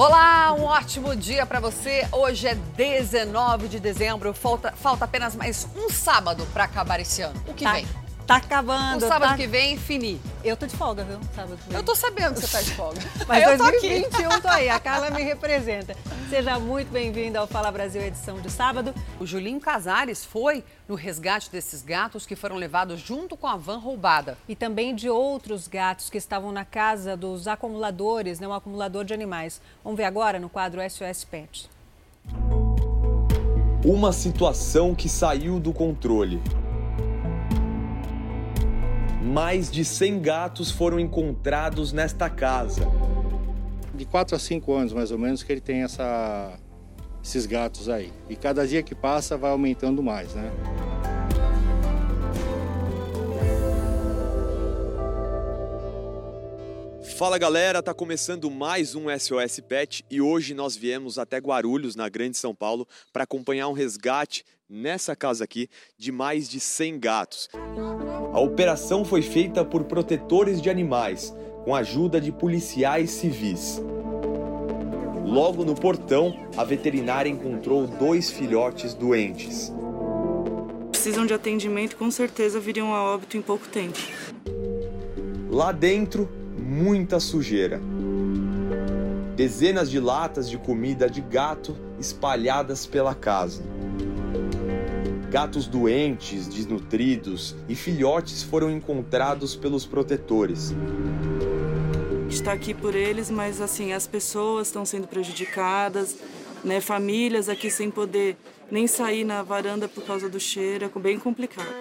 Olá, um ótimo dia para você. Hoje é 19 de dezembro, falta, falta apenas mais um sábado para acabar esse ano. O que tá, vem? Tá acabando. O sábado tá... que vem, fini. Eu tô de folga, viu? Sábado que vem. Eu tô sabendo que você tá de folga. Mas eu 2021 tô, tô aí, a Carla me representa. Seja muito bem-vindo ao Fala Brasil, edição de sábado. O Julinho Casares foi no resgate desses gatos que foram levados junto com a van roubada. E também de outros gatos que estavam na casa dos acumuladores, né, um acumulador de animais. Vamos ver agora no quadro SOS Pet. Uma situação que saiu do controle. Mais de 100 gatos foram encontrados nesta casa. De 4 a 5 anos, mais ou menos, que ele tem essa, esses gatos aí. E cada dia que passa vai aumentando mais, né? Fala galera, tá começando mais um SOS Pet e hoje nós viemos até Guarulhos, na Grande São Paulo, para acompanhar um resgate nessa casa aqui de mais de 100 gatos. A operação foi feita por protetores de animais, com a ajuda de policiais civis. Logo no portão, a veterinária encontrou dois filhotes doentes. Precisam de atendimento, com certeza viriam a óbito em pouco tempo. Lá dentro, muita sujeira. Dezenas de latas de comida de gato espalhadas pela casa. Gatos doentes, desnutridos e filhotes foram encontrados pelos protetores. Está aqui por eles, mas assim, as pessoas estão sendo prejudicadas, né? Famílias aqui sem poder nem sair na varanda por causa do cheiro, é bem complicado.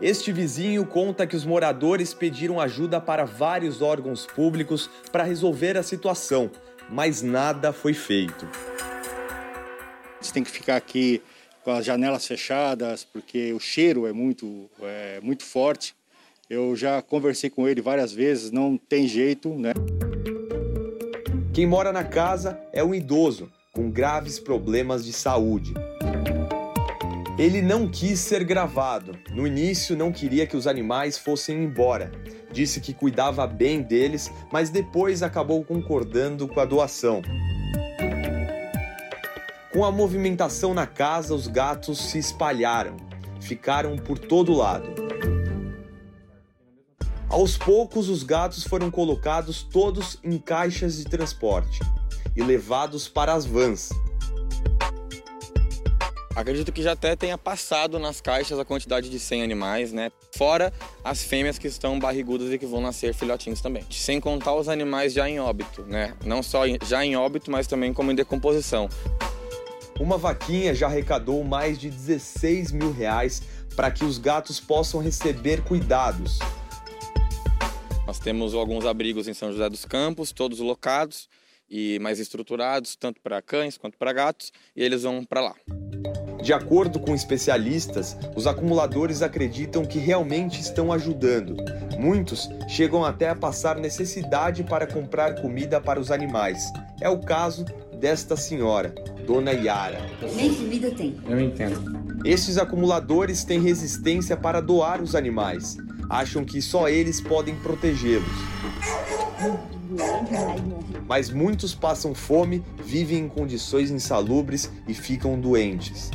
Este vizinho conta que os moradores pediram ajuda para vários órgãos públicos para resolver a situação, mas nada foi feito. Você tem que ficar aqui com as janelas fechadas, porque o cheiro é muito, é, muito forte. Eu já conversei com ele várias vezes, não tem jeito, né? Quem mora na casa é um idoso com graves problemas de saúde. Ele não quis ser gravado. No início, não queria que os animais fossem embora. Disse que cuidava bem deles, mas depois acabou concordando com a doação. Com a movimentação na casa, os gatos se espalharam, ficaram por todo lado. Aos poucos, os gatos foram colocados todos em caixas de transporte e levados para as vans, Acredito que já até tenha passado nas caixas a quantidade de 100 animais, né? Fora as fêmeas que estão barrigudas e que vão nascer filhotinhos também. Sem contar os animais já em óbito, né? Não só já em óbito, mas também como em decomposição. Uma vaquinha já arrecadou mais de 16 mil reais para que os gatos possam receber cuidados. Nós temos alguns abrigos em São José dos Campos, todos locados e mais estruturados, tanto para cães quanto para gatos, e eles vão para lá. De acordo com especialistas, os acumuladores acreditam que realmente estão ajudando. Muitos chegam até a passar necessidade para comprar comida para os animais. É o caso desta senhora, Dona Yara. Nem comida tem. Eu entendo. Estes acumuladores têm resistência para doar os animais. Acham que só eles podem protegê-los. Mas muitos passam fome, vivem em condições insalubres e ficam doentes.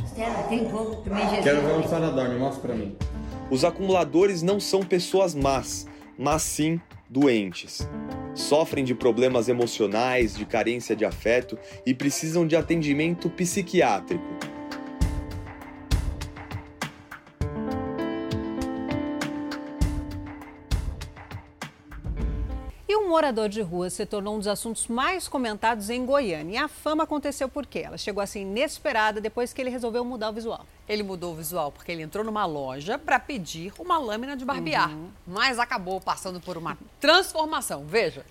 Quero ver um Sarador, mostra pra mim. Os acumuladores não são pessoas más, mas sim doentes. Sofrem de problemas emocionais, de carência de afeto e precisam de atendimento psiquiátrico. Um morador de rua se tornou um dos assuntos mais comentados em Goiânia. E a fama aconteceu porque ela chegou assim inesperada depois que ele resolveu mudar o visual. Ele mudou o visual porque ele entrou numa loja para pedir uma lâmina de barbear, uhum. mas acabou passando por uma transformação. Veja.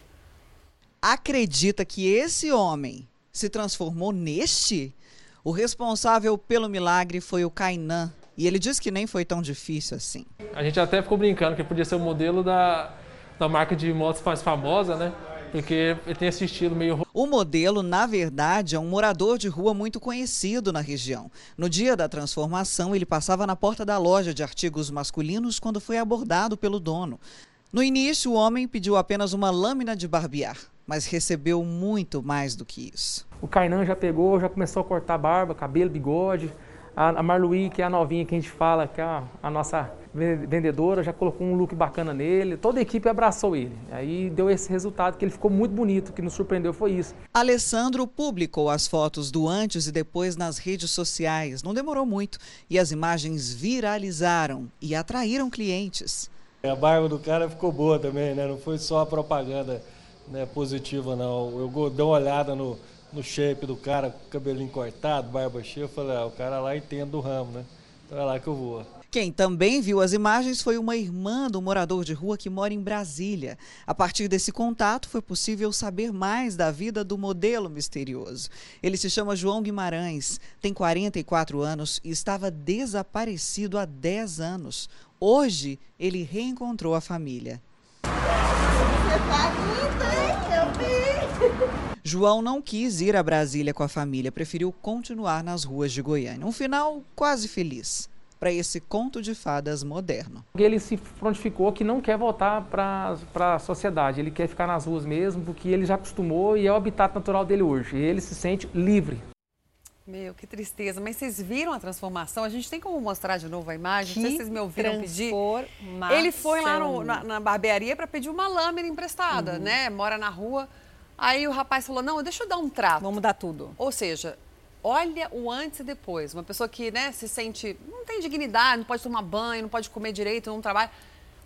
Acredita que esse homem se transformou neste? O responsável pelo milagre foi o Kainan. E ele disse que nem foi tão difícil assim. A gente até ficou brincando que podia ser o modelo da da marca de motos mais famosa, né? Porque ele tem esse estilo meio. O modelo, na verdade, é um morador de rua muito conhecido na região. No dia da transformação, ele passava na porta da loja de artigos masculinos quando foi abordado pelo dono. No início, o homem pediu apenas uma lâmina de barbear. mas recebeu muito mais do que isso. O Kainan já pegou, já começou a cortar barba, cabelo, bigode. A, Marluí, que é a novinha que a gente fala, que é a, a nossa vendedora, já colocou um look bacana nele. Toda a equipe abraçou ele. Aí deu esse resultado que ele ficou muito bonito, que nos surpreendeu foi isso. Alessandro publicou as fotos do antes e depois nas redes sociais. Não demorou muito e as imagens viralizaram e atraíram clientes. A barba do cara ficou boa também, né? Não foi só a propaganda né, positiva, não. Eu dei uma olhada no, no shape do cara, cabelinho cortado, barba cheia. Eu falei, ah, o cara lá entende do ramo, né? Então é lá que eu vou. Quem também viu as imagens foi uma irmã do morador de rua que mora em Brasília. A partir desse contato, foi possível saber mais da vida do modelo misterioso. Ele se chama João Guimarães, tem 44 anos e estava desaparecido há 10 anos. Hoje, ele reencontrou a família. João não quis ir a Brasília com a família, preferiu continuar nas ruas de Goiânia. Um final quase feliz para esse conto de fadas moderno. Ele se prontificou que não quer voltar para a sociedade, ele quer ficar nas ruas mesmo, porque ele já acostumou e é o habitat natural dele hoje. E ele se sente livre. Meu, que tristeza. Mas vocês viram a transformação? A gente tem como mostrar de novo a imagem? Que não sei se vocês me ouviram pedir. Ele foi lá no, na, na, barbearia para pedir uma lâmina emprestada, uhum. né? Mora na rua. Aí o rapaz falou: não, deixa eu dar um trato. Vamos mudar tudo. Ou seja, olha o antes e depois. Uma pessoa que né, se sente. não tem dignidade, não pode tomar banho, não pode comer direito, não trabalha.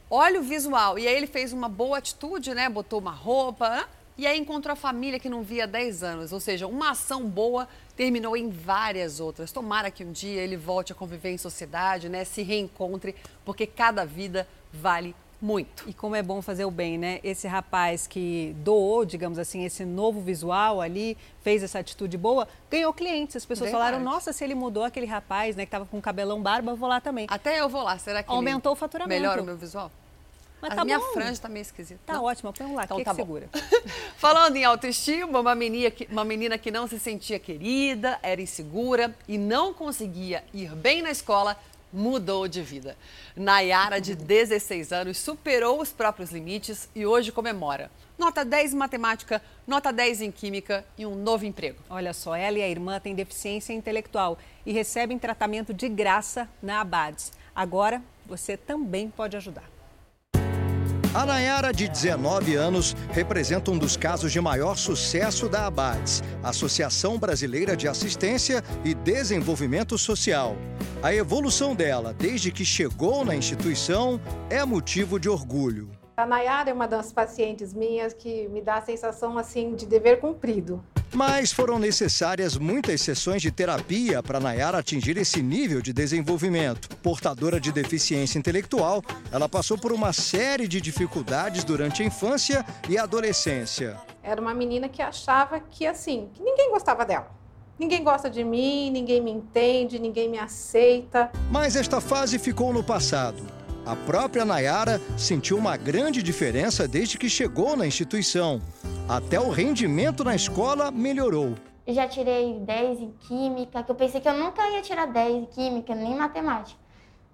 Olha o visual. E aí ele fez uma boa atitude, né? Botou uma roupa. Né? E aí encontrou a família que não via há 10 anos. Ou seja, uma ação boa terminou em várias outras. Tomara que um dia ele volte a conviver em sociedade, né? Se reencontre, porque cada vida vale muito. E como é bom fazer o bem, né? Esse rapaz que doou, digamos assim, esse novo visual ali, fez essa atitude boa, ganhou clientes. As pessoas Verdade. falaram, nossa, se ele mudou aquele rapaz, né, que estava com cabelão barba, eu vou lá também. Até eu vou lá. Será que aumentou o faturamento? Melhora o meu visual? Mas a tá minha bom. franja tá meio esquisita. Tá não? ótimo, põe um lá, então, que, tá que segura. Falando em autoestima, uma menina, que, uma menina que não se sentia querida, era insegura e não conseguia ir bem na escola, mudou de vida. Nayara, de 16 anos, superou os próprios limites e hoje comemora. Nota 10 em matemática, nota 10 em química e um novo emprego. Olha só, ela e a irmã têm deficiência intelectual e recebem tratamento de graça na Abades. Agora, você também pode ajudar. A Nayara, de 19 anos, representa um dos casos de maior sucesso da ABADES, Associação Brasileira de Assistência e Desenvolvimento Social. A evolução dela, desde que chegou na instituição, é motivo de orgulho. A Nayara é uma das pacientes minhas que me dá a sensação assim de dever cumprido. Mas foram necessárias muitas sessões de terapia para Nayara atingir esse nível de desenvolvimento. Portadora de deficiência intelectual, ela passou por uma série de dificuldades durante a infância e a adolescência. Era uma menina que achava que assim, que ninguém gostava dela. Ninguém gosta de mim, ninguém me entende, ninguém me aceita. Mas esta fase ficou no passado. A própria Nayara sentiu uma grande diferença desde que chegou na instituição. Até o rendimento na escola melhorou. Eu já tirei 10 em química, que eu pensei que eu nunca ia tirar 10 em química, nem em matemática.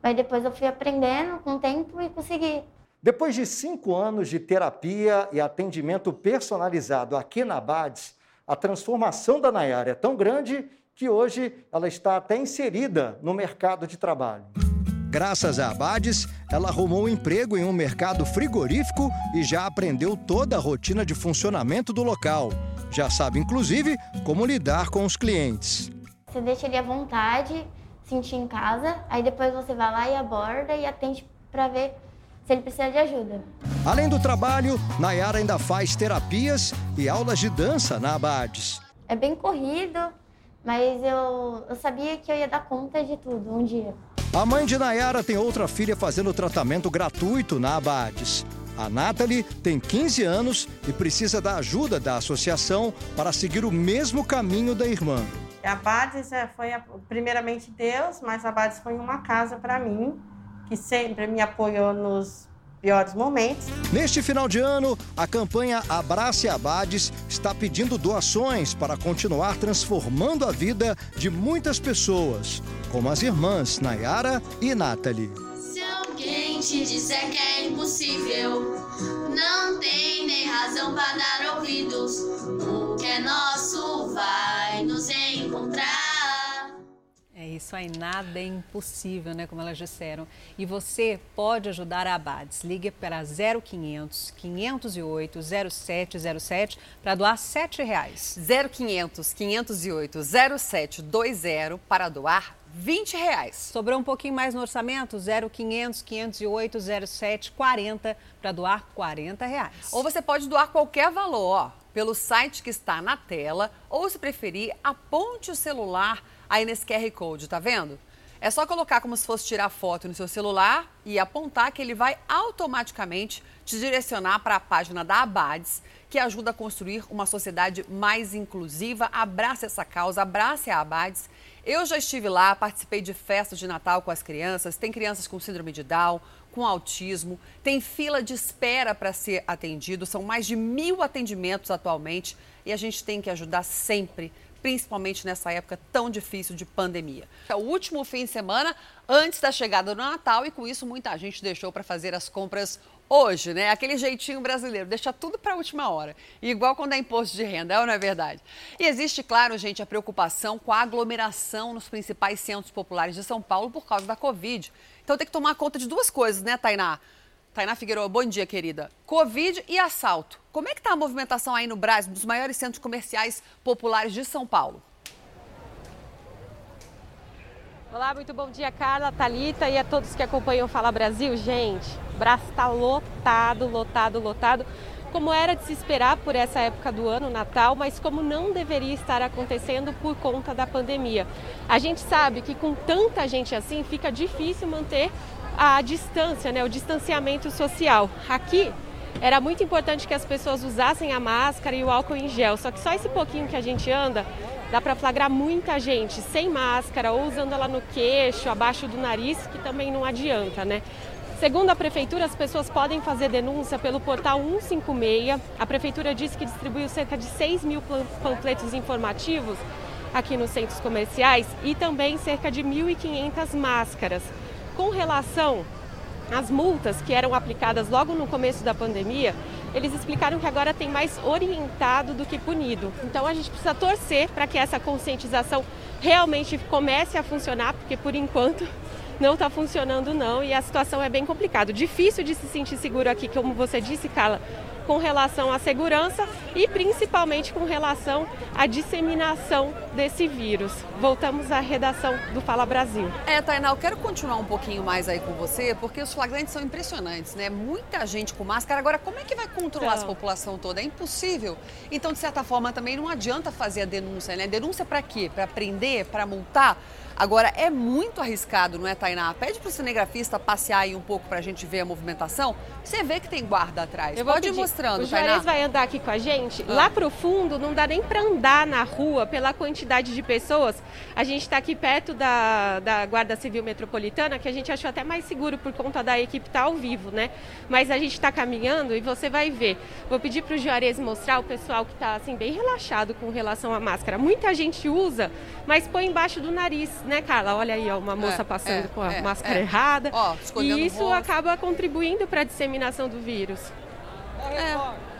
Mas depois eu fui aprendendo com o tempo e consegui. Depois de cinco anos de terapia e atendimento personalizado aqui na BADS, a transformação da Nayara é tão grande que hoje ela está até inserida no mercado de trabalho. Graças a Abades, ela arrumou um emprego em um mercado frigorífico e já aprendeu toda a rotina de funcionamento do local. Já sabe, inclusive, como lidar com os clientes. Você deixa ele à vontade, sentir em casa, aí depois você vai lá e aborda e atende para ver se ele precisa de ajuda. Além do trabalho, Nayara ainda faz terapias e aulas de dança na Abades. É bem corrido, mas eu, eu sabia que eu ia dar conta de tudo um dia. A mãe de Nayara tem outra filha fazendo tratamento gratuito na Abades. A Nathalie tem 15 anos e precisa da ajuda da associação para seguir o mesmo caminho da irmã. A Abades é, foi primeiramente Deus, mas a Abades foi uma casa para mim, que sempre me apoiou nos piores momentos. Neste final de ano, a campanha Abrace Abades está pedindo doações para continuar transformando a vida de muitas pessoas, como as irmãs Nayara e Nathalie. Se alguém gente dizer que é impossível, não tem nem razão para dar ouvidos. O que é nosso vai nos encontrar. Isso aí, nada é impossível, né? Como elas disseram. E você pode ajudar a Abades. Ligue para 0500 508 0707 para doar 7 reais. 0500 508 0720 para doar 20 reais. Sobrou um pouquinho mais no orçamento? 0500 508 0740 para doar 40 reais. Ou você pode doar qualquer valor, ó, pelo site que está na tela, ou se preferir, aponte o celular aí nesse QR Code, tá vendo? É só colocar como se fosse tirar foto no seu celular e apontar que ele vai automaticamente te direcionar para a página da Abades, que ajuda a construir uma sociedade mais inclusiva. Abrace essa causa, abrace a Abades eu já estive lá, participei de festas de Natal com as crianças. Tem crianças com síndrome de Down, com autismo, tem fila de espera para ser atendido. São mais de mil atendimentos atualmente e a gente tem que ajudar sempre principalmente nessa época tão difícil de pandemia. É o último fim de semana antes da chegada do Natal e com isso muita gente deixou para fazer as compras hoje, né? Aquele jeitinho brasileiro, deixa tudo para a última hora. Igual quando é imposto de renda, é não é verdade? E existe, claro, gente, a preocupação com a aglomeração nos principais centros populares de São Paulo por causa da Covid. Então tem que tomar conta de duas coisas, né, Tainá? Tainá Figueiredo, bom dia, querida. Covid e assalto. Como é que está a movimentação aí no Brasil, dos maiores centros comerciais populares de São Paulo? Olá, muito bom dia, Carla, Talita e a todos que acompanham o Fala Brasil. Gente, braço está lotado, lotado, lotado, como era de se esperar por essa época do ano, Natal, mas como não deveria estar acontecendo por conta da pandemia. A gente sabe que com tanta gente assim fica difícil manter a distância, né, o distanciamento social. Aqui era muito importante que as pessoas usassem a máscara e o álcool em gel, só que só esse pouquinho que a gente anda dá para flagrar muita gente sem máscara ou usando ela no queixo, abaixo do nariz, que também não adianta, né? Segundo a Prefeitura, as pessoas podem fazer denúncia pelo portal 156. A Prefeitura disse que distribuiu cerca de 6 mil panfletos informativos aqui nos centros comerciais e também cerca de 1.500 máscaras. Com relação às multas que eram aplicadas logo no começo da pandemia, eles explicaram que agora tem mais orientado do que punido. Então a gente precisa torcer para que essa conscientização realmente comece a funcionar, porque por enquanto não está funcionando não e a situação é bem complicada. Difícil de se sentir seguro aqui, como você disse, Carla, com relação à segurança e principalmente com relação à disseminação desse vírus. Voltamos à redação do Fala Brasil. É, Tainá, eu quero continuar um pouquinho mais aí com você, porque os flagrantes são impressionantes, né? Muita gente com máscara. Agora, como é que vai controlar então... essa população toda? É impossível. Então, de certa forma, também não adianta fazer a denúncia, né? Denúncia para quê? Para prender, para multar? Agora, é muito arriscado, não é, Tainá? Pede para o cinegrafista passear aí um pouco para a gente ver a movimentação. Você vê que tem guarda atrás. Eu Pode ir mostrando, O Juarez vai andar aqui com a gente. Ah. Lá para o fundo, não dá nem para andar na rua pela quantidade de pessoas. A gente está aqui perto da, da Guarda Civil Metropolitana, que a gente achou até mais seguro por conta da equipe estar tá ao vivo, né? Mas a gente está caminhando e você vai ver. Vou pedir para o Juarez mostrar o pessoal que está assim, bem relaxado com relação à máscara. Muita gente usa, mas põe embaixo do nariz né, Carla? Olha aí, ó, uma moça é, passando é, com a é, máscara é. errada. Ó, e isso acaba contribuindo para a disseminação do vírus. É.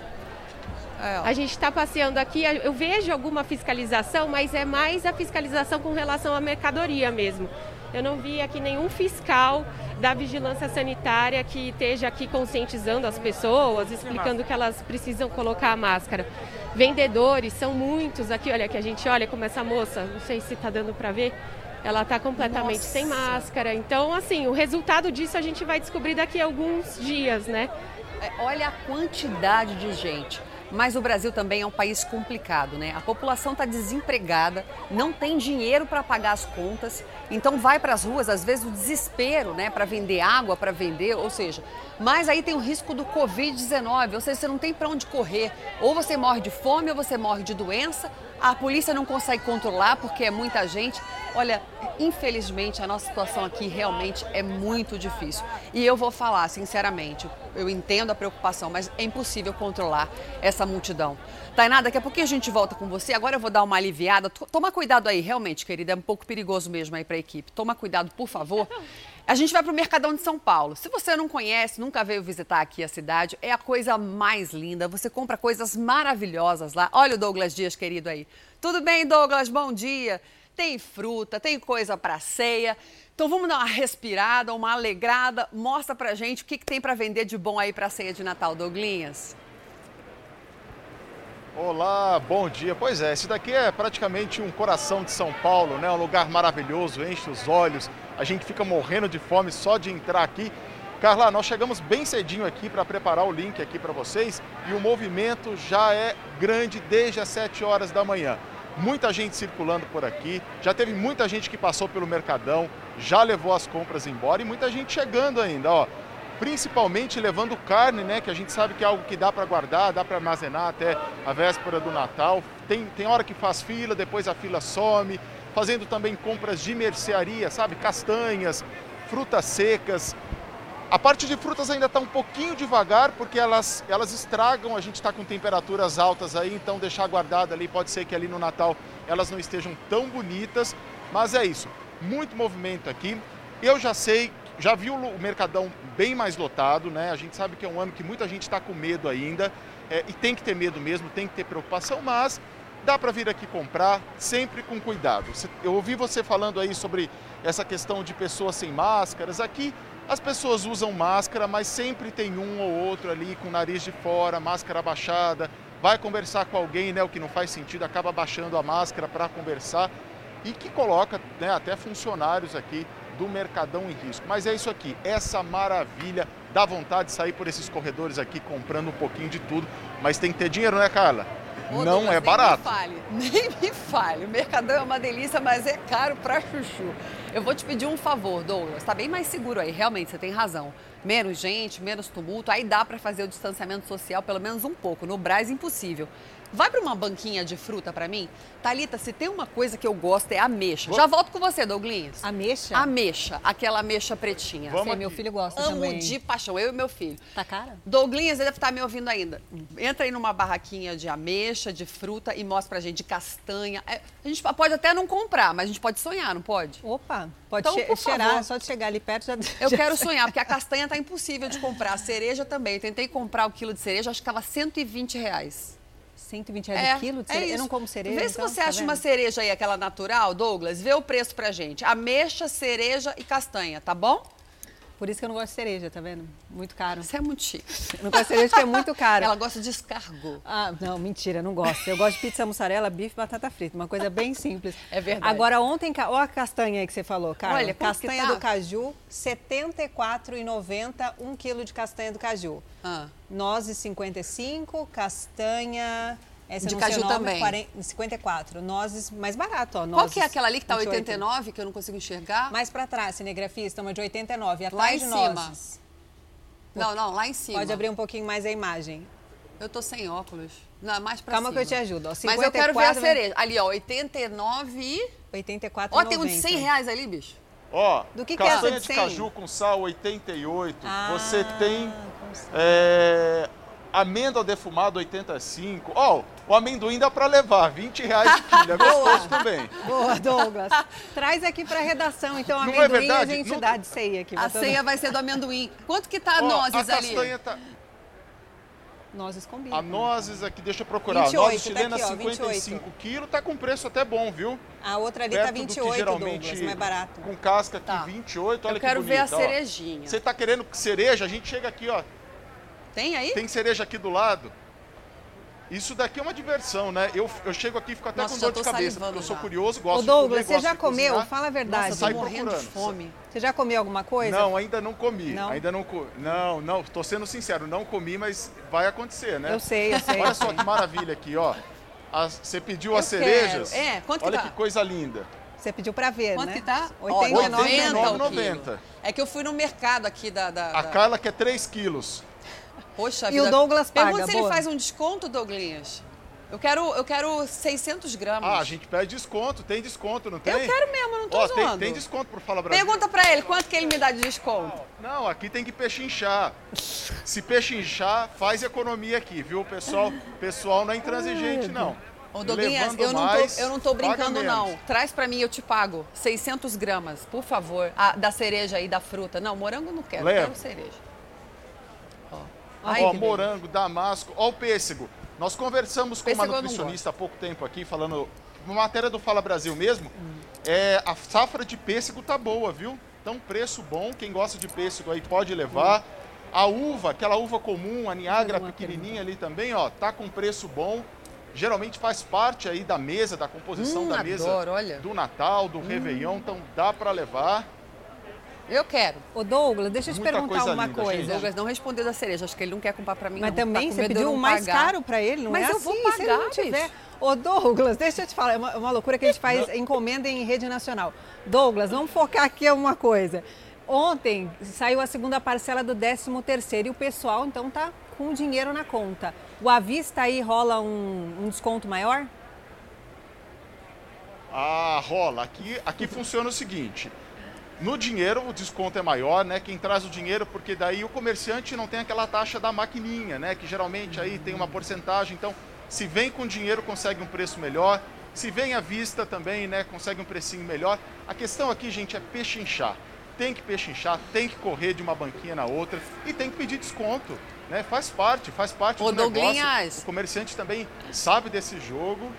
É, a gente está passeando aqui, eu vejo alguma fiscalização, mas é mais a fiscalização com relação à mercadoria mesmo. Eu não vi aqui nenhum fiscal da vigilância sanitária que esteja aqui conscientizando as pessoas, explicando que elas precisam colocar a máscara. Vendedores, são muitos aqui, olha que a gente olha como essa moça, não sei se está dando para ver, ela está completamente Nossa. sem máscara. Então, assim, o resultado disso a gente vai descobrir daqui a alguns dias, né? É, olha a quantidade de gente. Mas o Brasil também é um país complicado, né? A população está desempregada, não tem dinheiro para pagar as contas, então vai para as ruas, às vezes o desespero, né, para vender água, para vender, ou seja, mas aí tem o risco do Covid-19, ou seja, você não tem para onde correr. Ou você morre de fome ou você morre de doença, a polícia não consegue controlar porque é muita gente. Olha, infelizmente a nossa situação aqui realmente é muito difícil. E eu vou falar sinceramente, eu entendo a preocupação, mas é impossível controlar essa multidão. Tainá, daqui a pouquinho a gente volta com você. Agora eu vou dar uma aliviada. Toma cuidado aí, realmente, querida, é um pouco perigoso mesmo aí para a equipe. Toma cuidado, por favor. A gente vai para o Mercadão de São Paulo. Se você não conhece, nunca veio visitar aqui a cidade, é a coisa mais linda. Você compra coisas maravilhosas lá. Olha o Douglas Dias, querido aí. Tudo bem, Douglas? Bom dia. Tem fruta, tem coisa para ceia. Então vamos dar uma respirada, uma alegrada. Mostra pra gente o que, que tem para vender de bom aí para a ceia de Natal, Douglinhas. Olá, bom dia. Pois é, esse daqui é praticamente um coração de São Paulo, né? Um lugar maravilhoso, enche os olhos. A gente fica morrendo de fome só de entrar aqui. Carla, nós chegamos bem cedinho aqui para preparar o link aqui para vocês e o movimento já é grande desde as 7 horas da manhã. Muita gente circulando por aqui, já teve muita gente que passou pelo Mercadão, já levou as compras embora e muita gente chegando ainda, ó principalmente levando carne, né, que a gente sabe que é algo que dá para guardar, dá para armazenar até a véspera do Natal. Tem, tem hora que faz fila, depois a fila some, fazendo também compras de mercearia, sabe, castanhas, frutas secas. A parte de frutas ainda está um pouquinho devagar, porque elas, elas estragam, a gente está com temperaturas altas aí, então deixar guardada ali, pode ser que ali no Natal elas não estejam tão bonitas, mas é isso, muito movimento aqui. Eu já sei já viu o Mercadão bem mais lotado, né? A gente sabe que é um ano que muita gente está com medo ainda é, e tem que ter medo mesmo, tem que ter preocupação, mas dá para vir aqui comprar sempre com cuidado. Eu ouvi você falando aí sobre essa questão de pessoas sem máscaras. Aqui as pessoas usam máscara, mas sempre tem um ou outro ali com o nariz de fora, máscara abaixada. Vai conversar com alguém, né? O que não faz sentido, acaba abaixando a máscara para conversar e que coloca né, até funcionários aqui do Mercadão em risco. Mas é isso aqui, essa maravilha, dá vontade de sair por esses corredores aqui comprando um pouquinho de tudo, mas tem que ter dinheiro, né, Carla? Ô, não Douglas, é barato. Nem me fale, nem me fale. O Mercadão é uma delícia, mas é caro pra chuchu. Eu vou te pedir um favor, Douglas. Tá bem mais seguro aí, realmente, você tem razão. Menos gente, menos tumulto, aí dá para fazer o distanciamento social pelo menos um pouco. No Brás, impossível. Vai para uma banquinha de fruta para mim? Talita, se tem uma coisa que eu gosto é ameixa. Vou... Já volto com você, Douglinhas. Ameixa? Ameixa, aquela ameixa pretinha. Vamos Sim, meu filho gosta Amo também. de paixão, eu e meu filho. Tá cara? Douglinhas, ele deve estar me ouvindo ainda. Entra aí numa barraquinha de ameixa, de fruta e mostra pra gente de castanha. É, a gente pode até não comprar, mas a gente pode sonhar, não pode? Opa, pode então, che cheirar, favor. só de chegar ali perto já Eu já quero sonhar, porque a castanha tá impossível de comprar. A cereja também. Eu tentei comprar o quilo de cereja, acho que estava 120 reais. 120 reais é, o quilo de cereja? É eu não como cereja. Vê então, se você tá acha vendo? uma cereja aí, aquela natural, Douglas. Vê o preço pra gente. Ameixa, cereja e castanha, tá bom? Por isso que eu não gosto de cereja, tá vendo? Muito caro. Você é muito chique. Eu não gosto de cereja porque é muito caro. Ela gosta de escargot. Ah, não, mentira, não gosto. Eu gosto de pizza mussarela, bife e batata frita. Uma coisa bem simples. É verdade. Agora, ontem, olha a castanha aí que você falou, cara. Olha, castanha tá? do caju, R$ 74,90 um quilo de castanha do caju. Ah. Nozes 55, castanha essa de caju nome, também. 40, 54. Nozes mais barato, ó. Nozes, Qual que é aquela ali que tá 89, que eu não consigo enxergar? Mais para trás, cinegrafista, uma de 89. Atrás lá em de cima. Nozes. Não, não, lá em cima. Pode abrir um pouquinho mais a imagem. Eu tô sem óculos. Não, mais pra Calma cima. que eu te ajudo. Ó, 54, Mas eu quero ver a cereja. Ali, ó, 89 e... 84 Ó, tem um de 100 reais ali, bicho. Ó, Do que castanha que é de, de caju com sal 88. Ah, Você tem é, amêndoa defumada 85. Ó, oh, o amendoim dá para levar, 20 reais de quilo, é gostoso também. Boa, Douglas. Traz aqui para a redação, então, amendoim Não é verdade? a gente Não... dá de ceia aqui. A ceia vai ser do amendoim. Quanto que tá a oh, nozes a ali? castanha tá... Nozes combinam. A nozes aqui, deixa eu procurar. 28, nozes chilena, tá 55 quilos, tá com preço até bom, viu? A outra ali tá Perto tá 28, que, geralmente, Douglas, mais barato. Com casca aqui, tá. 28, olha eu que bonito. Eu quero ver a cerejinha. Você tá querendo cereja? A gente chega aqui, ó. Tem aí? Tem cereja aqui do lado. Isso daqui é uma diversão, né? Eu, eu chego aqui e fico até Nossa, com dor de cabeça, porque eu sou curioso, gosto Ô Douglas, de comer, você já comeu? Cozinhar. Fala a verdade. Nossa, tô morrendo procurando. de fome. Você já comeu alguma coisa? Não, ainda não comi. Não? Ainda não comi. Não, não, tô sendo sincero, não comi, mas vai acontecer, né? Eu sei, eu sei. Olha só que maravilha aqui, ó. As, você pediu eu as cerejas. Quero. É, quanto Olha que tá? que coisa linda. Você pediu para ver, Quanto né? que tá? 89,90. É que eu fui no mercado aqui da... da a da... Carla quer 3 quilos. Poxa e vida. o Douglas paga, Pergunta se boa. ele faz um desconto, Douglas. Eu quero, eu quero 600 gramas. Ah, a gente pede desconto. Tem desconto, não tem? Eu quero mesmo, não tô Ó, zoando. Tem, tem desconto por Fala Brasil. Pergunta pra ele, quanto que ele me dá de desconto? Não, aqui tem que pechinchar. Se pechinchar, faz economia aqui, viu? O pessoal, pessoal não é intransigente, não. Ô, eu, não tô, eu não tô brincando, não. Traz pra mim, eu te pago 600 gramas, por favor, a, da cereja aí, da fruta. Não, morango não quero, Leva. quero cereja. Ó, Ai, ó morango, damasco, ó o pêssego. Nós conversamos com Pêssego uma nutricionista há pouco tempo aqui, falando, uma matéria do Fala Brasil mesmo, é, a safra de pêssego tá boa, viu? Então, preço bom, quem gosta de pêssego aí pode levar. A uva, aquela uva comum, a Niagara pequenininha ali também, ó, tá com preço bom. Geralmente faz parte aí da mesa, da composição Hum, da mesa adoro, olha. do Natal, do Réveillon, então dá para levar. Eu quero. Ô Douglas, deixa eu te Muita perguntar coisa uma linda, coisa. gente. Douglas não respondeu da cereja, acho que ele não quer comprar pra mim. Mas não. também Tá você pediu não mais pagar. caro pra ele, não Mas é eu assim, vou se ele não pagar, tiver. Ô Douglas, deixa eu te falar, é uma, uma loucura que a gente faz encomenda em rede nacional. Douglas, vamos focar aqui em uma coisa. Ontem saiu a segunda parcela do 13 terceiro e o pessoal então tá com o dinheiro na conta. O à vista aí rola um, um desconto maior? Ah, rola. Aqui, aqui funciona o seguinte. No dinheiro, o desconto é maior, né? Quem traz o dinheiro, porque daí o comerciante não tem aquela taxa da maquininha, né? Que geralmente aí tem uma porcentagem. Então, se vem com dinheiro, consegue um preço melhor. Se vem à vista também, né? Consegue um precinho melhor. A questão aqui, gente, é pechinchar. Tem que pechinchar, tem que correr de uma banquinha na outra e tem que pedir desconto. Né? Faz parte, faz parte Ô, do negócio. Douglinhas. O comerciante também sabe desse jogo.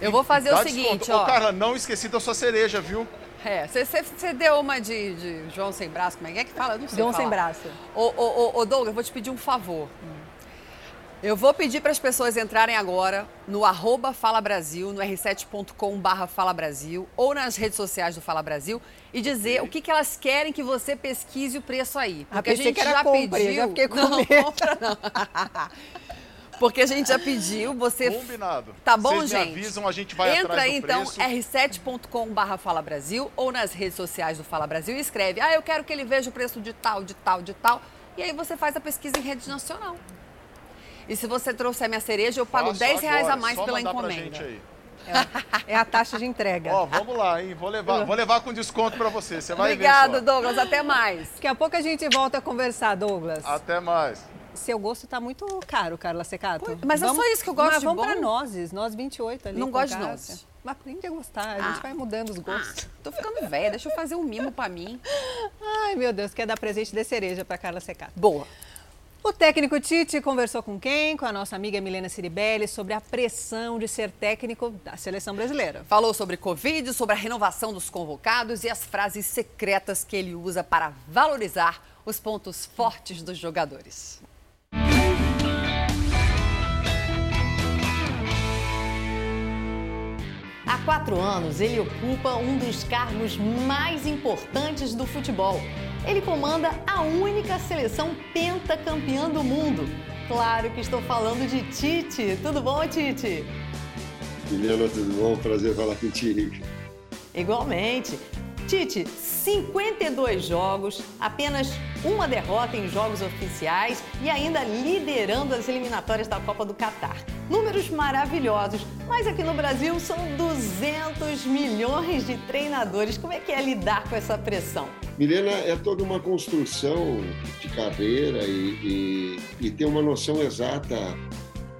Eu vou fazer o seguinte, desconto. ó. Ô, Carla, não esqueci da sua cereja, viu? É, você deu uma de, de João sem braço, como é que é que fala? Eu não sei João falar. sem braço. Ô, ô, ô, Douglas, eu vou te pedir um favor. Eu vou pedir para as pessoas entrarem agora no arroba Fala Brasil, no r7.com barra Fala Brasil, ou nas redes sociais do Fala Brasil, e dizer o que, que elas querem que você pesquise o preço aí. Ah, Porque a gente que já compra, pediu. já fiquei com não, medo. compra não. Porque a gente já pediu, você. Combinado. Tá bom, Vocês gente? me avisam, a gente vai Entra atrás aí, do então, preço. r7.com barra Fala Brasil ou nas redes sociais do Fala Brasil e escreve, ah, eu quero que ele veja o preço de tal, de tal, de tal. E aí você faz a pesquisa em rede nacional. E se você trouxer minha cereja, eu pago Faço 10 reais a agora, mais só pela encomenda. gente aí. É a taxa de entrega. Ó, vamos lá, hein? Vou levar, vou levar com desconto pra você. Você vai Obrigado, ver só. Douglas. Até mais. Daqui a pouco a gente volta a conversar, Douglas. Até mais. Seu gosto tá muito caro, Carla Secato. mas é só isso que eu gosto mas de vamos bom. pra nozes, nós 28 ali. Não gosto de nozes. Mas aprende a gostar, a gente Ah. vai mudando os gostos. Tô ficando velha, deixa eu fazer um mimo pra mim. Ai, meu Deus, quer dar presente de cereja pra Carla Secato. Boa. O técnico Tite conversou com quem? Com a nossa amiga Milena Ciribelli sobre a pressão de ser técnico da seleção brasileira. Falou sobre Covid, sobre a renovação dos convocados e as frases secretas que ele usa para valorizar os pontos fortes dos jogadores. Há quatro anos, ele ocupa um dos cargos mais importantes do futebol. Ele comanda a única seleção pentacampeã do mundo. Claro que estou falando de Tite. Tudo bom, Tite? Milena, tudo bom? Prazer falar contigo. Igualmente. Tite, 52 jogos, apenas uma derrota em jogos oficiais e ainda liderando as eliminatórias da Copa do Catar. Números maravilhosos, mas aqui no Brasil são 200 milhões de treinadores. Como é que é lidar com essa pressão? Milena, é toda uma construção de carreira e, e, e ter uma noção exata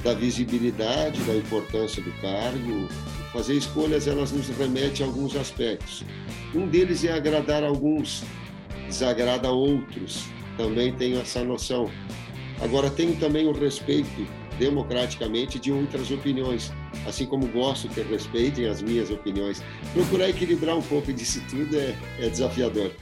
da visibilidade, da importância do cargo. Fazer escolhas, elas nos remete a alguns aspectos. Um deles é agradar alguns, desagrada outros. Também tenho essa noção. Agora, tenho também o respeito democraticamente de outras opiniões, assim como gosto que respeitem as minhas opiniões. Procurar equilibrar um pouco disso tudo é, é desafiador.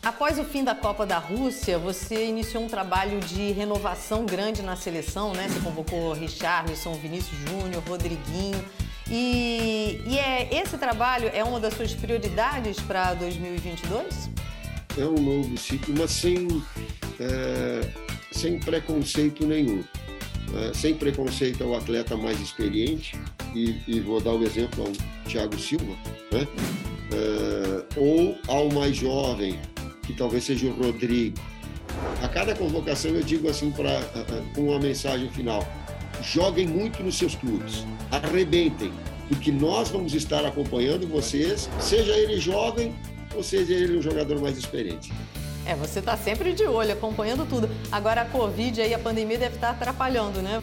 Após o fim da Copa da Rússia, você iniciou um trabalho de renovação grande na seleção, né? Você convocou Richarlison, Vinícius Júnior, Rodriguinho. E, e é, esse trabalho é uma das suas prioridades para 2022? É um novo ciclo, mas sem, é, sem preconceito nenhum. É, sem preconceito ao atleta mais experiente, e, e vou dar o exemplo ao Thiago Silva, né? É, ou ao mais jovem, que talvez seja o Rodrigo. A cada convocação eu digo assim para com uma mensagem final: joguem muito nos seus clubes, arrebentem, porque nós vamos estar acompanhando vocês, seja ele jovem ou seja ele um jogador mais experiente. É, você está sempre de olho, acompanhando tudo. Agora a Covid aí, a pandemia deve estar atrapalhando, né?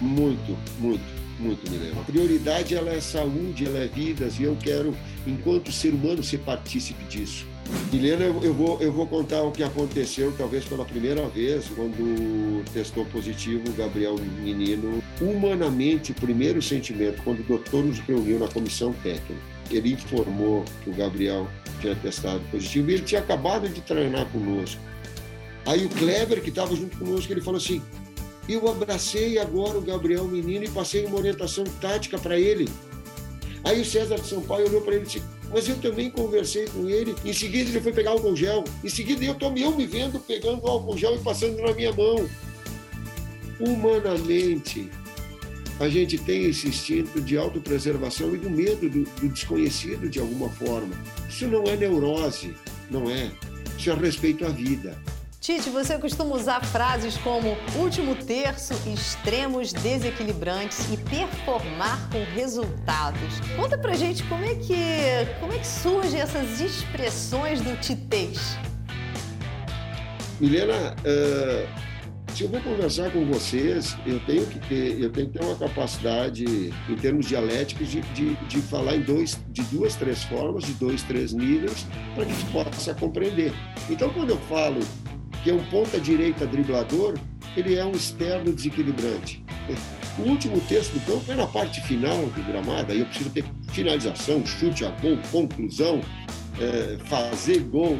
Muito, muito. Muito, Milena. A prioridade ela é saúde, ela é vidas, e eu quero, enquanto ser humano, ser partícipe disso. Milena, eu vou, eu vou contar o que aconteceu, talvez pela primeira vez, quando testou positivo o Gabriel Menino. Humanamente, o primeiro sentimento, quando o doutor nos reuniu na comissão técnica, ele informou que o Gabriel tinha testado positivo e ele tinha acabado de treinar conosco. Aí o Kleber, que estava junto conosco, ele falou assim: eu abracei agora o Gabriel Menino e passei uma orientação tática para ele. Aí o César de São Paulo olhou para ele e disse: Mas eu também conversei com ele. Em seguida ele foi pegar álcool gel. Em seguida eu estou eu me vendo pegando álcool gel e passando na minha mão. Humanamente, a gente tem esse instinto de autopreservação e do medo do, do desconhecido de alguma forma. Isso não é neurose, não é. Isso é respeito à vida. Tite, você costuma usar frases como último terço, extremos desequilibrantes e performar com resultados. Conta pra gente como é que, como é que surgem essas expressões do titês. Milena, uh, se eu vou conversar com vocês, eu tenho que ter, eu tenho que ter uma capacidade em termos dialéticos de, de, de falar em dois, de duas, três formas, de dois, três níveis, para que gente possa compreender. Então, quando eu falo que é um ponta-direita driblador, ele é um externo desequilibrante. O último terço do campo é na parte final do gramado, aí eu preciso ter finalização, chute a gol, conclusão, é, fazer gol.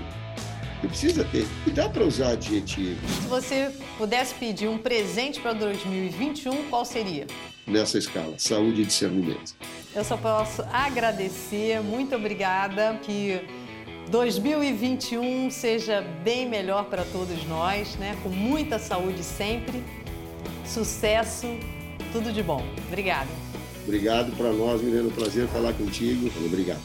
Eu precisa ter. E dá para usar adjetivos. Se você pudesse pedir um presente para 2021, qual seria? Nessa escala, saúde e discernimento. Eu só posso agradecer, muito obrigada, que 2021 seja bem melhor para todos nós, né? Com muita saúde sempre, sucesso, tudo de bom. Obrigada. Obrigado para nós, Milena. Prazer falar contigo. Obrigado.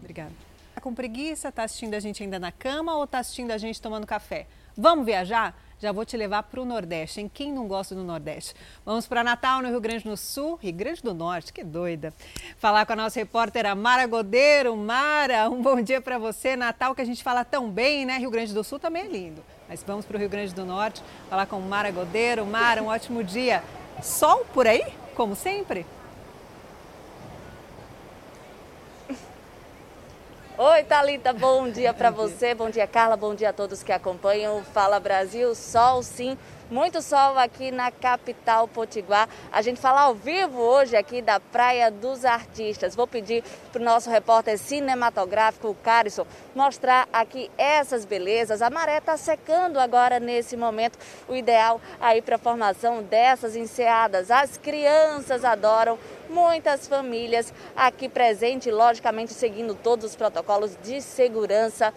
Obrigada. Tá com preguiça? Tá assistindo a gente ainda na cama ou tá assistindo a gente tomando café? Vamos viajar? Já vou te levar para o Nordeste, em quem não gosta do Nordeste. Vamos para Natal, no Rio Grande do Sul, Rio Grande do Norte, que doida. Falar com a nossa repórter Mara Godeiro. Mara, um bom dia para você. Natal que a gente fala tão bem, né? Rio Grande do Sul também é lindo. Mas vamos para o Rio Grande do Norte, falar com Mara Godeiro. Mara, um ótimo dia. Sol por aí, como sempre? Oi, Thalita, bom dia para você, bom dia, Carla, bom dia a todos que acompanham o Fala Brasil. Sol, sim, muito sol aqui na capital potiguar. A gente fala ao vivo hoje aqui da Praia dos Artistas. Vou pedir para o nosso repórter cinematográfico, o Carison, mostrar aqui essas belezas. A maré está secando agora nesse momento. O ideal aí para a formação dessas enseadas. As crianças adoram muitas famílias aqui presentes, logicamente seguindo todos os protocolos de segurança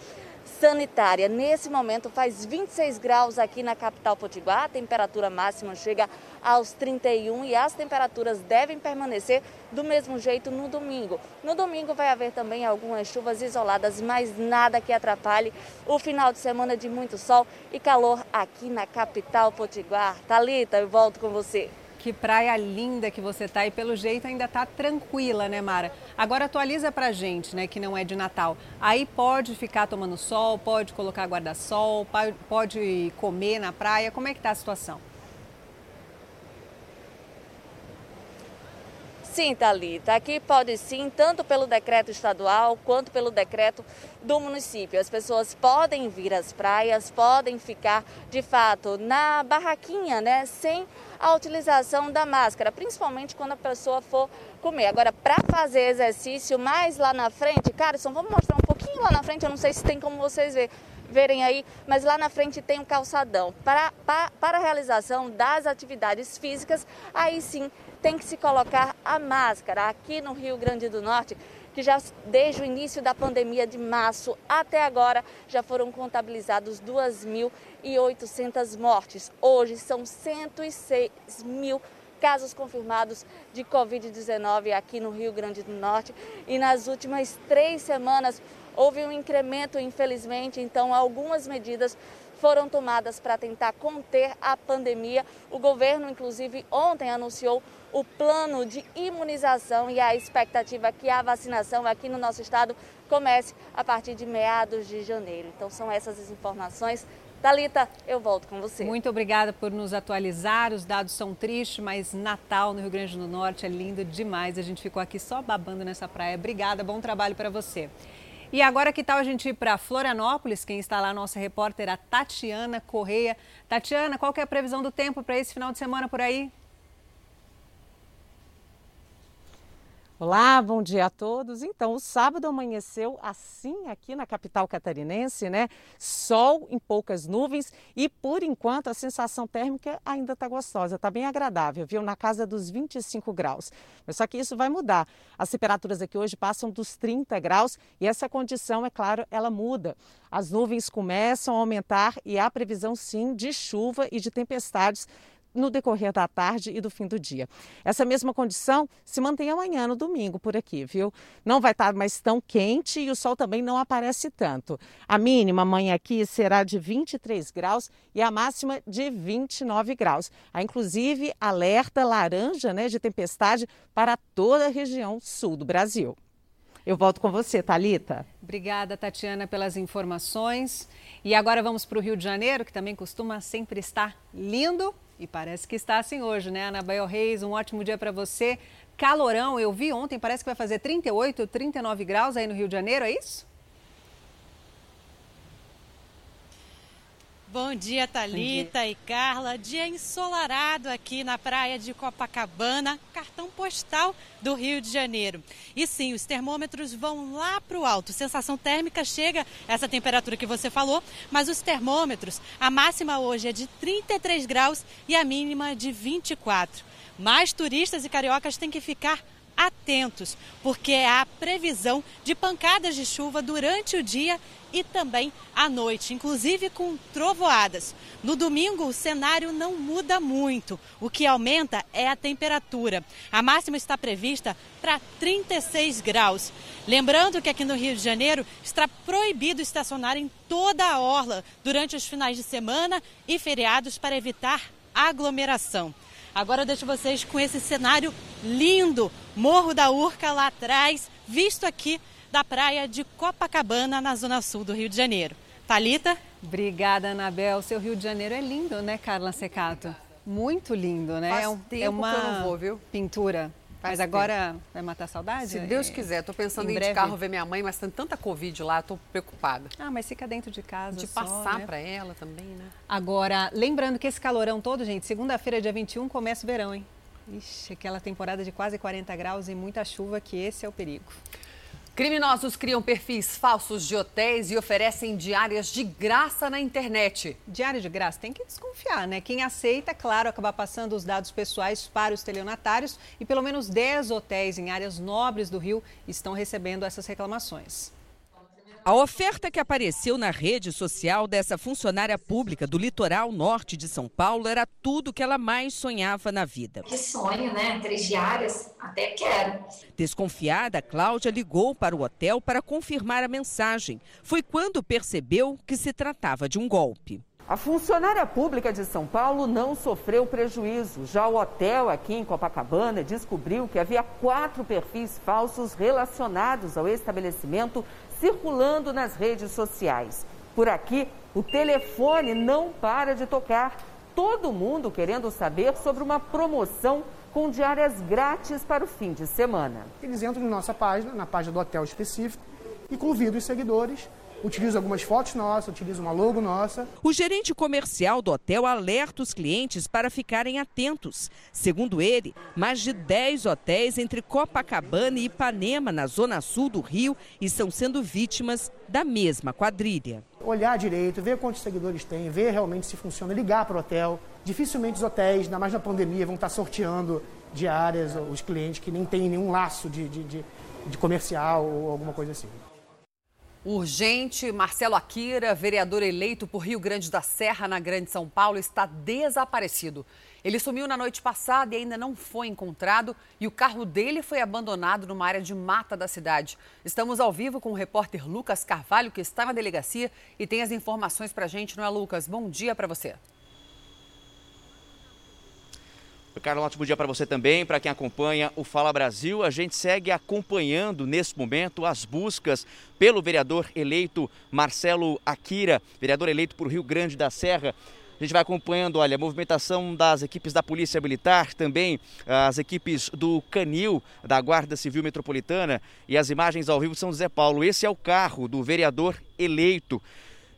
sanitária. Nesse momento faz 26 graus aqui na capital potiguar, a temperatura máxima chega aos 31 e as temperaturas devem permanecer do mesmo jeito no domingo. No domingo vai haver também algumas chuvas isoladas, mas nada que atrapalhe o final de semana de muito sol e calor aqui na capital potiguar. Talita, eu volto com você. Que praia linda que você tá e pelo jeito ainda tá tranquila, né, Mara? Agora atualiza pra gente, né, que não é de Natal. Aí pode ficar tomando sol, pode colocar guarda-sol, pode comer na praia. Como é que tá a situação? Sim, Thalita. Aqui pode sim, tanto pelo decreto estadual quanto pelo decreto do município. As pessoas podem vir às praias, podem ficar de fato na barraquinha, né? Sem a utilização da máscara, principalmente quando a pessoa for comer. Agora, para fazer exercício mais lá na frente, Carson, vamos mostrar um pouquinho lá na frente, eu não sei se tem como vocês verem verem aí, mas lá na frente tem um calçadão. Para, para, para a realização das atividades físicas, aí sim tem que se colocar a máscara. Aqui no Rio Grande do Norte, que já desde o início da pandemia de março até agora já foram contabilizados 2.800 mortes. Hoje são 106 mil casos confirmados de Covid-19 aqui no Rio Grande do Norte. E nas últimas três semanas houve um incremento, infelizmente, então algumas medidas foram tomadas para tentar conter a pandemia. O governo, inclusive, ontem anunciou o plano de imunização e a expectativa é que a vacinação aqui no nosso estado comece a partir de meados de janeiro. Então são essas as informações. Dalita, eu volto com você. Muito obrigada por nos atualizar. Os dados são tristes, mas Natal no Rio Grande do Norte é lindo demais. A gente ficou aqui só babando nessa praia. Obrigada, bom trabalho para você. E agora que tal a gente ir para Florianópolis? Quem está lá, nossa repórter, a Tatiana Correia. Tatiana, qual é a previsão do tempo para esse final de semana por aí? Olá, bom dia a todos. Então, o sábado amanheceu assim aqui na capital catarinense, né? Sol em poucas nuvens e, por enquanto, a sensação térmica ainda está gostosa, está bem agradável, viu? Na casa dos 25 graus. Mas só que isso vai mudar. As temperaturas aqui hoje passam dos 30 graus e essa condição, é claro, ela muda. As nuvens começam a aumentar e há previsão, sim, de chuva e de tempestades no decorrer da tarde e do fim do dia. Essa mesma condição se mantém amanhã, no domingo, por aqui, viu? Não vai estar mais tão quente e o sol também não aparece tanto. A mínima amanhã aqui será de 23 graus e a máxima de 29 graus. Há inclusive alerta laranja né, de tempestade para toda a região sul do Brasil. Eu volto com você, Talita. Obrigada, Tatiana, pelas informações. E agora vamos para o Rio de Janeiro, que também costuma sempre estar lindo e parece que está assim hoje, né, Anabel Reis? Um ótimo dia para você. Calorão, eu vi ontem, parece que vai fazer 38, 39 graus aí no Rio de Janeiro, é isso? Bom dia, Talita e Carla. Dia ensolarado aqui na praia de Copacabana, cartão postal do Rio de Janeiro. E sim, os termômetros vão lá para o alto. Sensação térmica chega essa temperatura que você falou, mas os termômetros, a máxima hoje é de 33 graus e a mínima de 24. Mais turistas e cariocas têm que ficar atentos, porque há previsão de pancadas de chuva durante o dia e também à noite, inclusive com trovoadas. No domingo, o cenário não muda muito. O que aumenta é a temperatura. A máxima está prevista para 36 graus. Lembrando que aqui no Rio de Janeiro está proibido estacionar em toda a orla durante os finais de semana e feriados para evitar aglomeração. Agora eu deixo vocês com esse cenário lindo, Morro da Urca lá atrás, visto aqui da praia de Copacabana, na zona sul do Rio de Janeiro. Talita? Obrigada, Anabel. Seu Rio de Janeiro é lindo, né, Carla Secato? Muito lindo, né? Faz é, um, tempo é uma que eu não vou, viu? pintura. Mas agora vai matar a saudade? Se Deus quiser, estou pensando em, em ir breve. de carro ver minha mãe, mas tem tanta Covid lá, estou preocupada. Ah, mas fica dentro de casa. De só, passar né? para ela também, né? Agora, lembrando que esse calorão todo, gente, segunda-feira, dia 21, começa o verão, hein? Ixi, aquela temporada de quase 40 graus e muita chuva, que esse é o perigo. Criminosos criam perfis falsos de hotéis e oferecem diárias de graça na internet. Diário de graça tem que desconfiar, né? Quem aceita, claro, acabar passando os dados pessoais para os estelionatários e pelo menos 10 hotéis em áreas nobres do Rio estão recebendo essas reclamações. A oferta que apareceu na rede social dessa funcionária pública do litoral norte de São Paulo era tudo que ela mais sonhava na vida. Que sonho, né? Três diárias, até quero. Desconfiada, Cláudia ligou para o hotel para confirmar a mensagem. Foi quando percebeu que se tratava de um golpe. A funcionária pública de São Paulo não sofreu prejuízo. Já o hotel aqui em Copacabana descobriu que havia quatro perfis falsos relacionados ao estabelecimento circulando nas redes sociais. Por aqui, o telefone não para de tocar. Todo mundo querendo saber sobre uma promoção com diárias grátis para o fim de semana. Eles entram na nossa página, na página do hotel específico, e convidam os seguidores utiliza algumas fotos nossas, utiliza uma logo nossa. O gerente comercial do hotel alerta os clientes para ficarem atentos. Segundo ele, mais de 10 hotéis entre Copacabana e Ipanema, na zona sul do Rio, estão sendo vítimas da mesma quadrilha. Olhar direito, ver quantos seguidores tem, ver realmente se funciona, ligar para o hotel. Dificilmente os hotéis, ainda mais na pandemia, vão estar sorteando diárias os clientes que nem têm nenhum laço de, de, de, de comercial ou alguma coisa assim. Urgente, Marcelo Akira, vereador eleito por Rio Grande da Serra, na Grande São Paulo, está desaparecido. Ele sumiu na noite passada e ainda não foi encontrado e o carro dele foi abandonado numa área de mata da cidade. Estamos ao vivo com o repórter Lucas Carvalho, que está na delegacia e tem as informações para a gente, não é, Lucas? Bom dia para você. Carlos, um ótimo dia para você também, para quem acompanha o Fala Brasil. A gente segue acompanhando nesse momento as buscas pelo vereador eleito Marcelo Akira, vereador eleito por Rio Grande da Serra. A gente vai acompanhando, olha, a movimentação das equipes da Polícia Militar, também as equipes do Canil, da Guarda Civil Metropolitana e as imagens ao vivo São José Paulo. Esse é o carro do vereador eleito.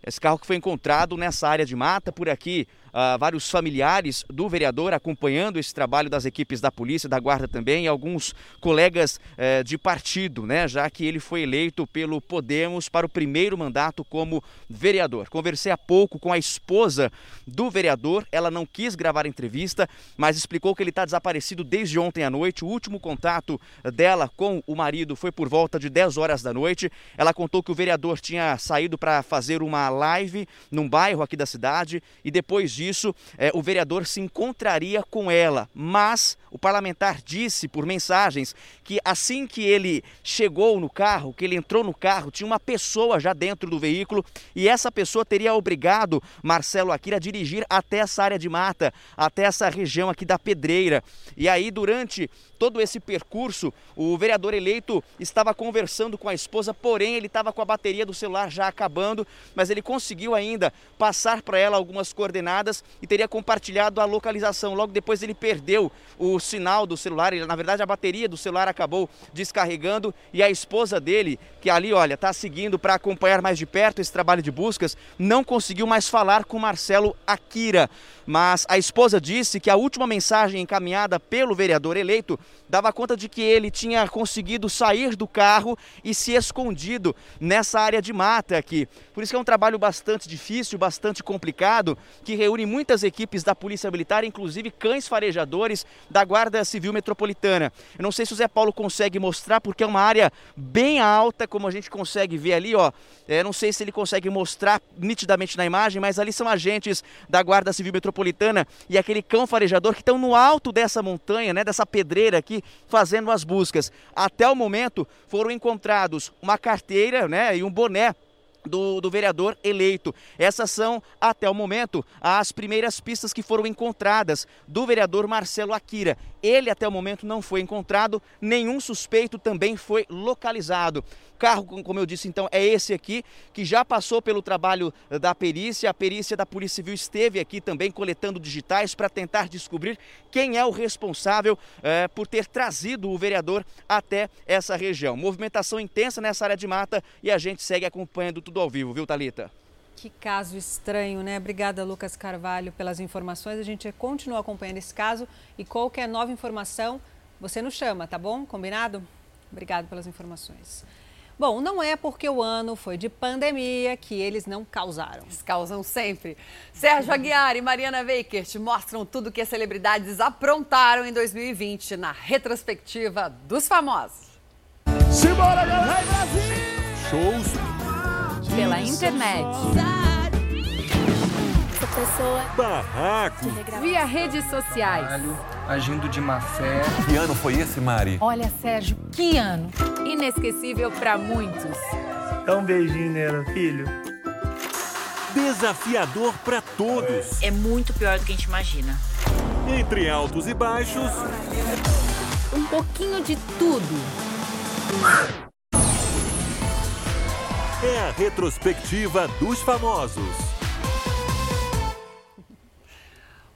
Esse carro que foi encontrado nessa área de mata, por aqui, uh, vários familiares do vereador acompanhando esse trabalho das equipes da polícia, da guarda também, e alguns colegas uh, de partido, né, já que ele foi eleito pelo Podemos para o primeiro mandato como vereador. Conversei há pouco com a esposa do vereador, ela não quis gravar a entrevista, mas explicou que ele está desaparecido desde ontem à noite. O último contato dela com o marido foi por volta de 10 horas da noite. Ela contou que o vereador tinha saído para fazer uma live num bairro aqui da cidade e depois disso disso, é, o vereador se encontraria com ela, mas o parlamentar disse por mensagens que assim que ele chegou no carro, que ele entrou no carro, tinha uma pessoa já dentro do veículo e essa pessoa teria obrigado Marcelo Akira a dirigir até essa área de mata, até essa região aqui da Pedreira. E aí, durante todo esse percurso, o vereador eleito estava conversando com a esposa, porém ele estava com a bateria do celular já acabando, mas ele conseguiu ainda passar para ela algumas coordenadas e teria compartilhado a localização. Logo depois ele perdeu o sinal do celular, ele, na verdade a bateria do celular acabou descarregando e a esposa dele, que ali, olha, está seguindo para acompanhar mais de perto esse trabalho de buscas, não conseguiu mais falar com Marcelo Akira. Mas a esposa disse que a última mensagem encaminhada pelo vereador eleito dava conta de que ele tinha conseguido sair do carro e se escondido nessa área de mata aqui. Por isso é um trabalho bastante difícil, bastante complicado, que reúne muitas equipes da Polícia Militar, inclusive cães farejadores da Guarda Civil Metropolitana. Eu não sei se o Zé Paulo consegue mostrar, porque é uma área bem alta, como a gente consegue ver ali, ó. É, não sei se ele consegue mostrar nitidamente na imagem, mas ali são agentes da Guarda Civil Metropolitana e aquele cão farejador que estão no alto dessa montanha, né, dessa pedreira aqui, fazendo as buscas. Até o momento foram encontrados uma carteira né, e um boné do, do, vereador eleito. Essas são, até o momento, as primeiras pistas que foram encontradas do vereador Marcelo Akira. Ele, até o momento, não foi encontrado, nenhum suspeito também foi localizado. Carro, como eu disse, então, é esse aqui, que já passou pelo trabalho da perícia. A perícia da Polícia Civil esteve aqui também coletando digitais para tentar descobrir quem é o responsável é, por ter trazido o vereador até essa região. Movimentação intensa nessa área de mata e a gente segue acompanhando tudo ao vivo, viu, Talita? Que caso estranho, né? Obrigada, Lucas Carvalho, pelas informações. A gente continua acompanhando esse caso e qualquer nova informação, você nos chama, tá bom? Combinado? Obrigado pelas informações. Bom, não é porque o ano foi de pandemia que eles não causaram. Eles causam sempre. Sérgio Aguiar e Mariana Weikert mostram tudo que as celebridades aprontaram em 2020 na retrospectiva dos famosos. Simbora, galera! Brasil! Shows pela internet. Essa pessoa. Barraco. Via redes sociais. Agindo de má fé. Que ano foi esse, Mari? Olha, Sérgio, que ano. Inesquecível para muitos. Dá um beijinho nela, filho. Desafiador para todos. É muito pior do que a gente imagina. Entre altos e baixos. Um pouquinho de tudo. É a retrospectiva dos famosos.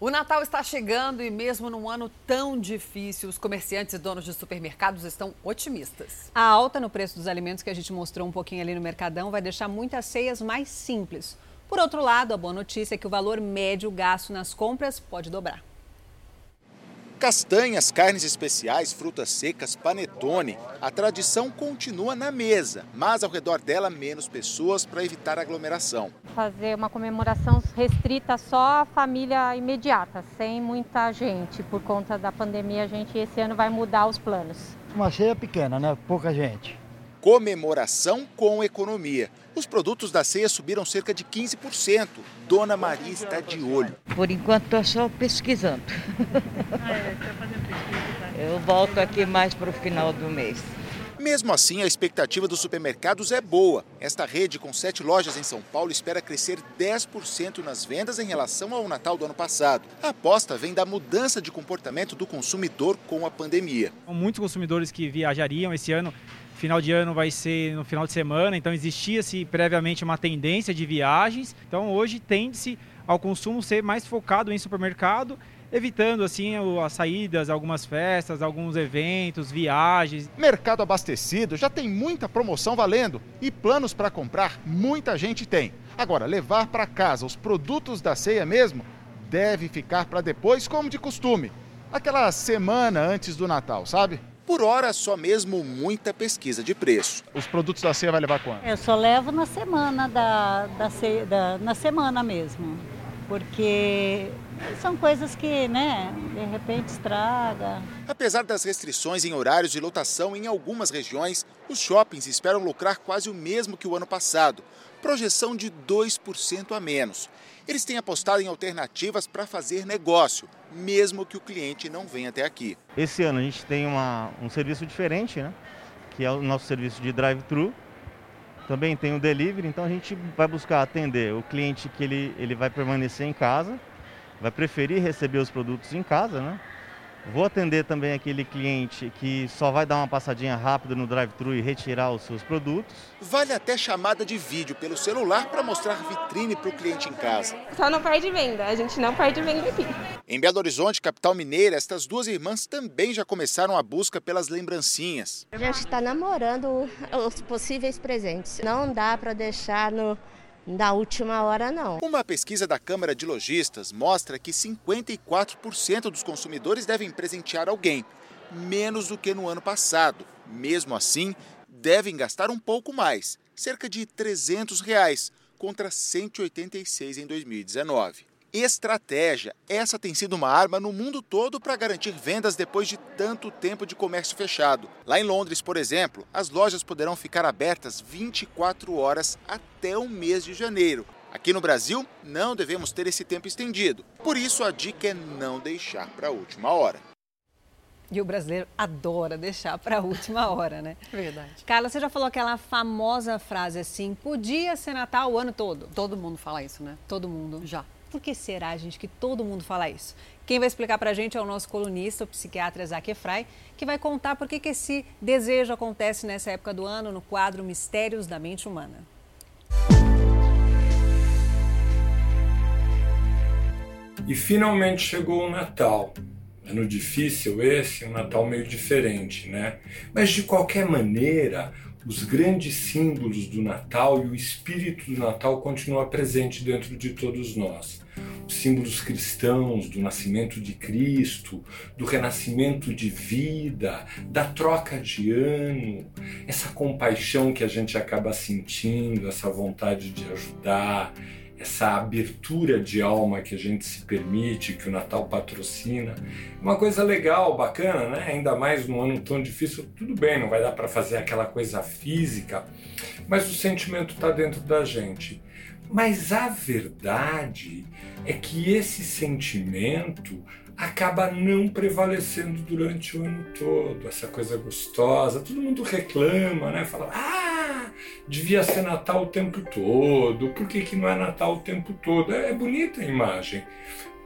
O Natal está chegando e, mesmo num ano tão difícil, os comerciantes e donos de supermercados estão otimistas. A alta no preço dos alimentos que a gente mostrou um pouquinho ali no Mercadão vai deixar muitas ceias mais simples. Por outro lado, a boa notícia é que o valor médio gasto nas compras pode dobrar. Castanhas, carnes especiais, frutas secas, panetone. A tradição continua na mesa, mas ao redor dela menos pessoas para evitar aglomeração. Fazer uma comemoração restrita só à família imediata, sem muita gente. Por conta da pandemia, a gente esse ano vai mudar os planos. Uma ceia pequena, né? Pouca gente. Comemoração com economia. Os produtos da ceia subiram cerca de 15%. Dona Maria está de olho. Por enquanto estou só pesquisando. Eu volto aqui mais para o final do mês. Mesmo assim, a expectativa dos supermercados é boa. Esta rede, com sete lojas em São Paulo, espera crescer 10% nas vendas em relação ao Natal do ano passado. A aposta vem da mudança de comportamento do consumidor com a pandemia. Muitos consumidores que viajariam esse ano final de ano vai ser no final de semana, então existia-se previamente uma tendência de viagens. Então hoje tende-se ao consumo ser mais focado em supermercado evitando assim as saídas, algumas festas, alguns eventos, viagens. Mercado abastecido já tem muita promoção valendo e planos para comprar muita gente tem. Agora, levar para casa os produtos da ceia mesmo deve ficar para depois, como de costume. Aquela semana antes do Natal, sabe? Por hora, só mesmo muita pesquisa de preço. Os produtos da ceia vai levar quanto? Eu só levo na semana da, da, ceia, da na semana mesmo, porque são coisas que, né, de repente estraga. Apesar das restrições em horários de lotação em algumas regiões, os shoppings esperam lucrar quase o mesmo que o ano passado, projeção de 2% a menos. Eles têm apostado em alternativas para fazer negócio, mesmo que o cliente não venha até aqui. Esse ano a gente tem uma, um serviço diferente, né? que é o nosso serviço de drive-thru. Também tem o delivery, então a gente vai buscar atender o cliente que ele, ele vai permanecer em casa vai preferir receber os produtos em casa, né? Vou atender também aquele cliente que só vai dar uma passadinha rápida no drive-thru e retirar os seus produtos. Vale até chamada de vídeo pelo celular para mostrar vitrine para o cliente em casa. Só não perde venda, a gente não perde venda aqui. Em Belo Horizonte, capital mineira, estas duas irmãs também já começaram a busca pelas lembrancinhas. A gente está namorando os possíveis presentes. Não dá para deixar no da última hora, não. Uma pesquisa da Câmara de Lojistas mostra que 54% dos consumidores devem presentear alguém, menos do que no ano passado. Mesmo assim, devem gastar um pouco mais, cerca de 300 reais, contra 186 em 2019 estratégia. Essa tem sido uma arma no mundo todo para garantir vendas depois de tanto tempo de comércio fechado. Lá em Londres, por exemplo, as lojas poderão ficar abertas 24 horas até o mês de janeiro. Aqui no Brasil, não devemos ter esse tempo estendido. Por isso, a dica é não deixar para a última hora. E o brasileiro adora deixar para a última hora, né? Verdade. Carla, você já falou aquela famosa frase assim: podia ser Natal o ano todo. Todo mundo fala isso, né? Todo mundo. Já. Por que será, gente, que todo mundo fala isso? Quem vai explicar para a gente é o nosso colunista, o psiquiatra Zac Efrai, que vai contar por que, que esse desejo acontece nessa época do ano no quadro Mistérios da Mente Humana. E finalmente chegou o Natal. Ano difícil esse, um Natal meio diferente, né? Mas de qualquer maneira, os grandes símbolos do Natal e o espírito do Natal continua presente dentro de todos nós. Os símbolos cristãos do nascimento de Cristo, do renascimento de vida, da troca de ano, essa compaixão que a gente acaba sentindo, essa vontade de ajudar, essa abertura de alma que a gente se permite, que o Natal patrocina. Uma coisa legal, bacana, né? Ainda mais num ano tão difícil, tudo bem, não vai dar para fazer aquela coisa física, mas o sentimento está dentro da gente. Mas a verdade é que esse sentimento acaba não prevalecendo durante o ano todo, essa coisa gostosa. Todo mundo reclama, né? Fala, ah, devia ser Natal o tempo todo, por que, que não é Natal o tempo todo? É, é bonita a imagem,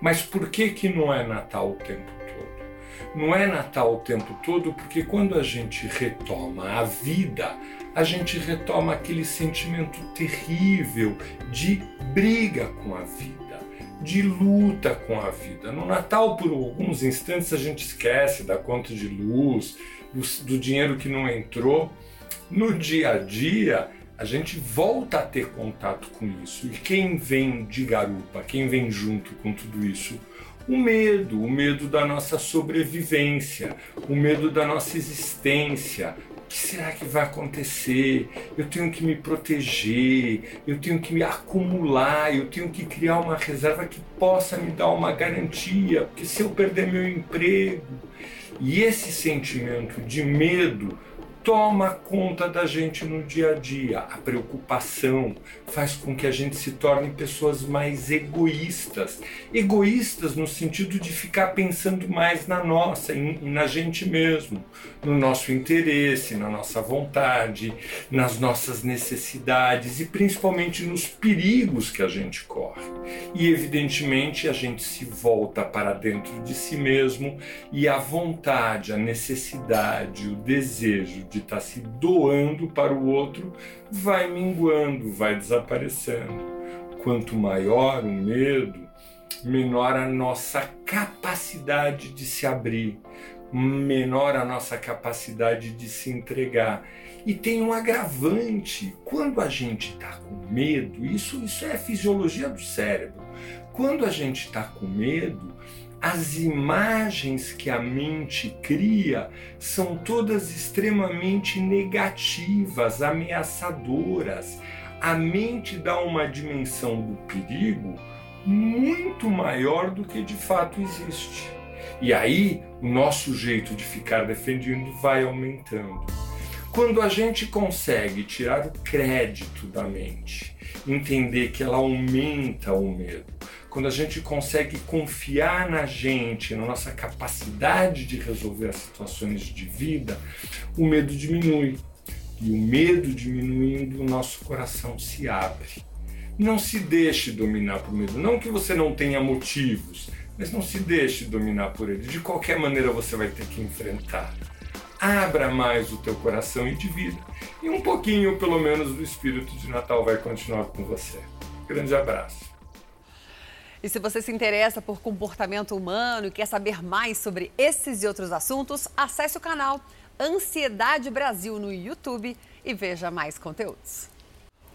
mas por que, que não é Natal o tempo todo? Não é Natal o tempo todo porque quando a gente retoma a vida, a gente retoma aquele sentimento terrível de briga com a vida de luta com a vida. No Natal, por alguns instantes, a gente esquece da conta de luz, do, do dinheiro que não entrou. No dia a dia, a gente volta a ter contato com isso. E quem vem de garupa, quem vem junto com tudo isso? O medo, o medo da nossa sobrevivência, o medo da nossa existência, que será que vai acontecer? Eu tenho que me proteger, eu tenho que me acumular, eu tenho que criar uma reserva que possa me dar uma garantia, porque se eu perder meu emprego. E esse sentimento de medo toma conta da gente no dia a dia. A preocupação faz com que a gente se torne pessoas mais egoístas. Egoístas no sentido de ficar pensando mais na nossa e na gente mesmo, no nosso interesse, na nossa vontade, nas nossas necessidades e principalmente nos perigos que a gente corre. E evidentemente a gente se volta para dentro de si mesmo e a vontade, a necessidade, o desejo de estar tá se doando para o outro vai minguando, vai desaparecendo. Quanto maior o medo, menor a nossa capacidade de se abrir, menor a nossa capacidade de se entregar. E tem um agravante: quando a gente está com medo, isso, isso é fisiologia do cérebro. Quando a gente está com medo, as imagens que a mente cria são todas extremamente negativas, ameaçadoras. A mente dá uma dimensão do perigo muito maior do que de fato existe. E aí, o nosso jeito de ficar defendendo vai aumentando. Quando a gente consegue tirar o crédito da mente, entender que ela aumenta o medo, quando a gente consegue confiar na gente, na nossa capacidade de resolver as situações de vida, o medo diminui. E o medo diminuindo, o nosso coração se abre. Não se deixe dominar por medo. Não que você não tenha motivos, mas não se deixe dominar por ele. De qualquer maneira você vai ter que enfrentar. Abra mais o teu coração e divida. E um pouquinho, pelo menos, do espírito de Natal vai continuar com você. Grande abraço. E se você se interessa por comportamento humano e quer saber mais sobre esses e outros assuntos, acesse o canal Ansiedade Brasil no YouTube e veja mais conteúdos.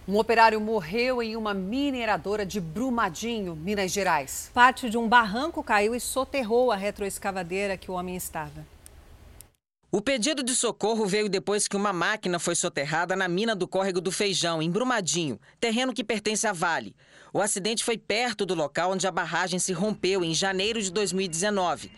Um operário morreu em uma mineradora de Brumadinho, Minas Gerais. Parte de um barranco caiu e soterrou a retroescavadeira que o homem estava. O pedido de socorro veio depois que uma máquina foi soterrada na mina do córrego do Feijão, em Brumadinho, terreno que pertence à Vale. O acidente foi perto do local onde a barragem se rompeu em janeiro de 2019.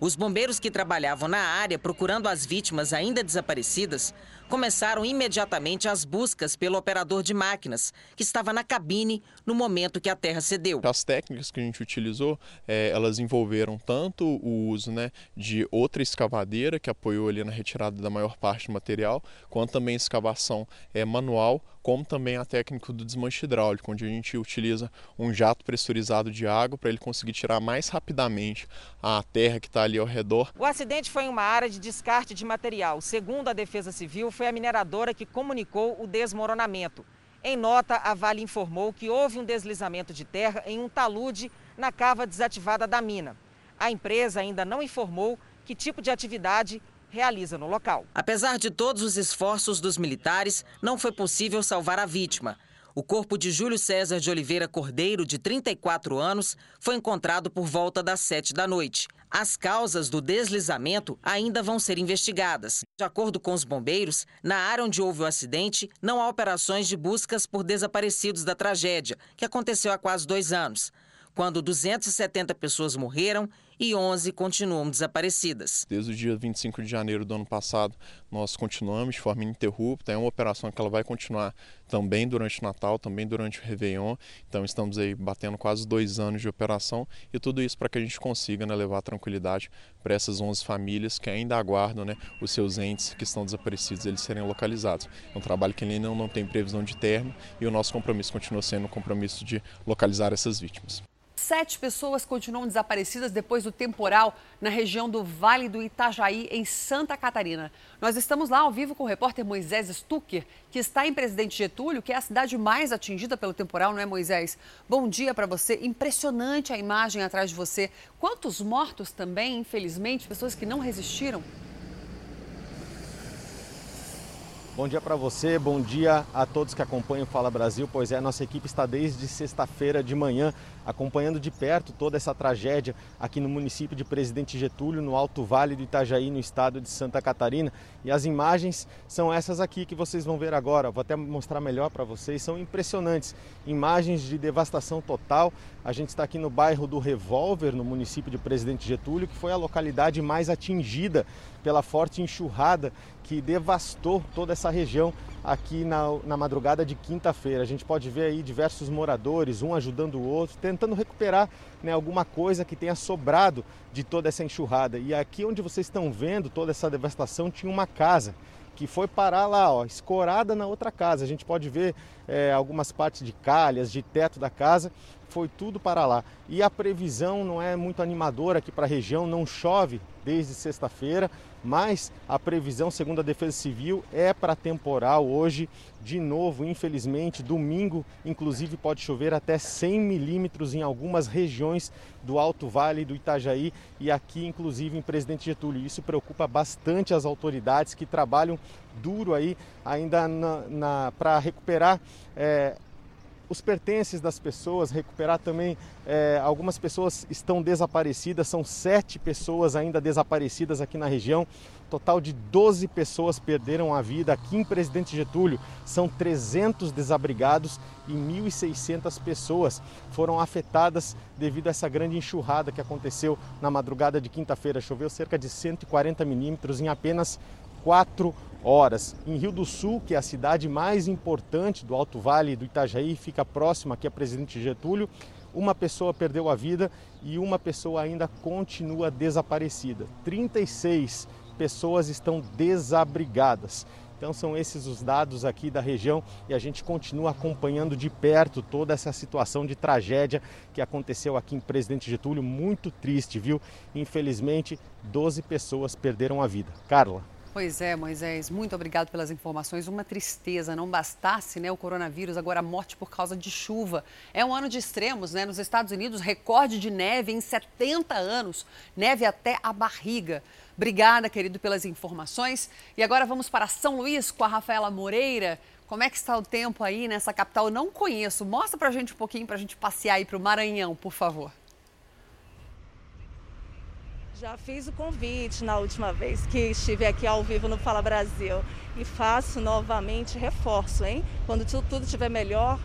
Os bombeiros que trabalhavam na área procurando as vítimas ainda desaparecidas começaram imediatamente as buscas pelo operador de máquinas, que estava na cabine no momento que a terra cedeu. As técnicas que a gente utilizou, é, elas envolveram tanto o uso né, de outra escavadeira, que apoiou ali na retirada da maior parte do material, quanto também escavação é, manual, como também a técnica do desmanche hidráulico, onde a gente utiliza um jato pressurizado de água para ele conseguir tirar mais rapidamente a terra que está ali ao redor. O acidente foi em uma área de descarte de material. Segundo a Defesa Civil, foi a mineradora que comunicou o desmoronamento. Em nota, a Vale informou que houve um deslizamento de terra em um talude na cava desativada da mina. A empresa ainda não informou que tipo de atividade realiza no local. Apesar de todos os esforços dos militares, não foi possível salvar a vítima. O corpo de Júlio César de Oliveira Cordeiro, de 34 anos, foi encontrado por volta das 7 da noite. As causas do deslizamento ainda vão ser investigadas. De acordo com os bombeiros, na área onde houve o acidente, não há operações de buscas por desaparecidos da tragédia, que aconteceu há quase dois anos quando 270 pessoas morreram e 11 continuam desaparecidas. Desde o dia 25 de janeiro do ano passado, nós continuamos de forma ininterrupta. É uma operação que ela vai continuar também durante o Natal, também durante o Réveillon. Então estamos aí batendo quase dois anos de operação e tudo isso para que a gente consiga né, levar tranquilidade para essas 11 famílias que ainda aguardam né, os seus entes que estão desaparecidos eles serem localizados. É um trabalho que ainda não tem previsão de término e o nosso compromisso continua sendo o compromisso de localizar essas vítimas. Sete pessoas continuam desaparecidas depois do temporal na região do Vale do Itajaí, em Santa Catarina. Nós estamos lá ao vivo com o repórter Moisés Stucker, que está em Presidente Getúlio, que é a cidade mais atingida pelo temporal, não é, Moisés? Bom dia para você. Impressionante a imagem atrás de você. Quantos mortos também, infelizmente, pessoas que não resistiram? Bom dia para você, bom dia a todos que acompanham o Fala Brasil. Pois é, nossa equipe está desde sexta-feira de manhã acompanhando de perto toda essa tragédia aqui no município de Presidente Getúlio, no Alto Vale do Itajaí, no estado de Santa Catarina. E as imagens são essas aqui que vocês vão ver agora. Vou até mostrar melhor para vocês. São impressionantes. Imagens de devastação total. A gente está aqui no bairro do Revólver, no município de Presidente Getúlio, que foi a localidade mais atingida pela forte enxurrada que devastou toda essa região aqui na, na madrugada de quinta-feira. A gente pode ver aí diversos moradores, um ajudando o outro, tentando recuperar né, alguma coisa que tenha sobrado de toda essa enxurrada. E aqui onde vocês estão vendo toda essa devastação tinha uma casa que foi parar lá, ó, escorada na outra casa. A gente pode ver é, algumas partes de calhas, de teto da casa, foi tudo para lá. E a previsão não é muito animadora aqui para a região, não chove desde sexta-feira, mas a previsão, segundo a Defesa Civil, é para temporal hoje. De novo, infelizmente, domingo, inclusive, pode chover até 100 milímetros em algumas regiões do Alto Vale do Itajaí e aqui, inclusive, em Presidente Getúlio. Isso preocupa bastante as autoridades que trabalham duro aí ainda para recuperar é, os pertences das pessoas, recuperar também. É, algumas pessoas estão desaparecidas, são sete pessoas ainda desaparecidas aqui na região. Total de 12 pessoas perderam a vida aqui em Presidente Getúlio. São 300 desabrigados e 1.600 pessoas foram afetadas devido a essa grande enxurrada que aconteceu na madrugada de quinta-feira. Choveu cerca de 140 milímetros em apenas quatro horas. Em Rio do Sul, que é a cidade mais importante do Alto Vale do Itajaí, fica próxima aqui a Presidente Getúlio, uma pessoa perdeu a vida e uma pessoa ainda continua desaparecida. 36 pessoas estão desabrigadas. Então são esses os dados aqui da região e a gente continua acompanhando de perto toda essa situação de tragédia que aconteceu aqui em Presidente Getúlio, muito triste, viu? Infelizmente, 12 pessoas perderam a vida. Carla. Pois é, Moisés, muito obrigado pelas informações. Uma tristeza, não bastasse né, o coronavírus, agora a morte por causa de chuva. É um ano de extremos, né? Nos Estados Unidos, recorde de neve em 70 anos, neve até a barriga. Obrigada, querido, pelas informações. E agora vamos para São Luís com a Rafaela Moreira. Como é que está o tempo aí nessa capital? Eu não conheço. Mostra para a gente um pouquinho para a gente passear aí para o Maranhão, por favor. Já fiz o convite na última vez que estive aqui ao vivo no Fala Brasil e faço novamente, reforço, hein? Quando tudo estiver melhor,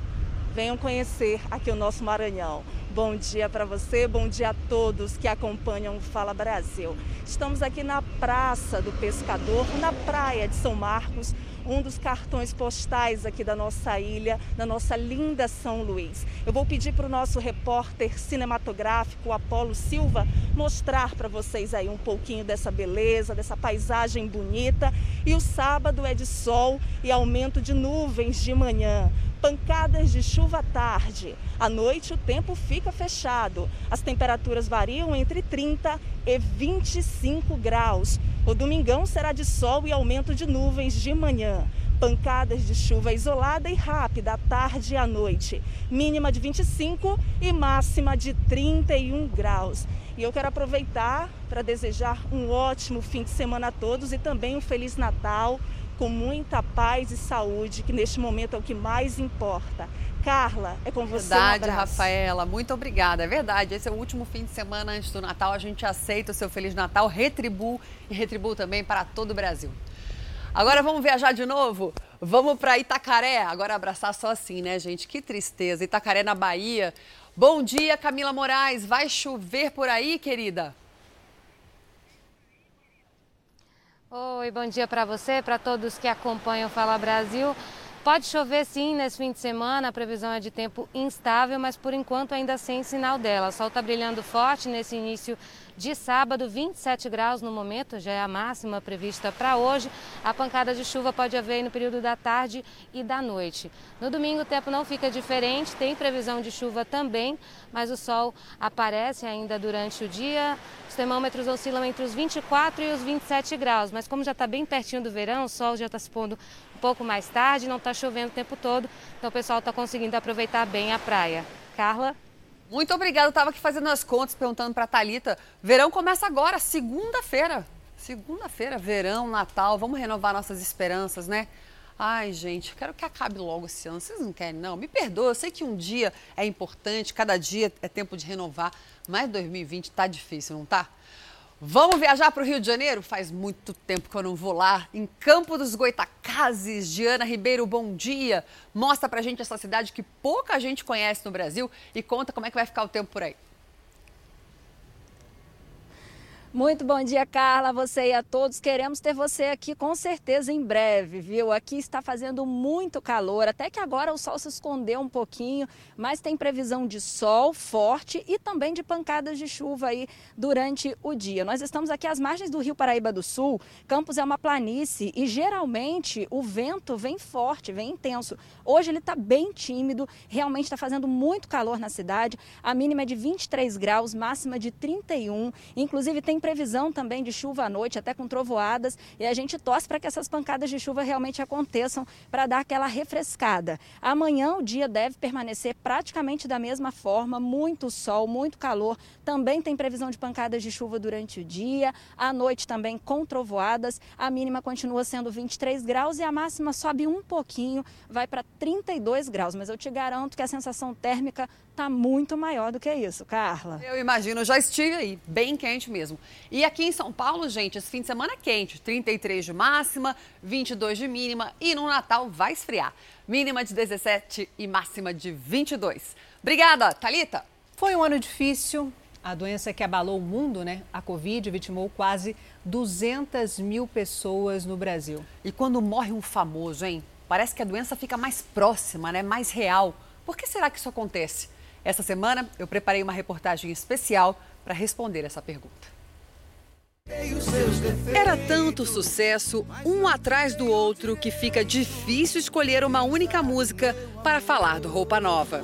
venham conhecer aqui o nosso Maranhão. Bom dia para você, bom dia a todos que acompanham o Fala Brasil. Estamos aqui na Praça do Pescador, na praia de São Marcos, um dos cartões postais aqui da nossa ilha, da nossa linda São Luís. Eu vou pedir para o nosso repórter cinematográfico, Apolo Silva, mostrar para vocês aí um pouquinho dessa beleza, dessa paisagem bonita. E o sábado é de sol e aumento de nuvens de manhã pancadas de chuva à tarde. À noite o tempo fica fechado. As temperaturas variam entre 30 e 25 graus. O domingão será de sol e aumento de nuvens de manhã. Pancadas de chuva isolada e rápida à tarde e à noite. Mínima de 25 e máxima de 31 graus. E eu quero aproveitar para desejar um ótimo fim de semana a todos e também um Feliz Natal com muita paz e saúde, que neste momento é o que mais importa. Carla, é com você. Verdade, um Rafaela, muito obrigada. É verdade, esse é o último fim de semana antes do Natal. A gente aceita o seu Feliz Natal, retribuo e retribuo também para todo o Brasil. Agora vamos viajar de novo? Vamos para Itacaré. Agora abraçar só assim, né, gente? Que tristeza. Itacaré na Bahia. Bom dia, Camila Moraes. Vai chover por aí, querida? Oi, bom dia para você, para todos que acompanham o Fala Brasil. Pode chover sim nesse fim de semana, a previsão é de tempo instável, mas por enquanto ainda sem sinal dela. O sol está brilhando forte nesse início de sábado, 27 graus no momento, já é a máxima prevista para hoje. A pancada de chuva pode haver no período da tarde e da noite. No domingo o tempo não fica diferente, tem previsão de chuva também, mas o sol aparece ainda durante o dia. Os termômetros oscilam entre os 24 e os 27 graus, mas como já está bem pertinho do verão, o sol já está se pondo um pouco mais tarde, não está chovendo o tempo todo, então o pessoal está conseguindo aproveitar bem a praia. Carla? Muito obrigada. Estava aqui fazendo as contas, perguntando para a Thalita. Verão começa agora, segunda-feira. Segunda-feira, verão, Natal. Vamos renovar nossas esperanças, né? Ai, gente, quero que acabe logo esse ano. Vocês não querem, não? Me perdoa, eu sei que um dia é importante, cada dia é tempo de renovar, mas 2020 tá difícil, não tá? Vamos viajar para o Rio de Janeiro? Faz muito tempo que eu não vou lá. Em Campo dos Goitacazes, Diana Ribeiro, bom dia. Mostra pra gente essa cidade que pouca gente conhece no Brasil e conta como é que vai ficar o tempo por aí. Muito bom dia, Carla, você e a todos. Queremos ter você aqui com certeza em breve, viu? Aqui está fazendo muito calor, até que agora o sol se escondeu um pouquinho, mas tem previsão de sol forte e também de pancadas de chuva aí durante o dia. Nós estamos aqui às margens do Rio Paraíba do Sul. Campos é uma planície e geralmente o vento vem forte, vem intenso. Hoje ele está bem tímido, realmente está fazendo muito calor na cidade. A mínima é de 23 graus, máxima de 31. Inclusive tem previsão também de chuva à noite, até com trovoadas, e a gente torce para que essas pancadas de chuva realmente aconteçam para dar aquela refrescada. Amanhã o dia deve permanecer praticamente da mesma forma, muito sol, muito calor. Também tem previsão de pancadas de chuva durante o dia, à noite também com trovoadas. A mínima continua sendo 23 graus e a máxima sobe um pouquinho, vai para 32 graus, mas eu te garanto que a sensação térmica está muito maior do que isso, Carla. Eu imagino, já estive aí, bem quente mesmo. E aqui em São Paulo, gente, esse fim de semana é quente, 33 de máxima, 22 de mínima e no Natal vai esfriar. Mínima de 17 e máxima de 22. Obrigada, Talita. Foi um ano difícil. A doença que abalou o mundo, né? A Covid vitimou quase 200 mil pessoas no Brasil. E quando morre um famoso, hein? Parece que a doença fica mais próxima, né? Mais real. Por que será que isso acontece? Essa semana eu preparei uma reportagem especial para responder essa pergunta. Era tanto sucesso, um atrás do outro, que fica difícil escolher uma única música para falar do Roupa Nova.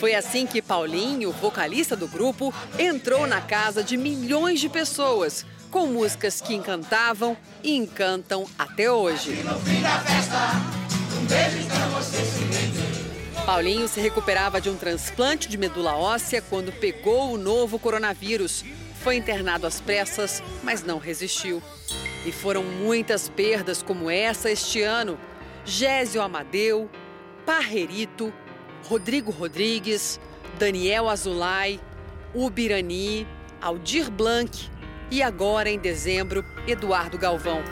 Foi assim que Paulinho, vocalista do grupo, entrou na casa de milhões de pessoas, com músicas que encantavam e encantam até hoje. Paulinho se recuperava de um transplante de medula óssea quando pegou o novo coronavírus. Foi internado às pressas, mas não resistiu. E foram muitas perdas como essa este ano. Gésio Amadeu, Parrerito, Rodrigo Rodrigues, Daniel Azulay, Ubirani, Aldir Blanc e agora, em dezembro, Eduardo Galvão.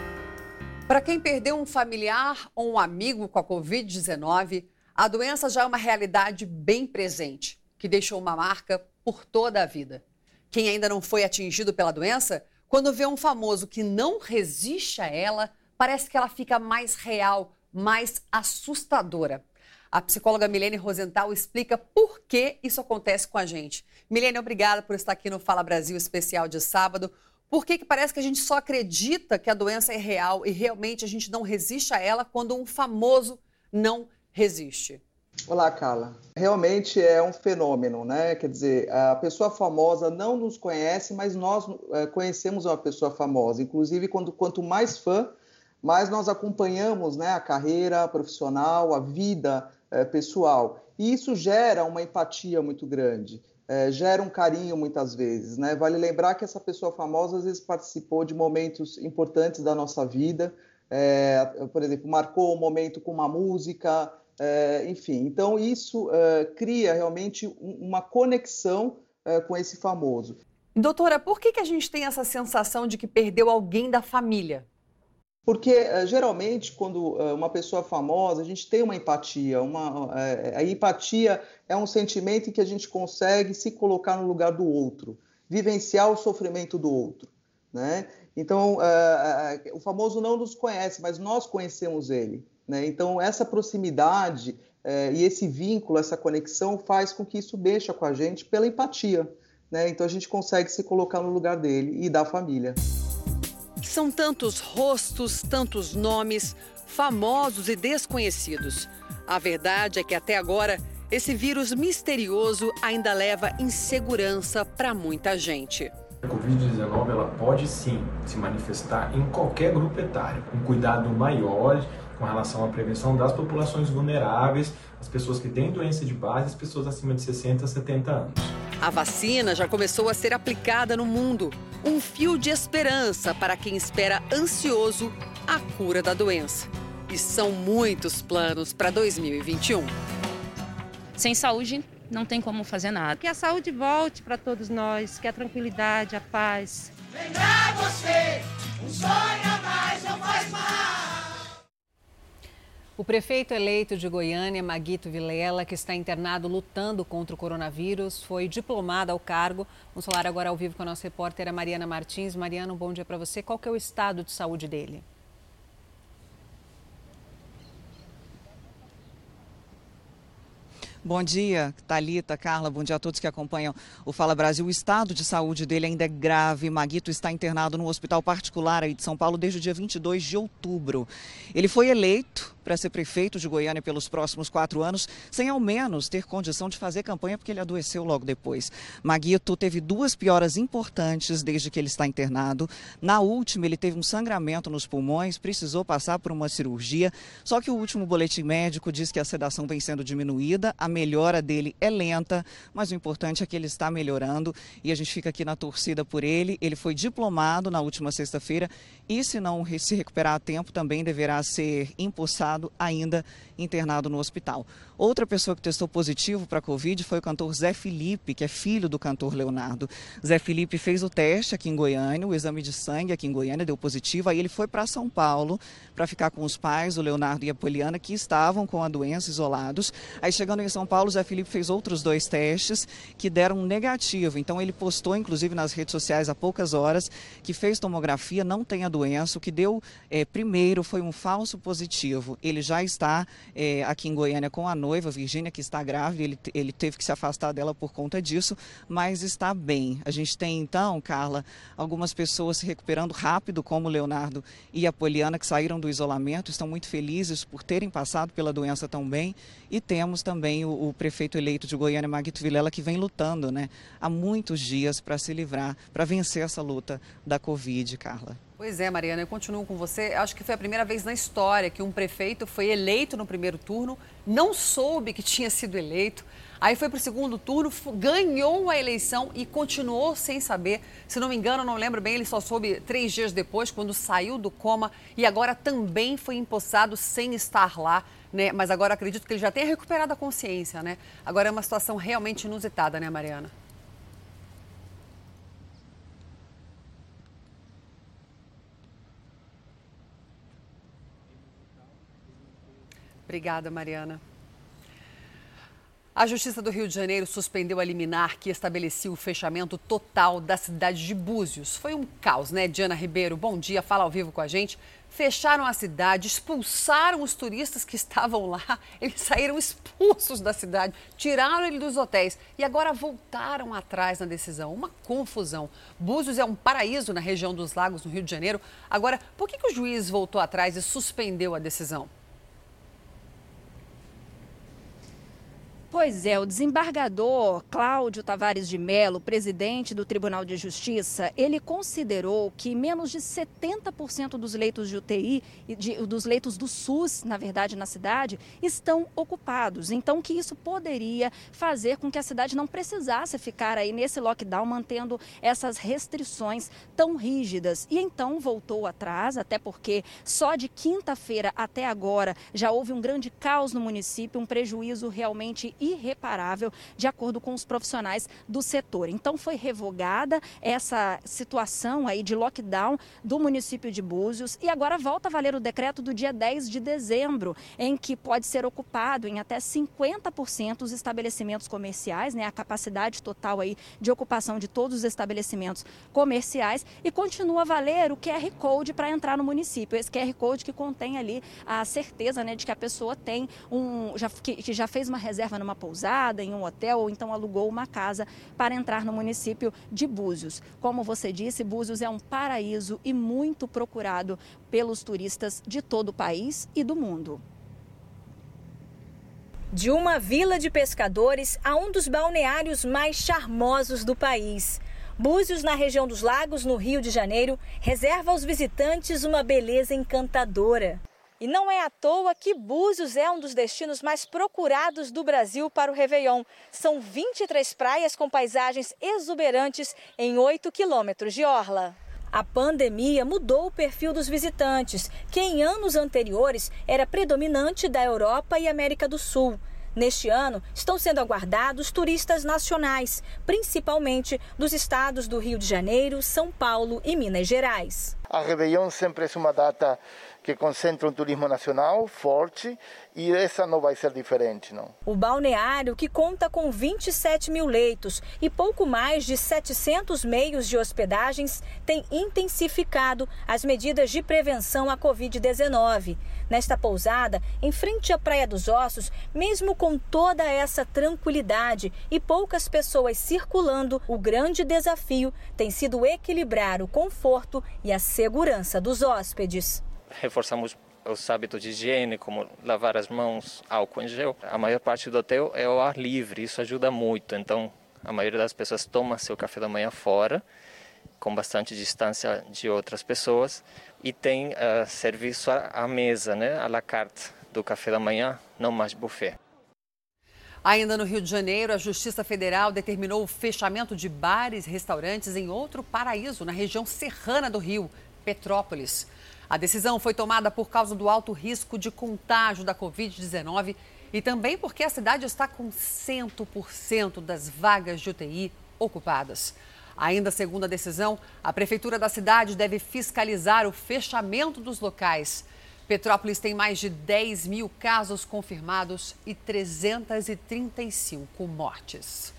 Para quem perdeu um familiar ou um amigo com a Covid-19, a doença já é uma realidade bem presente, que deixou uma marca por toda a vida. Quem ainda não foi atingido pela doença, quando vê um famoso que não resiste a ela, parece que ela fica mais real, mais assustadora. A psicóloga Milene Rosenthal explica por que isso acontece com a gente. Milene, obrigada por estar aqui no Fala Brasil especial de sábado. Por que, que parece que a gente só acredita que a doença é real e realmente a gente não resiste a ela quando um famoso não resiste? Olá, Carla. Realmente é um fenômeno, né? Quer dizer, a pessoa famosa não nos conhece, mas nós é, conhecemos uma pessoa famosa. Inclusive, quando, quanto mais fã, mais nós acompanhamos né, a carreira profissional, a vida é, pessoal. E isso gera uma empatia muito grande, é, gera um carinho muitas vezes. Né? Vale lembrar que essa pessoa famosa às vezes participou de momentos importantes da nossa vida, é, por exemplo, marcou um momento com uma música, enfim, então isso é, cria realmente uma conexão é, com esse famoso. Doutora, por que, que a gente tem essa sensação de que perdeu alguém da família? Porque é, geralmente, quando é, uma pessoa famosa, a gente tem uma empatia. Uma, a empatia é um sentimento em que a gente consegue se colocar no lugar do outro, vivenciar o sofrimento do outro. Né? Então, o famoso não nos conhece, mas nós conhecemos ele. Né? Então, essa proximidade é, e esse vínculo, essa conexão faz com que isso mexa com a gente pela empatia. Né? Então, a gente consegue se colocar no lugar dele e da família. São tantos rostos, tantos nomes, famosos e desconhecidos. A verdade é que até agora esse vírus misterioso ainda leva insegurança para muita gente. A Covid-19 ela pode sim se manifestar em qualquer grupo etário. Um cuidado maior com relação à prevenção das populações vulneráveis, as pessoas que têm doença de base, as pessoas acima de 60 a 70 anos. A vacina já começou a ser aplicada no mundo. Um fio de esperança para quem espera ansioso a cura da doença. E são muitos planos para 2021. Sem saúde, não tem como fazer nada. Que a saúde volte para todos nós, que a tranquilidade, a paz. Vem pra você, um sonho a mais não faz mal. O prefeito eleito de Goiânia, Maguito Vilela, que está internado lutando contra o coronavírus, foi diplomado ao cargo. Vamos falar agora ao vivo com a nossa repórter Mariana Martins. Mariana, um bom dia para você. Qual que é o estado de saúde dele? Bom dia, Talita, Carla, bom dia a todos que acompanham o Fala Brasil. O estado de saúde dele ainda é grave. Maguito está internado no hospital particular aí de São Paulo desde o dia 22 de outubro. Ele foi eleito para ser prefeito de Goiânia pelos próximos quatro anos, sem ao menos ter condição de fazer campanha, porque ele adoeceu logo depois. Maguito teve duas pioras importantes desde que ele está internado. Na última, ele teve um sangramento nos pulmões, precisou passar por uma cirurgia. Só que o último boletim médico diz que a sedação vem sendo diminuída, a melhora dele é lenta, mas o importante é que ele está melhorando e a gente fica aqui na torcida por ele. Ele foi diplomado na última sexta-feira e, se não se recuperar a tempo, também deverá ser ainda internado no hospital. Outra pessoa que testou positivo para a Covid foi o cantor Zé Felipe, que é filho do cantor Leonardo. Zé Felipe fez o teste aqui em Goiânia, o exame de sangue aqui em Goiânia deu positivo, aí ele foi para São Paulo para ficar com os pais, o Leonardo e a Poliana, que estavam com a doença isolados. Aí chegando em São Paulo, Zé Felipe fez outros dois testes que deram negativo. Então ele postou, inclusive nas redes sociais há poucas horas, que fez tomografia, não tem a doença. O que deu é, primeiro foi um falso positivo. Ele já está é, aqui em Goiânia com a noiva, Virgínia, que está grávida, ele, ele teve que se afastar dela por conta disso, mas está bem. A gente tem então, Carla, algumas pessoas se recuperando rápido, como o Leonardo e a Poliana, que saíram do isolamento, estão muito felizes por terem passado pela doença tão bem. E temos também o, o prefeito eleito de Goiânia, Maguito Vilela, que vem lutando né, há muitos dias para se livrar, para vencer essa luta da Covid, Carla. Pois é, Mariana, eu continuo com você. Acho que foi a primeira vez na história que um prefeito foi eleito no primeiro turno, não soube que tinha sido eleito, aí foi para o segundo turno, ganhou a eleição e continuou sem saber. Se não me engano, não lembro bem, ele só soube três dias depois, quando saiu do coma e agora também foi empossado sem estar lá. Né? Mas agora acredito que ele já tenha recuperado a consciência, né? Agora é uma situação realmente inusitada, né, Mariana? Obrigada, Mariana. A Justiça do Rio de Janeiro suspendeu a liminar que estabelecia o fechamento total da cidade de Búzios. Foi um caos, né, Diana Ribeiro? Bom dia, fala ao vivo com a gente. Fecharam a cidade, expulsaram os turistas que estavam lá, eles saíram expulsos da cidade, tiraram ele dos hotéis e agora voltaram atrás na decisão. Uma confusão. Búzios é um paraíso na região dos lagos, no Rio de Janeiro. Agora, por que, que o juiz voltou atrás e suspendeu a decisão? Pois é, o desembargador Cláudio Tavares de Mello, presidente do Tribunal de Justiça, ele considerou que menos de 70% dos leitos de UTI, de, dos leitos do SUS, na verdade, na cidade, estão ocupados. Então, que isso poderia fazer com que a cidade não precisasse ficar aí nesse lockdown, mantendo essas restrições tão rígidas. E então voltou atrás, até porque só de quinta-feira até agora já houve um grande caos no município, um prejuízo realmente irreparável, de acordo com os profissionais do setor. Então foi revogada essa situação aí de lockdown do município de Búzios e agora volta a valer o decreto do dia 10 de dezembro, em que pode ser ocupado em até 50% os estabelecimentos comerciais, né, a capacidade total aí de ocupação de todos os estabelecimentos comerciais e continua a valer o QR Code para entrar no município. Esse QR Code que contém ali a certeza, né, de que a pessoa tem um já que, que já fez uma reserva numa pousada, em um hotel ou então alugou uma casa para entrar no município de Búzios. Como você disse, Búzios é um paraíso e muito procurado pelos turistas de todo o país e do mundo. De uma vila de pescadores a um dos balneários mais charmosos do país. Búzios, na região dos lagos, no Rio de Janeiro, reserva aos visitantes uma beleza encantadora. E não é à toa que Búzios é um dos destinos mais procurados do Brasil para o Réveillon. São 23 praias com paisagens exuberantes em 8 quilômetros de orla. A pandemia mudou o perfil dos visitantes, que em anos anteriores era predominante da Europa e América do Sul. Neste ano, estão sendo aguardados turistas nacionais, principalmente dos estados do Rio de Janeiro, São Paulo e Minas Gerais. A Réveillon sempre é uma data que concentra um turismo nacional forte e essa não vai ser diferente, não. O balneário, que conta com 27 mil leitos e pouco mais de 700 meios de hospedagens, tem intensificado as medidas de prevenção à Covid-19. Nesta pousada, em frente à Praia dos Ossos, mesmo com toda essa tranquilidade e poucas pessoas circulando, o grande desafio tem sido equilibrar o conforto e a segurança dos hóspedes reforçamos os hábitos de higiene, como lavar as mãos, álcool em gel. A maior parte do hotel é ao ar livre, isso ajuda muito. Então, a maioria das pessoas toma seu café da manhã fora, com bastante distância de outras pessoas, e tem uh, serviço à mesa, né, à la carte do café da manhã, não mais buffet. Ainda no Rio de Janeiro, a Justiça Federal determinou o fechamento de bares e restaurantes em outro paraíso, na região serrana do Rio, Petrópolis. A decisão foi tomada por causa do alto risco de contágio da Covid-19 e também porque a cidade está com 100% das vagas de UTI ocupadas. Ainda segundo a decisão, a prefeitura da cidade deve fiscalizar o fechamento dos locais. Petrópolis tem mais de 10 mil casos confirmados e 335 mortes.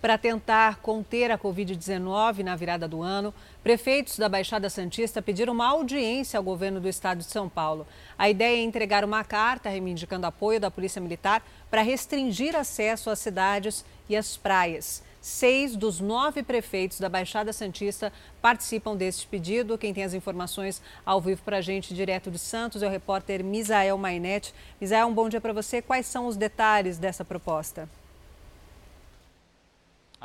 Para tentar conter a Covid-19 na virada do ano, prefeitos da Baixada Santista pediram uma audiência ao governo do estado de São Paulo. A ideia é entregar uma carta reivindicando apoio da Polícia Militar para restringir acesso às cidades e às praias. Seis dos nove prefeitos da Baixada Santista participam deste pedido. Quem tem as informações ao vivo para a gente, direto de Santos, é o repórter Misael Mainete. Misael, um bom dia para você. Quais são os detalhes dessa proposta?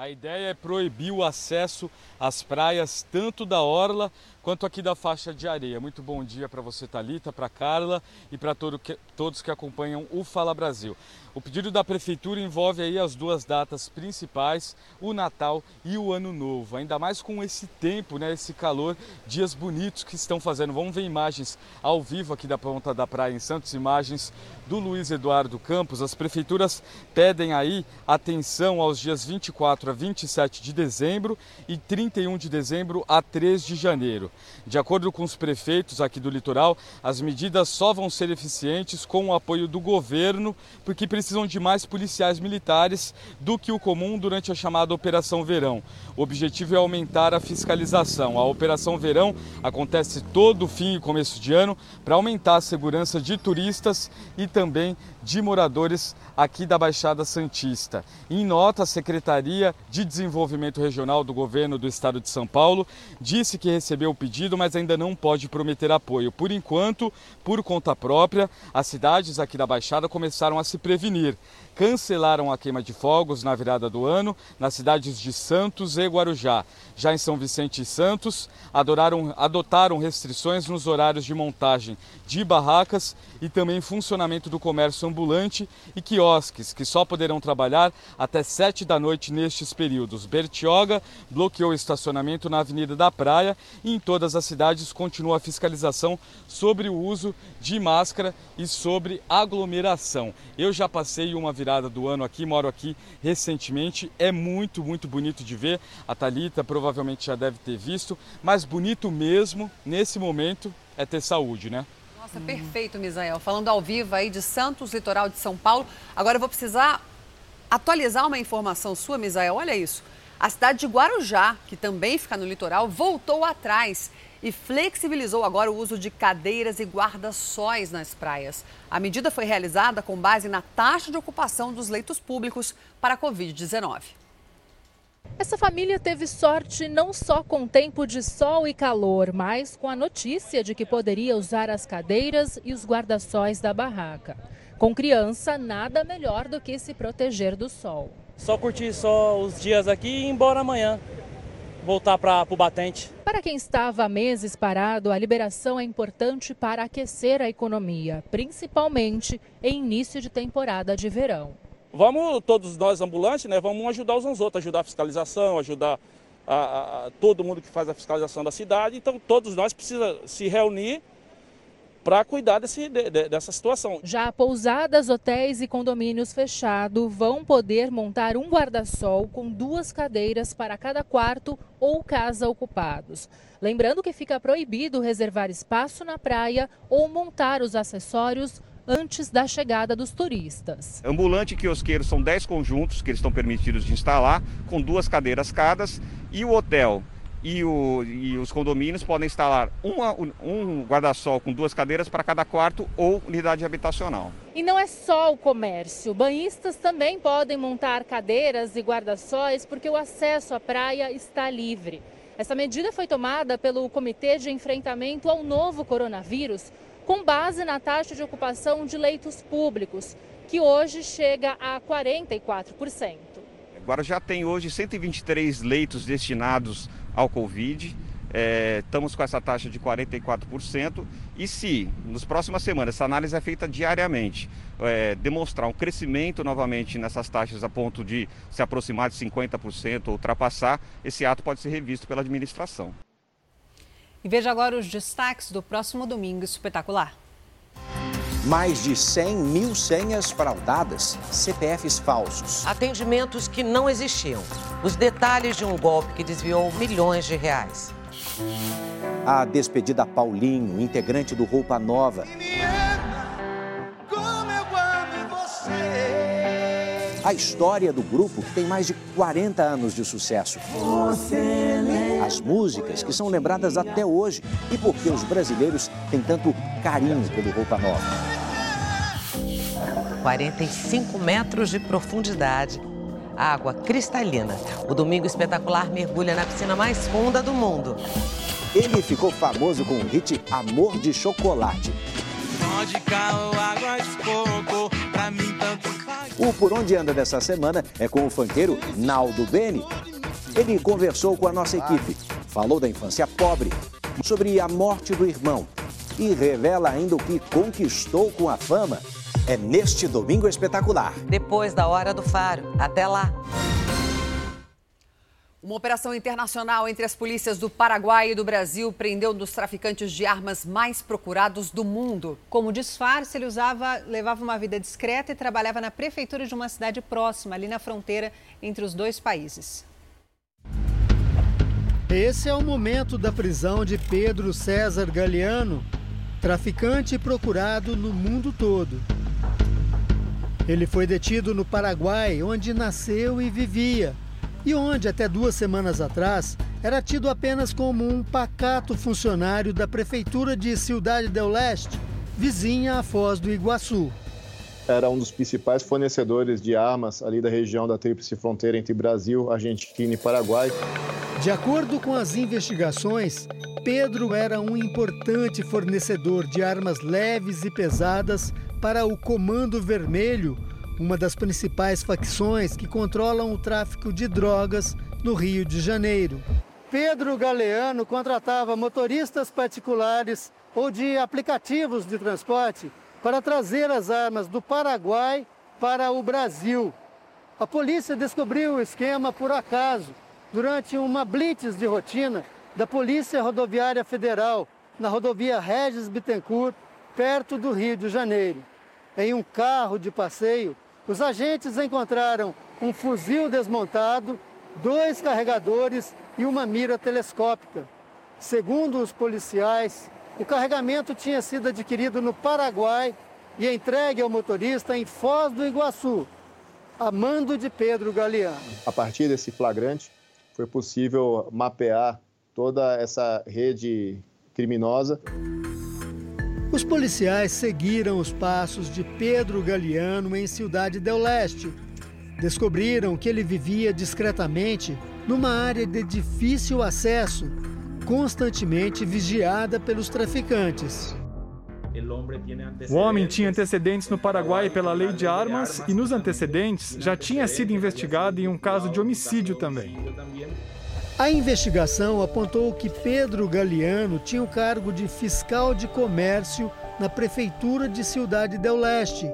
A ideia é proibir o acesso às praias tanto da orla quanto aqui da faixa de areia. Muito bom dia para você, Talita, para Carla e para todo todos que acompanham o Fala Brasil. O pedido da prefeitura envolve aí as duas datas principais, o Natal e o Ano Novo. Ainda mais com esse tempo, né, esse calor, dias bonitos que estão fazendo. Vamos ver imagens ao vivo aqui da ponta da praia em Santos, imagens do Luiz Eduardo Campos. As prefeituras pedem aí atenção aos dias 24 a 27 de dezembro e 31 de dezembro a 3 de janeiro. De acordo com os prefeitos aqui do litoral, as medidas só vão ser eficientes com o apoio do governo, porque precisam de mais policiais militares do que o comum durante a chamada Operação Verão. O objetivo é aumentar a fiscalização. A Operação Verão acontece todo fim e começo de ano para aumentar a segurança de turistas e também de moradores aqui da Baixada Santista. Em nota, a Secretaria de Desenvolvimento Regional do Governo do Estado de São Paulo disse que recebeu pedido, mas ainda não pode prometer apoio. Por enquanto, por conta própria, as cidades aqui da Baixada começaram a se prevenir cancelaram a queima de fogos na virada do ano nas cidades de Santos e Guarujá. Já em São Vicente e Santos, adoraram, adotaram restrições nos horários de montagem de barracas e também funcionamento do comércio ambulante e quiosques, que só poderão trabalhar até 7 da noite nestes períodos. Bertioga bloqueou o estacionamento na Avenida da Praia e em todas as cidades continua a fiscalização sobre o uso de máscara e sobre aglomeração. Eu já passei uma virada do ano aqui, moro aqui recentemente, é muito, muito bonito de ver. A Talita provavelmente já deve ter visto, mas bonito mesmo nesse momento é ter saúde, né? Nossa, hum. perfeito, Misael. Falando ao vivo aí de Santos, litoral de São Paulo. Agora eu vou precisar atualizar uma informação sua, Misael. Olha isso. A cidade de Guarujá, que também fica no litoral, voltou atrás e flexibilizou agora o uso de cadeiras e guarda-sóis nas praias. A medida foi realizada com base na taxa de ocupação dos leitos públicos para a Covid-19. Essa família teve sorte não só com tempo de sol e calor, mas com a notícia de que poderia usar as cadeiras e os guarda-sóis da barraca. Com criança, nada melhor do que se proteger do sol. Só curtir só os dias aqui e ir embora amanhã. voltar para o batente. Para quem estava há meses parado, a liberação é importante para aquecer a economia, principalmente em início de temporada de verão. Vamos, todos nós ambulantes, né, vamos ajudar uns aos outros, ajudar a fiscalização, ajudar a, a, a todo mundo que faz a fiscalização da cidade. Então, todos nós precisamos se reunir para cuidar desse, de, dessa situação. Já pousadas, hotéis e condomínios fechados vão poder montar um guarda-sol com duas cadeiras para cada quarto ou casa ocupados. Lembrando que fica proibido reservar espaço na praia ou montar os acessórios antes da chegada dos turistas. Ambulante e quiosqueiro são 10 conjuntos que eles estão permitidos de instalar, com duas cadeiras cada, e o hotel e, o, e os condomínios podem instalar uma, um guarda-sol com duas cadeiras para cada quarto ou unidade habitacional. E não é só o comércio. Banhistas também podem montar cadeiras e guarda-sóis porque o acesso à praia está livre. Essa medida foi tomada pelo Comitê de Enfrentamento ao Novo Coronavírus, com base na taxa de ocupação de leitos públicos, que hoje chega a 44%. Agora já tem hoje 123 leitos destinados ao Covid. É, estamos com essa taxa de 44%. E se, nas próximas semanas, essa análise é feita diariamente, é, demonstrar um crescimento novamente nessas taxas a ponto de se aproximar de 50% ou ultrapassar, esse ato pode ser revisto pela administração. E veja agora os destaques do próximo domingo espetacular. Mais de 100 mil senhas fraudadas, CPFs falsos. Atendimentos que não existiam. Os detalhes de um golpe que desviou milhões de reais. A despedida Paulinho, integrante do Roupa Nova. A história do grupo que tem mais de 40 anos de sucesso. As músicas que são lembradas até hoje e porque os brasileiros têm tanto carinho pelo Roupa Nova. 45 metros de profundidade. Água cristalina. O Domingo Espetacular mergulha na piscina mais funda do mundo. Ele ficou famoso com o hit Amor de Chocolate. O Por Onde Anda dessa semana é com o funkeiro Naldo Beni. Ele conversou com a nossa equipe, falou da infância pobre, sobre a morte do irmão e revela ainda o que conquistou com a fama é neste domingo espetacular. Depois da hora do faro. Até lá. Uma operação internacional entre as polícias do Paraguai e do Brasil prendeu um dos traficantes de armas mais procurados do mundo. Como disfarce, ele usava, levava uma vida discreta e trabalhava na prefeitura de uma cidade próxima, ali na fronteira entre os dois países. Esse é o momento da prisão de Pedro César Galeano, traficante procurado no mundo todo. Ele foi detido no Paraguai, onde nasceu e vivia, e onde, até duas semanas atrás, era tido apenas como um pacato funcionário da Prefeitura de Cidade del Leste, vizinha à Foz do Iguaçu. Era um dos principais fornecedores de armas ali da região da tríplice fronteira entre Brasil, Argentina e Paraguai. De acordo com as investigações, Pedro era um importante fornecedor de armas leves e pesadas para o Comando Vermelho, uma das principais facções que controlam o tráfico de drogas no Rio de Janeiro. Pedro Galeano contratava motoristas particulares ou de aplicativos de transporte para trazer as armas do Paraguai para o Brasil. A polícia descobriu o esquema por acaso durante uma blitz de rotina da Polícia Rodoviária Federal na rodovia Regis Bittencourt, perto do Rio de Janeiro. Em um carro de passeio, os agentes encontraram um fuzil desmontado, dois carregadores e uma mira telescópica. Segundo os policiais, o carregamento tinha sido adquirido no Paraguai e entregue ao motorista em Foz do Iguaçu, a mando de Pedro Galeano. A partir desse flagrante, foi possível mapear toda essa rede criminosa. Os policiais seguiram os passos de Pedro Galeano em Cidade del Leste. Descobriram que ele vivia discretamente numa área de difícil acesso, constantemente vigiada pelos traficantes. O homem tinha antecedentes no Paraguai pela lei de armas e, nos antecedentes, já tinha sido investigado em um caso de homicídio também. A investigação apontou que Pedro Galeano tinha o cargo de fiscal de comércio na prefeitura de Cidade del Leste.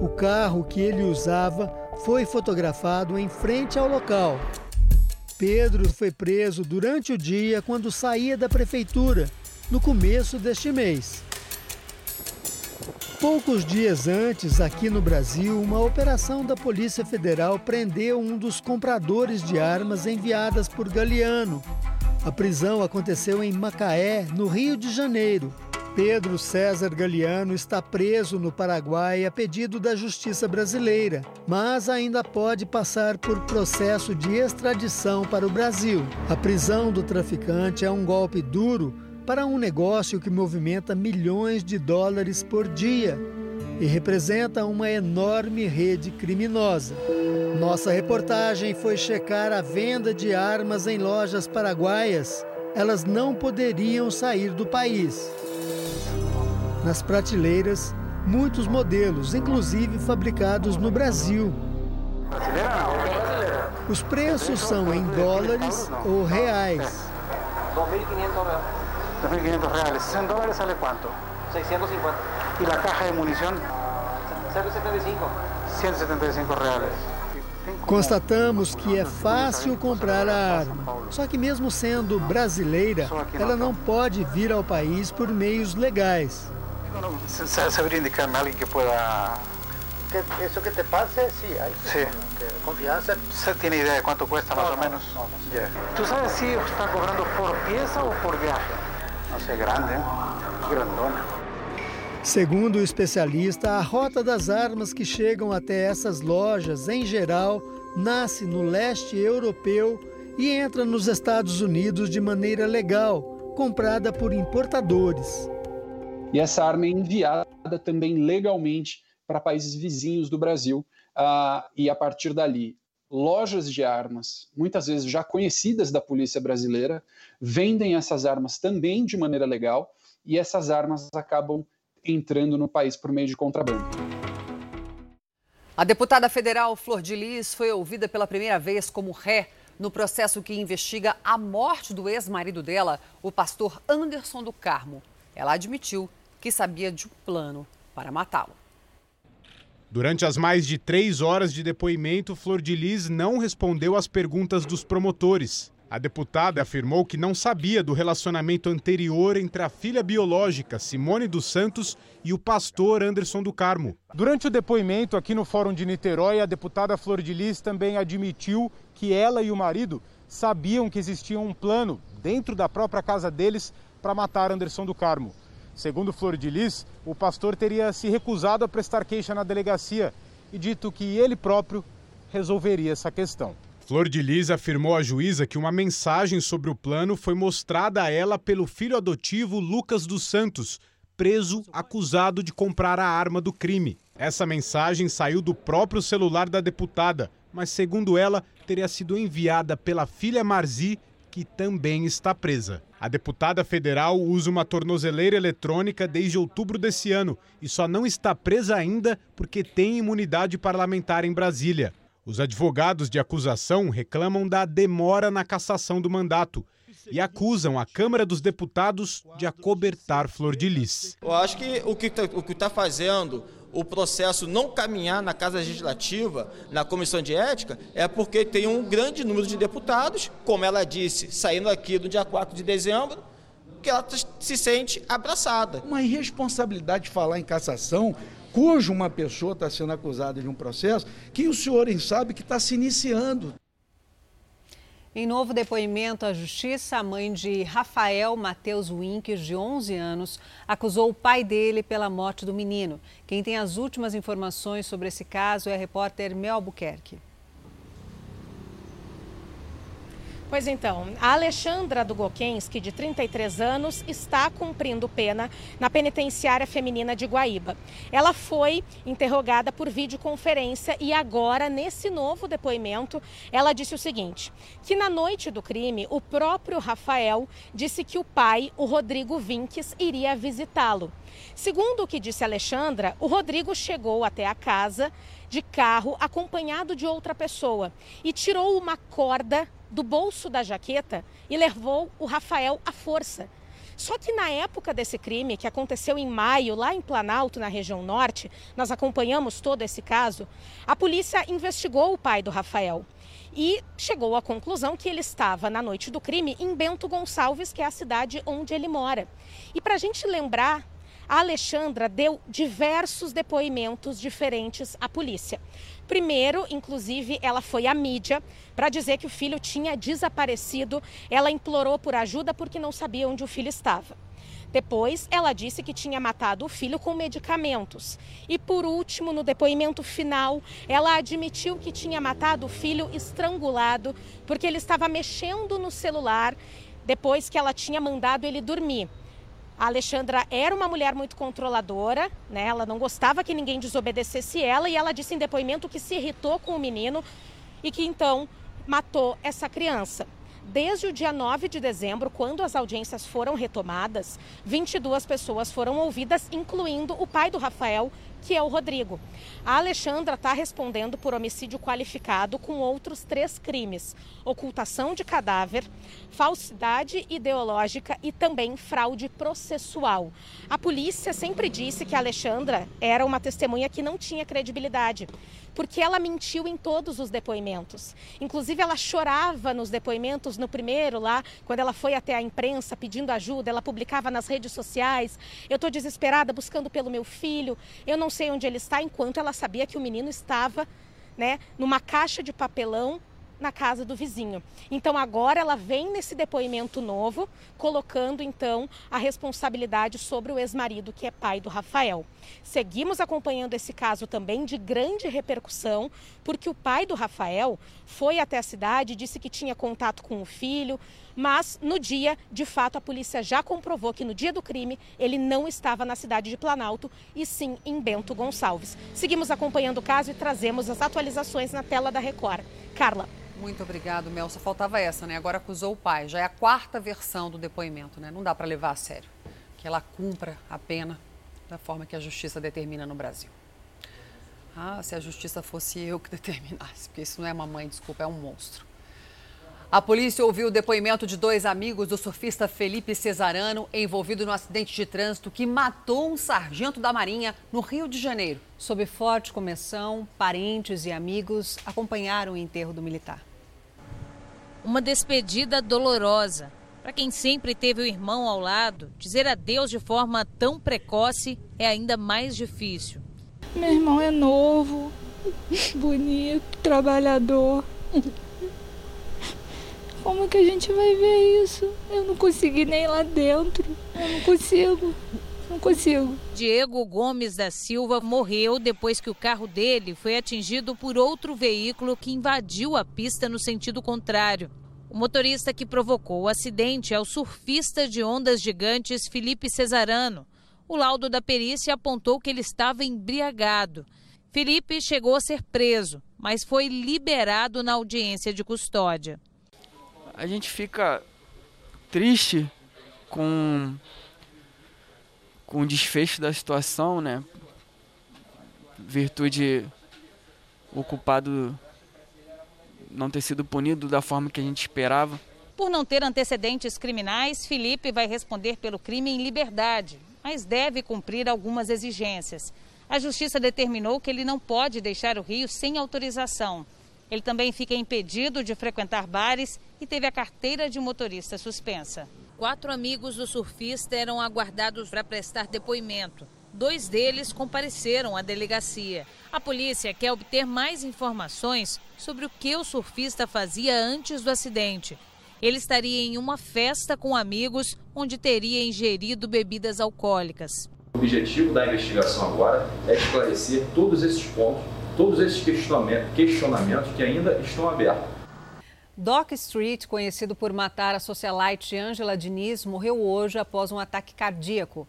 O carro que ele usava foi fotografado em frente ao local. Pedro foi preso durante o dia quando saía da prefeitura, no começo deste mês. Poucos dias antes, aqui no Brasil, uma operação da Polícia Federal prendeu um dos compradores de armas enviadas por Galeano. A prisão aconteceu em Macaé, no Rio de Janeiro. Pedro César Galeano está preso no Paraguai a pedido da justiça brasileira, mas ainda pode passar por processo de extradição para o Brasil. A prisão do traficante é um golpe duro para um negócio que movimenta milhões de dólares por dia e representa uma enorme rede criminosa. Nossa reportagem foi checar a venda de armas em lojas paraguaias. Elas não poderiam sair do país. Nas prateleiras, muitos modelos, inclusive fabricados no Brasil. Os preços são em dólares ou reais. 2.500 reales. 100 dólares sale cuánto? 650. ¿Y la caja de munición? 175. 175 reais. Constatamos que é fácil comprar a arma. Só que, mesmo sendo brasileira, ela não pode vir ao país por meios legais. Saberia indicar-me alguém que pueda. Isso que te passe, sim. Sí. Confiança. ¿Você tem ideia de quanto cuesta mais ou menos? ¿Tú sabes si está cobrando por pieza ou por viaje? Nossa, é grande, hein? grandona. Segundo o especialista, a rota das armas que chegam até essas lojas, em geral, nasce no leste europeu e entra nos Estados Unidos de maneira legal, comprada por importadores. E essa arma é enviada também legalmente para países vizinhos do Brasil, uh, e a partir dali lojas de armas, muitas vezes já conhecidas da polícia brasileira, vendem essas armas também de maneira legal e essas armas acabam entrando no país por meio de contrabando. A deputada federal Flor de Lis foi ouvida pela primeira vez como ré no processo que investiga a morte do ex-marido dela, o pastor Anderson do Carmo. Ela admitiu que sabia de um plano para matá-lo. Durante as mais de três horas de depoimento, Flor de Lis não respondeu às perguntas dos promotores. A deputada afirmou que não sabia do relacionamento anterior entre a filha biológica, Simone dos Santos, e o pastor Anderson do Carmo. Durante o depoimento aqui no Fórum de Niterói, a deputada Flor de Lis também admitiu que ela e o marido sabiam que existia um plano dentro da própria casa deles para matar Anderson do Carmo. Segundo Flor de Lis, o pastor teria se recusado a prestar queixa na delegacia e dito que ele próprio resolveria essa questão. Flor de Lis afirmou à juíza que uma mensagem sobre o plano foi mostrada a ela pelo filho adotivo Lucas dos Santos, preso acusado de comprar a arma do crime. Essa mensagem saiu do próprio celular da deputada, mas segundo ela, teria sido enviada pela filha Marzi, que também está presa. A deputada federal usa uma tornozeleira eletrônica desde outubro desse ano e só não está presa ainda porque tem imunidade parlamentar em Brasília. Os advogados de acusação reclamam da demora na cassação do mandato e acusam a Câmara dos Deputados de acobertar Flor de Lis. Eu acho que o que está tá fazendo o processo não caminhar na Casa Legislativa, na Comissão de Ética, é porque tem um grande número de deputados, como ela disse, saindo aqui do dia 4 de dezembro, que ela se sente abraçada. Uma irresponsabilidade de falar em cassação, cujo uma pessoa está sendo acusada de um processo, que o senhor sabe que está se iniciando. Em novo depoimento à justiça, a mãe de Rafael Matheus Winkes, de 11 anos, acusou o pai dele pela morte do menino. Quem tem as últimas informações sobre esse caso é a repórter Mel Albuquerque. Pois então, a Alexandra Dugokenski, de 33 anos, está cumprindo pena na penitenciária feminina de Guaíba. Ela foi interrogada por videoconferência e agora, nesse novo depoimento, ela disse o seguinte: que na noite do crime, o próprio Rafael disse que o pai, o Rodrigo Vinques, iria visitá-lo. Segundo o que disse Alexandra, o Rodrigo chegou até a casa de carro acompanhado de outra pessoa e tirou uma corda do bolso da jaqueta e levou o Rafael à força. Só que na época desse crime, que aconteceu em maio, lá em Planalto, na região norte, nós acompanhamos todo esse caso, a polícia investigou o pai do Rafael e chegou à conclusão que ele estava na noite do crime em Bento Gonçalves, que é a cidade onde ele mora. E para a gente lembrar a Alexandra deu diversos depoimentos diferentes à polícia. Primeiro, inclusive, ela foi à mídia para dizer que o filho tinha desaparecido. Ela implorou por ajuda porque não sabia onde o filho estava. Depois, ela disse que tinha matado o filho com medicamentos. E por último, no depoimento final, ela admitiu que tinha matado o filho estrangulado porque ele estava mexendo no celular depois que ela tinha mandado ele dormir. A Alexandra era uma mulher muito controladora, né? Ela não gostava que ninguém desobedecesse ela e ela disse em depoimento que se irritou com o menino e que então matou essa criança. Desde o dia 9 de dezembro, quando as audiências foram retomadas, 22 pessoas foram ouvidas, incluindo o pai do Rafael, que é o Rodrigo. A Alexandra está respondendo por homicídio qualificado com outros três crimes: ocultação de cadáver, falsidade ideológica e também fraude processual. A polícia sempre disse que a Alexandra era uma testemunha que não tinha credibilidade porque ela mentiu em todos os depoimentos. Inclusive, ela chorava nos depoimentos, no primeiro lá, quando ela foi até a imprensa pedindo ajuda, ela publicava nas redes sociais: Eu estou desesperada buscando pelo meu filho, eu não sei onde ele está, enquanto ela sabia que o menino estava né, numa caixa de papelão na casa do vizinho. Então agora ela vem nesse depoimento novo, colocando então a responsabilidade sobre o ex-marido, que é pai do Rafael. Seguimos acompanhando esse caso também de grande repercussão, porque o pai do Rafael foi até a cidade, disse que tinha contato com o filho, mas no dia, de fato, a polícia já comprovou que no dia do crime ele não estava na cidade de Planalto e sim em Bento Gonçalves. Seguimos acompanhando o caso e trazemos as atualizações na tela da Record. Carla. Muito obrigado, Mel. Só faltava essa, né? Agora acusou o pai. Já é a quarta versão do depoimento, né? Não dá para levar a sério. Que ela cumpra a pena da forma que a justiça determina no Brasil. Ah, se a justiça fosse eu que determinasse, porque isso não é mamãe, desculpa, é um monstro. A polícia ouviu o depoimento de dois amigos do surfista Felipe Cesarano, envolvido no acidente de trânsito que matou um sargento da Marinha no Rio de Janeiro. Sob forte comoção, parentes e amigos acompanharam o enterro do militar. Uma despedida dolorosa. Para quem sempre teve o irmão ao lado, dizer adeus de forma tão precoce é ainda mais difícil. Meu irmão é novo, bonito, trabalhador. Como que a gente vai ver isso? Eu não consegui nem lá dentro. Eu não consigo. Não consigo. Diego Gomes da Silva morreu depois que o carro dele foi atingido por outro veículo que invadiu a pista no sentido contrário. O motorista que provocou o acidente é o surfista de ondas gigantes Felipe Cesarano. O laudo da perícia apontou que ele estava embriagado. Felipe chegou a ser preso, mas foi liberado na audiência de custódia. A gente fica triste com com o desfecho da situação, né? Virtude o culpado não ter sido punido da forma que a gente esperava. Por não ter antecedentes criminais, Felipe vai responder pelo crime em liberdade, mas deve cumprir algumas exigências. A justiça determinou que ele não pode deixar o Rio sem autorização. Ele também fica impedido de frequentar bares e teve a carteira de motorista suspensa. Quatro amigos do surfista eram aguardados para prestar depoimento. Dois deles compareceram à delegacia. A polícia quer obter mais informações sobre o que o surfista fazia antes do acidente. Ele estaria em uma festa com amigos onde teria ingerido bebidas alcoólicas. O objetivo da investigação agora é esclarecer todos esses pontos, todos esses questionamentos que ainda estão abertos. Doc Street, conhecido por matar a socialite Angela Diniz, morreu hoje após um ataque cardíaco.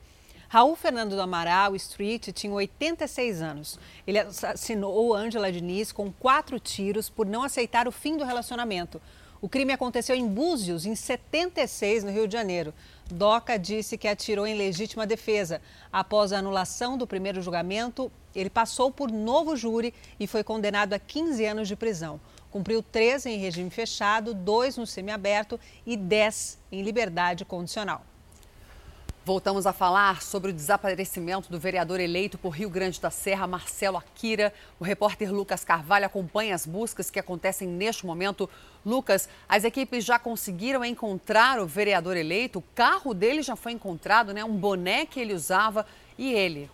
Raul Fernando do Amaral Street tinha 86 anos. Ele assassinou Angela Diniz com quatro tiros por não aceitar o fim do relacionamento. O crime aconteceu em Búzios, em 76, no Rio de Janeiro. Doca disse que atirou em legítima defesa. Após a anulação do primeiro julgamento, ele passou por novo júri e foi condenado a 15 anos de prisão. cumpriu 13 em regime fechado, dois no semiaberto e 10 em liberdade condicional. Voltamos a falar sobre o desaparecimento do vereador eleito por Rio Grande da Serra, Marcelo Akira. O repórter Lucas Carvalho acompanha as buscas que acontecem neste momento. Lucas, as equipes já conseguiram encontrar o vereador eleito? O carro dele já foi encontrado, né? Um boné que ele usava e ele,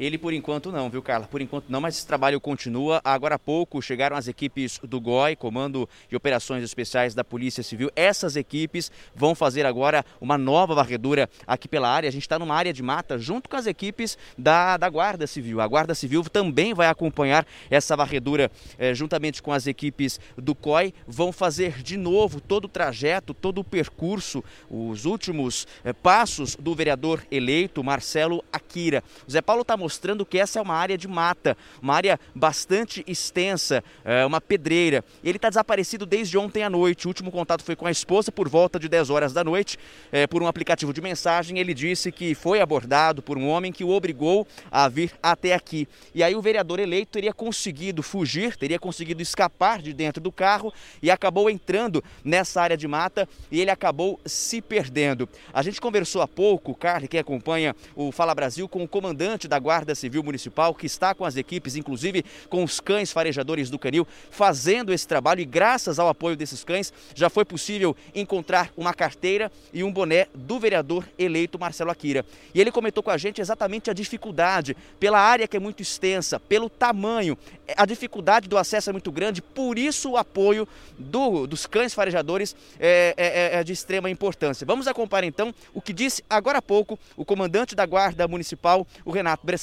Ele, por enquanto, não, viu, Carla? Por enquanto não, mas esse trabalho continua. Agora há pouco chegaram as equipes do GOI, Comando de Operações Especiais da Polícia Civil. Essas equipes vão fazer agora uma nova varredura aqui pela área. A gente está numa área de mata junto com as equipes da, da Guarda Civil. A Guarda Civil também vai acompanhar essa varredura eh, juntamente com as equipes do COI. Vão fazer de novo todo o trajeto, todo o percurso, os últimos eh, passos do vereador eleito, Marcelo Akira. O Zé Paulo está mostrando mostrando que essa é uma área de mata, uma área bastante extensa, é, uma pedreira. Ele está desaparecido desde ontem à noite. O último contato foi com a esposa por volta de 10 horas da noite, é, por um aplicativo de mensagem. Ele disse que foi abordado por um homem que o obrigou a vir até aqui. E aí o vereador eleito teria conseguido fugir, teria conseguido escapar de dentro do carro e acabou entrando nessa área de mata e ele acabou se perdendo. A gente conversou há pouco, Carly, que acompanha o Fala Brasil, com o comandante da Guarda Guarda Civil Municipal, que está com as equipes, inclusive com os cães farejadores do canil, fazendo esse trabalho e graças ao apoio desses cães já foi possível encontrar uma carteira e um boné do vereador eleito Marcelo Akira. E ele comentou com a gente exatamente a dificuldade, pela área que é muito extensa, pelo tamanho, a dificuldade do acesso é muito grande, por isso o apoio do, dos cães farejadores é, é, é, é de extrema importância. Vamos acompanhar então o que disse agora há pouco o comandante da Guarda Municipal, o Renato Bressan.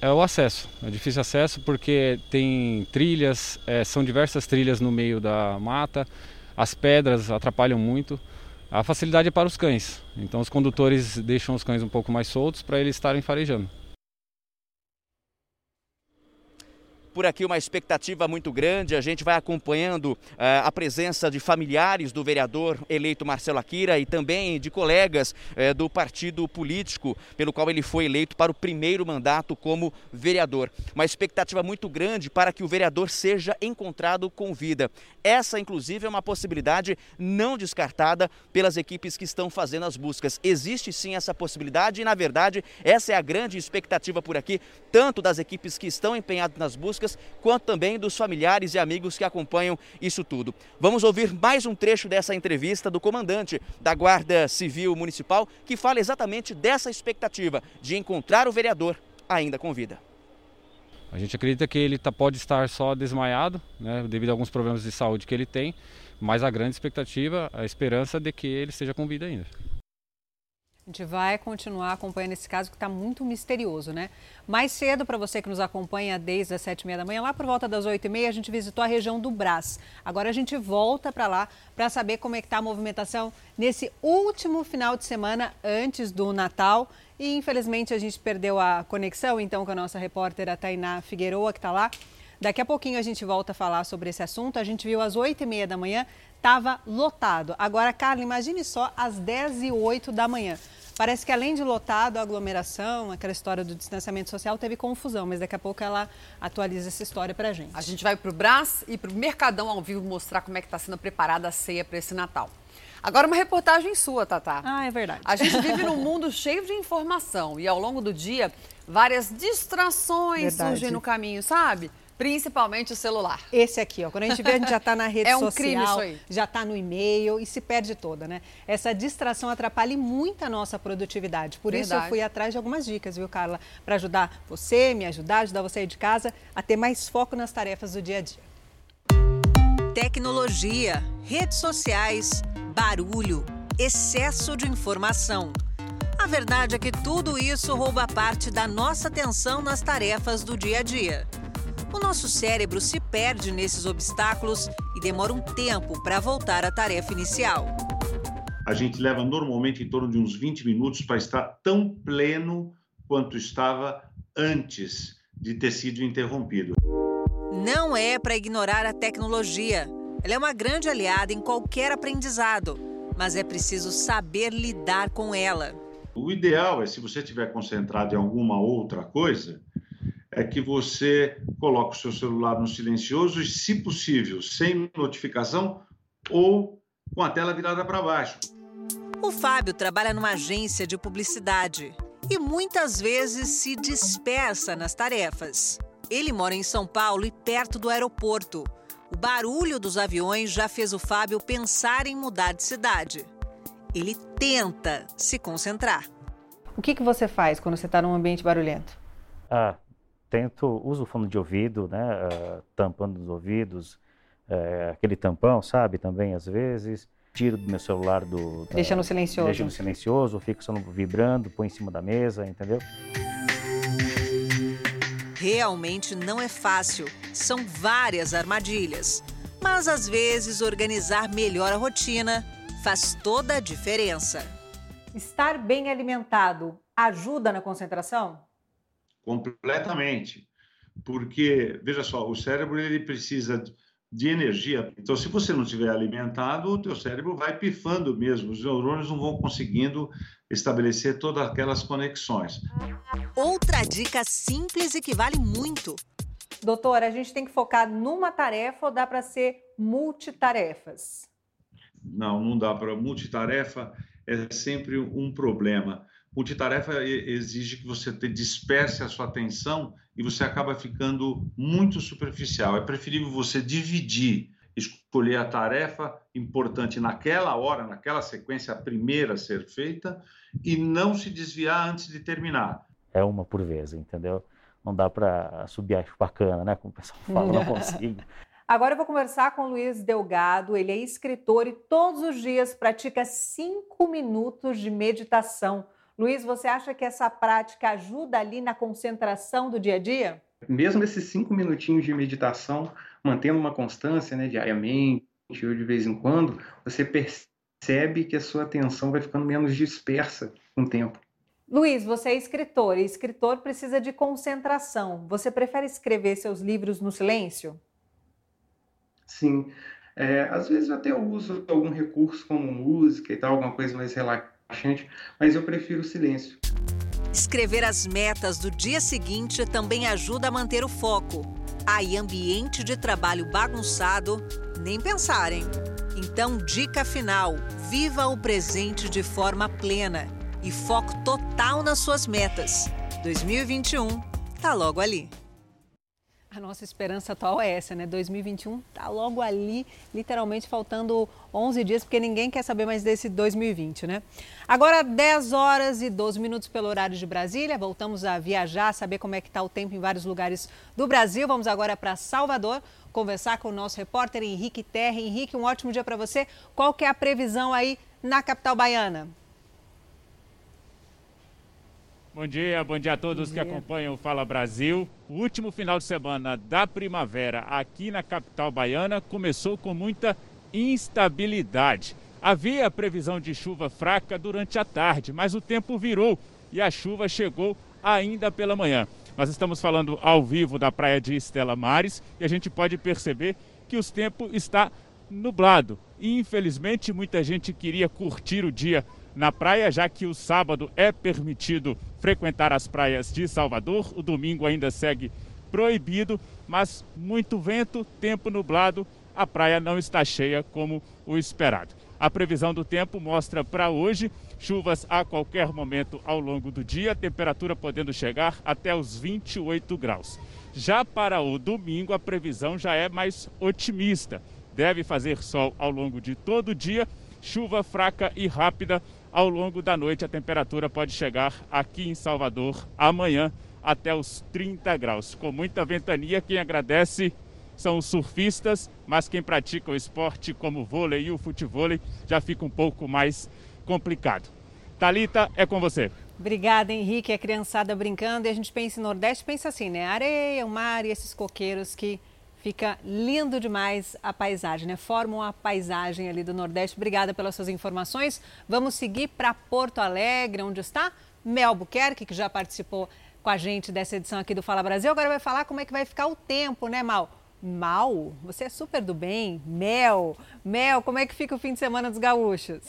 É o acesso, é difícil acesso porque tem trilhas, é, são diversas trilhas no meio da mata, as pedras atrapalham muito. A facilidade é para os cães, então os condutores deixam os cães um pouco mais soltos para eles estarem farejando. Por aqui uma expectativa muito grande. A gente vai acompanhando uh, a presença de familiares do vereador eleito Marcelo Akira e também de colegas uh, do partido político pelo qual ele foi eleito para o primeiro mandato como vereador. Uma expectativa muito grande para que o vereador seja encontrado com vida. Essa, inclusive, é uma possibilidade não descartada pelas equipes que estão fazendo as buscas. Existe sim essa possibilidade e, na verdade, essa é a grande expectativa por aqui, tanto das equipes que estão empenhadas nas buscas, quanto também dos familiares e amigos que acompanham isso tudo. Vamos ouvir mais um trecho dessa entrevista do comandante da Guarda Civil Municipal, que fala exatamente dessa expectativa de encontrar o vereador ainda com vida. A gente acredita que ele tá, pode estar só desmaiado, né, devido a alguns problemas de saúde que ele tem, mas a grande expectativa, a esperança de que ele esteja com vida ainda. A gente vai continuar acompanhando esse caso que está muito misterioso, né? Mais cedo, para você que nos acompanha desde as sete e meia da manhã, lá por volta das oito e meia, a gente visitou a região do Brás. Agora a gente volta para lá para saber como é que está a movimentação nesse último final de semana antes do Natal. E infelizmente a gente perdeu a conexão, então, com a nossa repórter, a Tainá Figueroa, que está lá. Daqui a pouquinho a gente volta a falar sobre esse assunto. A gente viu às oito e meia da manhã, estava lotado. Agora, Carla, imagine só às dez e oito da manhã. Parece que além de lotado, a aglomeração, aquela história do distanciamento social, teve confusão, mas daqui a pouco ela atualiza essa história pra gente. A gente vai pro Brás e pro Mercadão ao vivo mostrar como é que está sendo preparada a ceia para esse Natal. Agora uma reportagem sua, Tatá. Ah, é verdade. A gente vive num mundo cheio de informação e ao longo do dia várias distrações verdade. surgem no caminho, sabe? Principalmente o celular. Esse aqui, ó. Quando a gente vê, a gente já está na rede é um social, crime isso aí. já está no e-mail e se perde toda, né? Essa distração atrapalha muito a nossa produtividade. Por Verdade. isso eu fui atrás de algumas dicas, viu, Carla? Para ajudar você, me ajudar, ajudar você aí de casa a ter mais foco nas tarefas do dia a dia. Tecnologia, redes sociais, barulho, excesso de informação. A verdade é que tudo isso rouba parte da nossa atenção nas tarefas do dia a dia. O nosso cérebro se perde nesses obstáculos e demora um tempo para voltar à tarefa inicial. A gente leva normalmente em torno de uns 20 minutos para estar tão pleno quanto estava antes de ter sido interrompido. Não é para ignorar a tecnologia. Ela é uma grande aliada em qualquer aprendizado, mas é preciso saber lidar com ela. O ideal é, se você estiver concentrado em alguma outra coisa, é que você coloque o seu celular no silencioso e, se possível, sem notificação ou com a tela virada para baixo. O Fábio trabalha numa agência de publicidade e muitas vezes se dispersa nas tarefas. Ele mora em São Paulo e perto do aeroporto. O barulho dos aviões já fez o Fábio pensar em mudar de cidade. Ele tenta se concentrar. O que, que você faz quando você está num ambiente barulhento? Ah, tento, uso o fone de ouvido, né, uh, tampando os ouvidos, uh, aquele tampão, sabe, também às vezes. Tiro do meu celular do... Deixa no silencioso. Deixa no silencioso, fico só vibrando, põe em cima da mesa, entendeu? Realmente não é fácil. São várias armadilhas. Mas às vezes organizar melhor a rotina faz toda a diferença. Estar bem alimentado ajuda na concentração? Completamente. Porque, veja só, o cérebro ele precisa de energia. Então, se você não estiver alimentado, o teu cérebro vai pifando mesmo. Os neurônios não vão conseguindo estabelecer todas aquelas conexões. Outra dica simples e que vale muito. Doutora, a gente tem que focar numa tarefa ou dá para ser multitarefas? Não, não dá para. Multitarefa é sempre um problema. Multitarefa exige que você disperse a sua atenção e você acaba ficando muito superficial. É preferível você dividir, escolher a tarefa importante naquela hora, naquela sequência, a primeira a ser feita, e não se desviar antes de terminar. É uma por vez, entendeu? Não dá para subir a bacana, né? Como o pessoal fala, não consigo. Agora eu vou conversar com o Luiz Delgado. Ele é escritor e todos os dias pratica cinco minutos de meditação. Luiz, você acha que essa prática ajuda ali na concentração do dia a dia? Mesmo esses cinco minutinhos de meditação, mantendo uma constância né, diariamente ou de vez em quando, você percebe que a sua atenção vai ficando menos dispersa com o tempo. Luiz, você é escritor e escritor precisa de concentração. Você prefere escrever seus livros no silêncio? Sim. É, às vezes eu até uso algum recurso como música e tal, alguma coisa mais relaxante mas eu prefiro o silêncio. Escrever as metas do dia seguinte também ajuda a manter o foco. Aí, ambiente de trabalho bagunçado, nem pensarem. Então, dica final: viva o presente de forma plena e foco total nas suas metas. 2021 tá logo ali. A nossa esperança atual é essa, né? 2021 tá logo ali, literalmente faltando 11 dias, porque ninguém quer saber mais desse 2020, né? Agora, 10 horas e 12 minutos pelo horário de Brasília. Voltamos a viajar, saber como é que tá o tempo em vários lugares do Brasil. Vamos agora para Salvador, conversar com o nosso repórter Henrique Terra. Henrique, um ótimo dia para você. Qual que é a previsão aí na capital baiana? Bom dia, bom dia a todos que acompanham o Fala Brasil. O último final de semana da primavera aqui na capital baiana começou com muita instabilidade. Havia previsão de chuva fraca durante a tarde, mas o tempo virou e a chuva chegou ainda pela manhã. Nós estamos falando ao vivo da praia de Estela Mares e a gente pode perceber que o tempo está nublado. E, infelizmente, muita gente queria curtir o dia na praia, já que o sábado é permitido frequentar as praias de Salvador. O domingo ainda segue proibido, mas muito vento, tempo nublado, a praia não está cheia como o esperado. A previsão do tempo mostra para hoje chuvas a qualquer momento ao longo do dia, temperatura podendo chegar até os 28 graus. Já para o domingo, a previsão já é mais otimista. Deve fazer sol ao longo de todo o dia, chuva fraca e rápida ao longo da noite, a temperatura pode chegar aqui em Salvador amanhã até os 30 graus. Com muita ventania, quem agradece são os surfistas, mas quem pratica o esporte como o vôlei e o futevôlei já fica um pouco mais complicado. Talita, é com você. Obrigada, Henrique. A criançada brincando e a gente pensa em Nordeste, pensa assim, né? Areia, o mar e esses coqueiros que Fica lindo demais a paisagem, né? Formam a paisagem ali do Nordeste. Obrigada pelas suas informações. Vamos seguir para Porto Alegre, onde está Mel Buquerque, que já participou com a gente dessa edição aqui do Fala Brasil. Agora vai falar como é que vai ficar o tempo, né, Mal? Mal? Você é super do bem. Mel. Mel, como é que fica o fim de semana dos gaúchos?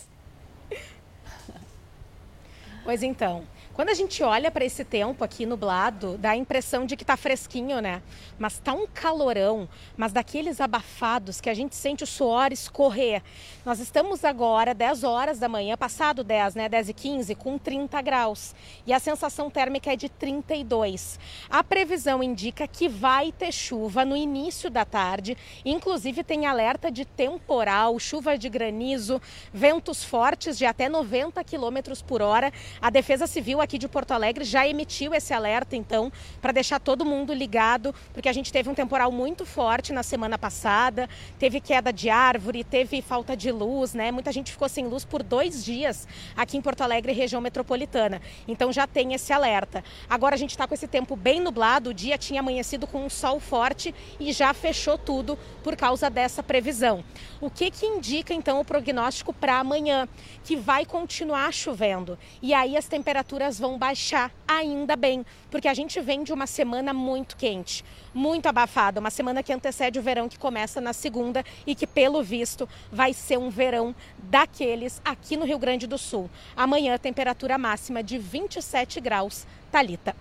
Pois então, Quando a gente olha para esse tempo aqui nublado, dá a impressão de que tá fresquinho, né? Mas tá um calorão, mas daqueles abafados que a gente sente o suor escorrer. Nós estamos agora 10 horas da manhã, passado 10, né, 10 e 15, com 30 graus. E a sensação térmica é de 32. A previsão indica que vai ter chuva no início da tarde, inclusive tem alerta de temporal, chuva de granizo, ventos fortes de até 90 km por hora. A Defesa Civil aqui aqui de Porto Alegre já emitiu esse alerta, então, para deixar todo mundo ligado, porque a gente teve um temporal muito forte na semana passada, teve queda de árvore, teve falta de luz, né? Muita gente ficou sem luz por dois dias aqui em Porto Alegre, região metropolitana. Então já tem esse alerta. Agora a gente está com esse tempo bem nublado, o dia tinha amanhecido com um sol forte e já fechou tudo por causa dessa previsão. O que, que indica então o prognóstico para amanhã? Que vai continuar chovendo. E aí as temperaturas vão baixar, ainda bem, porque a gente vem de uma semana muito quente, muito abafada, uma semana que antecede o verão que começa na segunda e que, pelo visto, vai ser um verão daqueles aqui no Rio Grande do Sul. Amanhã, temperatura máxima de 27 graus. Talita.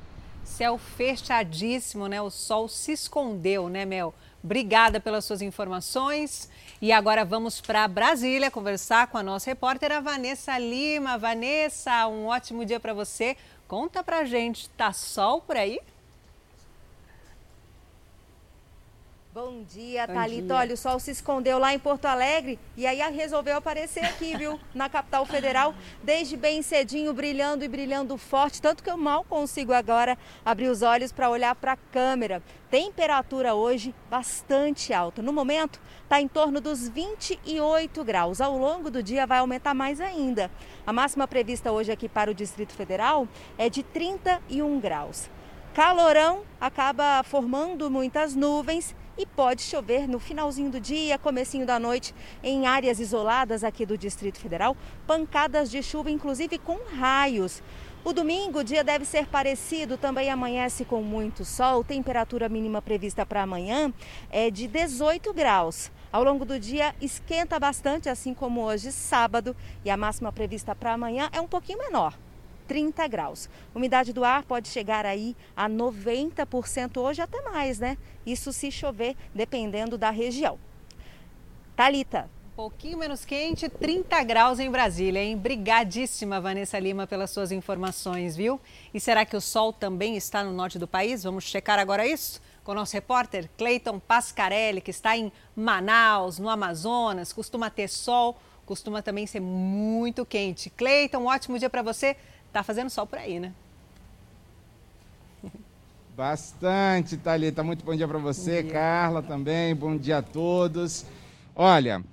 Céu fechadíssimo, né? O sol se escondeu, né, Mel? Obrigada pelas suas informações. E agora vamos para Brasília conversar com a nossa repórter, a Vanessa Lima. Vanessa, um ótimo dia para você. Conta pra gente, tá sol por aí? Bom dia, Bom Thalita. Dia. Olha, o sol se escondeu lá em Porto Alegre e aí resolveu aparecer aqui, viu? Na capital federal, desde bem cedinho, brilhando e brilhando forte. Tanto que eu mal consigo agora abrir os olhos para olhar para a câmera. Temperatura hoje bastante alta. No momento, está em torno dos 28 graus. Ao longo do dia vai aumentar mais ainda. A máxima prevista hoje aqui para o Distrito Federal é de 31 graus. Calorão acaba formando muitas nuvens e pode chover no finalzinho do dia, comecinho da noite, em áreas isoladas aqui do Distrito Federal, pancadas de chuva, inclusive com raios. O domingo, o dia deve ser parecido, também amanhece com muito sol. Temperatura mínima prevista para amanhã é de 18 graus. Ao longo do dia esquenta bastante, assim como hoje, sábado, e a máxima prevista para amanhã é um pouquinho menor, 30 graus. Umidade do ar pode chegar aí a 90% hoje até mais, né? Isso se chover, dependendo da região. Talita. Um pouquinho menos quente, 30 graus em Brasília, hein? Brigadíssima, Vanessa Lima, pelas suas informações, viu? E será que o sol também está no norte do país? Vamos checar agora isso? com o nosso repórter Cleiton Pascarelli, que está em Manaus, no Amazonas, costuma ter sol, costuma também ser muito quente. Cleiton, um ótimo dia para você. Tá fazendo sol por aí, né? Bastante, Thalita. Muito bom dia para você, dia. Carla também. Bom dia a todos. Olha,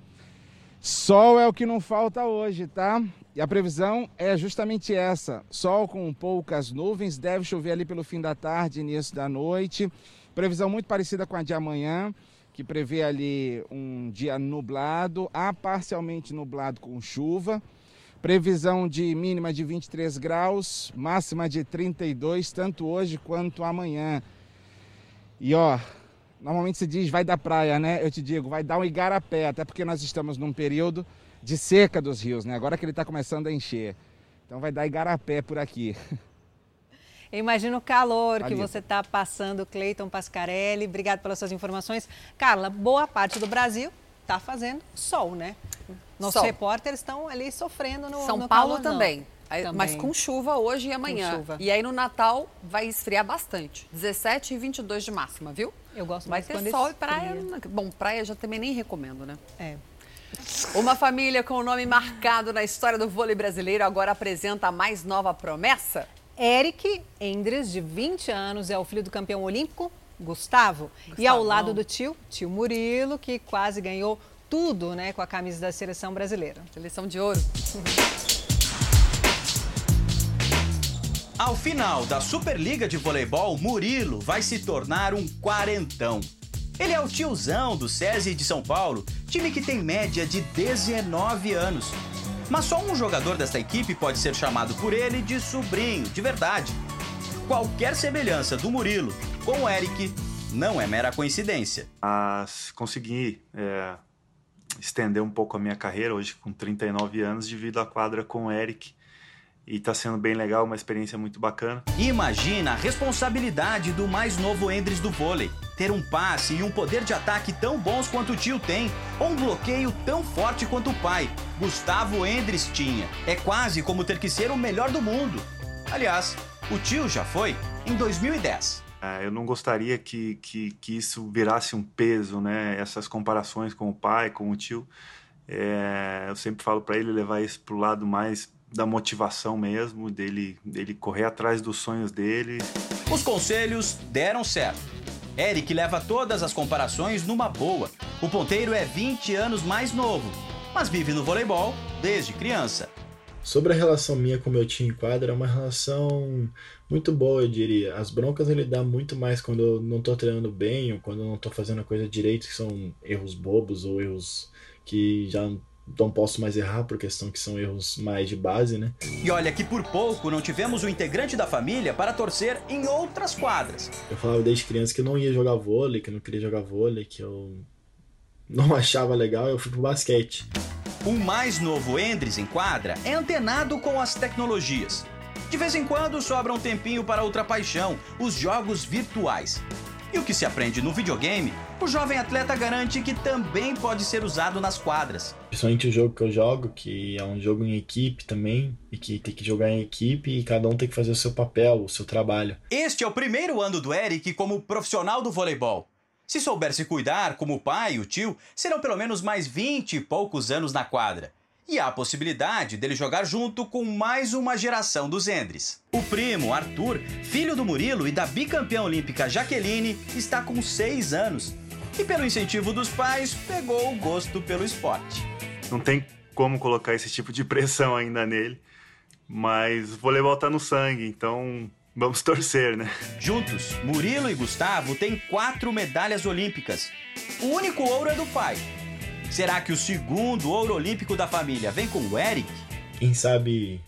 sol é o que não falta hoje, tá? E a previsão é justamente essa: sol com poucas nuvens, deve chover ali pelo fim da tarde, início da noite. Previsão muito parecida com a de amanhã, que prevê ali um dia nublado, a parcialmente nublado com chuva. Previsão de mínima de 23 graus, máxima de 32, tanto hoje quanto amanhã. E ó, normalmente se diz vai da praia, né? Eu te digo, vai dar um igarapé, até porque nós estamos num período de seca dos rios, né? Agora que ele está começando a encher. Então vai dar igarapé por aqui. Eu imagino o calor que você está passando, Cleiton Pascarelli. Obrigado pelas suas informações. Carla, boa parte do Brasil está fazendo sol, né? Nossos Sol. repórteres estão ali sofrendo no São no Paulo calor, também. também. Mas com chuva hoje e amanhã. E aí no Natal vai esfriar bastante. 17 e 22 de máxima, viu? Eu gosto Vai ter sol e praia. Bom, praia já também nem recomendo, né? É. Uma família com o nome marcado na história do vôlei brasileiro agora apresenta a mais nova promessa. Eric Endres, de 20 anos, é o filho do campeão olímpico Gustavo. Gustavo. E ao lado do tio, tio Murilo, que quase ganhou tudo né, com a camisa da seleção brasileira. Seleção de ouro. Ao final da Superliga de Voleibol, Murilo vai se tornar um quarentão. Ele é o tiozão do SESI de São Paulo, time que tem média de 19 anos. Mas só um jogador desta equipe pode ser chamado por ele de sobrinho, de verdade. Qualquer semelhança do Murilo com o Eric não é mera coincidência. Ah, consegui é estender um pouco a minha carreira, hoje com 39 anos, divido a quadra com o Eric. e está sendo bem legal, uma experiência muito bacana. Imagina a responsabilidade do mais novo Endres do vôlei. Ter um passe e um poder de ataque tão bons quanto o tio tem, ou um bloqueio tão forte quanto o pai, Gustavo Endres tinha. É quase como ter que ser o melhor do mundo. Aliás, o tio já foi em 2010. É, eu não gostaria que, que, que, isso virasse um peso, né? Essas comparações com o pai, com o tio. É, eu sempre falo para ele levar isso para o lado mais da motivação mesmo, dele, dele correr atrás dos sonhos dele. Os conselhos deram certo. Eric leva todas as comparações numa boa. O ponteiro é 20 anos mais novo, mas vive no voleibol desde criança. Sobre a relação minha com meu time em quadra, é uma relação muito boa, eu diria. As broncas ele dá muito mais quando eu não tô treinando bem ou quando eu não tô fazendo a coisa direito, que são erros bobos ou erros que já não posso mais errar por questão que são erros mais de base, né? E olha que por pouco não tivemos um integrante da família para torcer em outras quadras. Eu falava desde criança que eu não ia jogar vôlei, que eu não queria jogar vôlei, que eu não achava legal, eu fui pro basquete. O mais novo Endres em quadra é antenado com as tecnologias. De vez em quando sobra um tempinho para outra paixão, os jogos virtuais. E o que se aprende no videogame, o jovem atleta garante que também pode ser usado nas quadras. Principalmente o jogo que eu jogo, que é um jogo em equipe também, e que tem que jogar em equipe e cada um tem que fazer o seu papel, o seu trabalho. Este é o primeiro ano do Eric como profissional do voleibol. Se souber se cuidar, como o pai e o tio, serão pelo menos mais 20 e poucos anos na quadra. E há a possibilidade dele jogar junto com mais uma geração dos Endres. O primo, Arthur, filho do Murilo e da bicampeã olímpica Jaqueline, está com 6 anos. E pelo incentivo dos pais, pegou o gosto pelo esporte. Não tem como colocar esse tipo de pressão ainda nele, mas o voleibol está no sangue, então vamos torcer, né? Juntos, Murilo e Gustavo têm quatro medalhas olímpicas. O único ouro é do pai, Será que o segundo ouro olímpico da família vem com o Eric? Quem sabe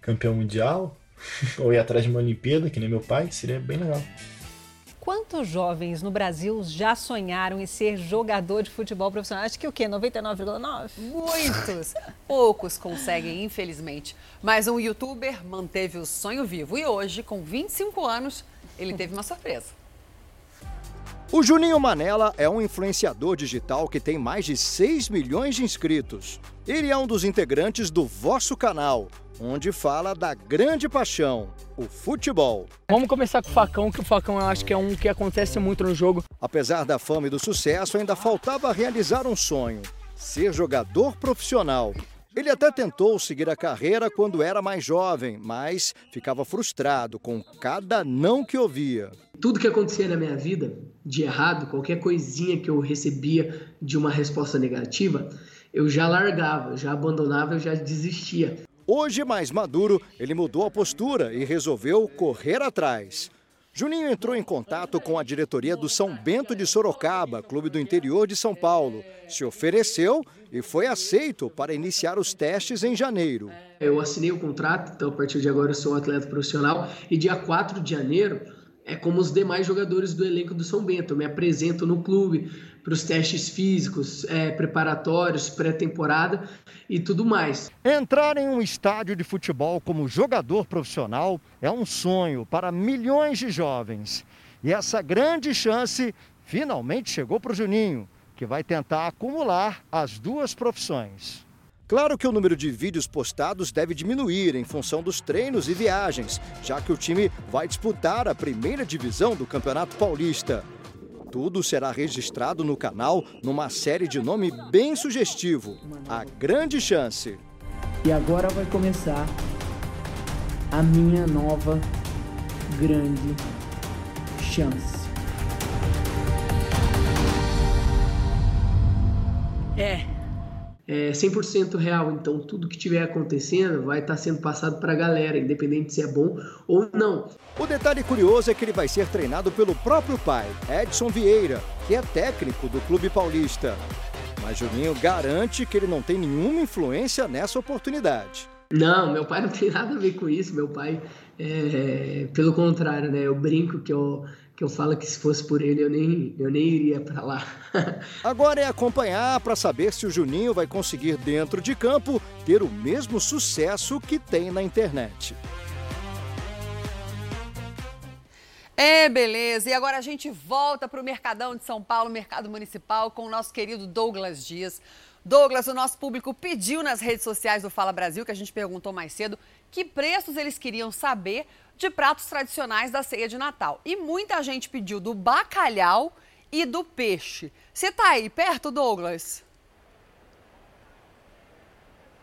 campeão mundial? Ou ir atrás de uma Olimpíada, que nem meu pai? Seria bem legal. Quantos jovens no Brasil já sonharam em ser jogador de futebol profissional? Acho que o quê? 99,9? Muitos. Poucos conseguem, infelizmente. Mas um youtuber manteve o sonho vivo e hoje, com 25 anos, ele teve uma surpresa. O Juninho Manela é um influenciador digital que tem mais de 6 milhões de inscritos. Ele é um dos integrantes do vosso canal, onde fala da grande paixão, o futebol. Vamos começar com o facão, que o facão eu acho que é um que acontece muito no jogo. Apesar da fama e do sucesso, ainda faltava realizar um sonho: ser jogador profissional. Ele até tentou seguir a carreira quando era mais jovem, mas ficava frustrado com cada não que ouvia. Tudo que acontecia na minha vida de errado, qualquer coisinha que eu recebia de uma resposta negativa, eu já largava, já abandonava, eu já desistia. Hoje, mais maduro, ele mudou a postura e resolveu correr atrás. Juninho entrou em contato com a diretoria do São Bento de Sorocaba, clube do interior de São Paulo. Se ofereceu e foi aceito para iniciar os testes em janeiro. Eu assinei o contrato, então a partir de agora eu sou um atleta profissional e dia 4 de janeiro é como os demais jogadores do elenco do São Bento. Eu me apresento no clube para os testes físicos, é, preparatórios, pré-temporada e tudo mais. Entrar em um estádio de futebol como jogador profissional é um sonho para milhões de jovens. E essa grande chance finalmente chegou para o Juninho, que vai tentar acumular as duas profissões. Claro que o número de vídeos postados deve diminuir em função dos treinos e viagens, já que o time vai disputar a primeira divisão do Campeonato Paulista. Tudo será registrado no canal numa série de nome bem sugestivo: A Grande Chance. E agora vai começar a minha nova grande chance. É, é 100% real, então tudo que estiver acontecendo vai estar tá sendo passado para a galera, independente se é bom ou não. O detalhe curioso é que ele vai ser treinado pelo próprio pai, Edson Vieira, que é técnico do Clube Paulista. Mas Juninho garante que ele não tem nenhuma influência nessa oportunidade. Não, meu pai não tem nada a ver com isso. Meu pai, é, pelo contrário, né? Eu brinco que eu, que eu falo que se fosse por ele eu nem, eu nem iria para lá. Agora é acompanhar para saber se o Juninho vai conseguir dentro de campo ter o mesmo sucesso que tem na internet. É, beleza. E agora a gente volta para o Mercadão de São Paulo, Mercado Municipal, com o nosso querido Douglas Dias. Douglas, o nosso público pediu nas redes sociais do Fala Brasil, que a gente perguntou mais cedo, que preços eles queriam saber de pratos tradicionais da ceia de Natal. E muita gente pediu do bacalhau e do peixe. Você tá aí perto, Douglas?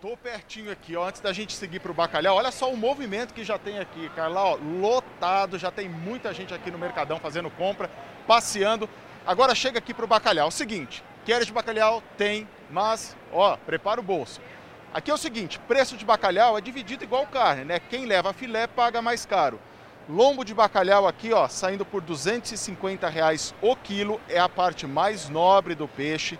Tô pertinho aqui, ó, antes da gente seguir para o bacalhau. Olha só o movimento que já tem aqui, Carla, ó, lotado, já tem muita gente aqui no Mercadão fazendo compra, passeando. Agora chega aqui para o bacalhau. Seguinte, queres bacalhau? Tem, mas, ó, prepara o bolso. Aqui é o seguinte, preço de bacalhau é dividido igual carne, né? Quem leva filé paga mais caro. Lombo de bacalhau aqui, ó, saindo por 250 reais o quilo, é a parte mais nobre do peixe.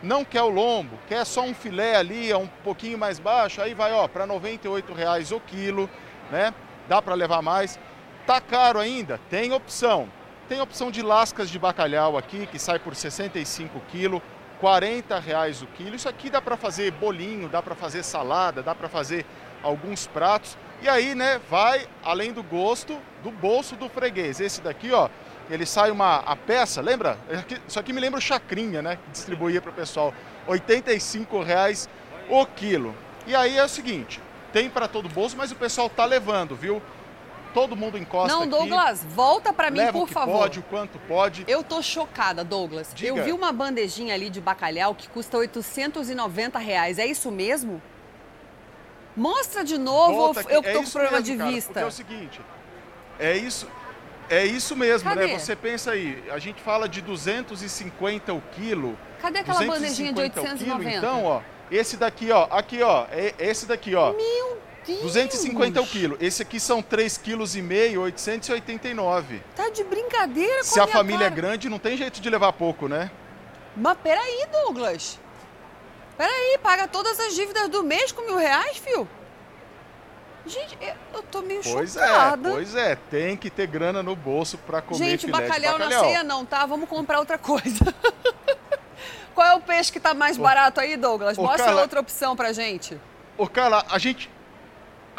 Não quer o lombo, quer só um filé ali, é um pouquinho mais baixo, aí vai, ó, para 98 reais o quilo, né? Dá para levar mais. Tá caro ainda? Tem opção. Tem opção de lascas de bacalhau aqui, que sai por 65 quilos. 40 reais o quilo. Isso aqui dá para fazer bolinho, dá para fazer salada, dá para fazer alguns pratos. E aí, né, vai além do gosto do bolso do freguês. Esse daqui, ó, ele sai uma a peça, lembra? Isso aqui me lembra o Chacrinha, né, que distribuía para o pessoal. 85 reais o quilo. E aí é o seguinte, tem para todo bolso, mas o pessoal tá levando, viu? Todo mundo encosta Não, Douglas, aqui, volta para mim, por favor. pode, o quanto pode. Eu tô chocada, Douglas. Diga. Eu vi uma bandejinha ali de bacalhau que custa 890 reais. É isso mesmo? Mostra de novo, Volta eu aqui. tô é com problema mesmo, de cara, vista. É o seguinte, é isso, é isso mesmo, Cadê? né? Você pensa aí, a gente fala de 250 o quilo. Cadê aquela bandejinha de 250 o 890? Quilo, então, ó, esse daqui, ó, aqui, ó, é esse daqui, ó. Meu Deus! 250 o quilo. Esse aqui são 3,5 kg, 889. Tá de brincadeira com Se a minha família cara. é grande, não tem jeito de levar pouco, né? Mas peraí, Douglas. Peraí, paga todas as dívidas do mês com mil reais, fio? Gente, eu- tô meio Pois chocada. é, pois é. Tem que ter grana no bolso para comer Gente, filé bacalhau, bacalhau. na ceia não, tá? Vamos comprar outra coisa. Qual é o peixe que tá mais barato aí, Douglas? Mostra Carla- outra opção pra gente. Ô, Carla, a gente,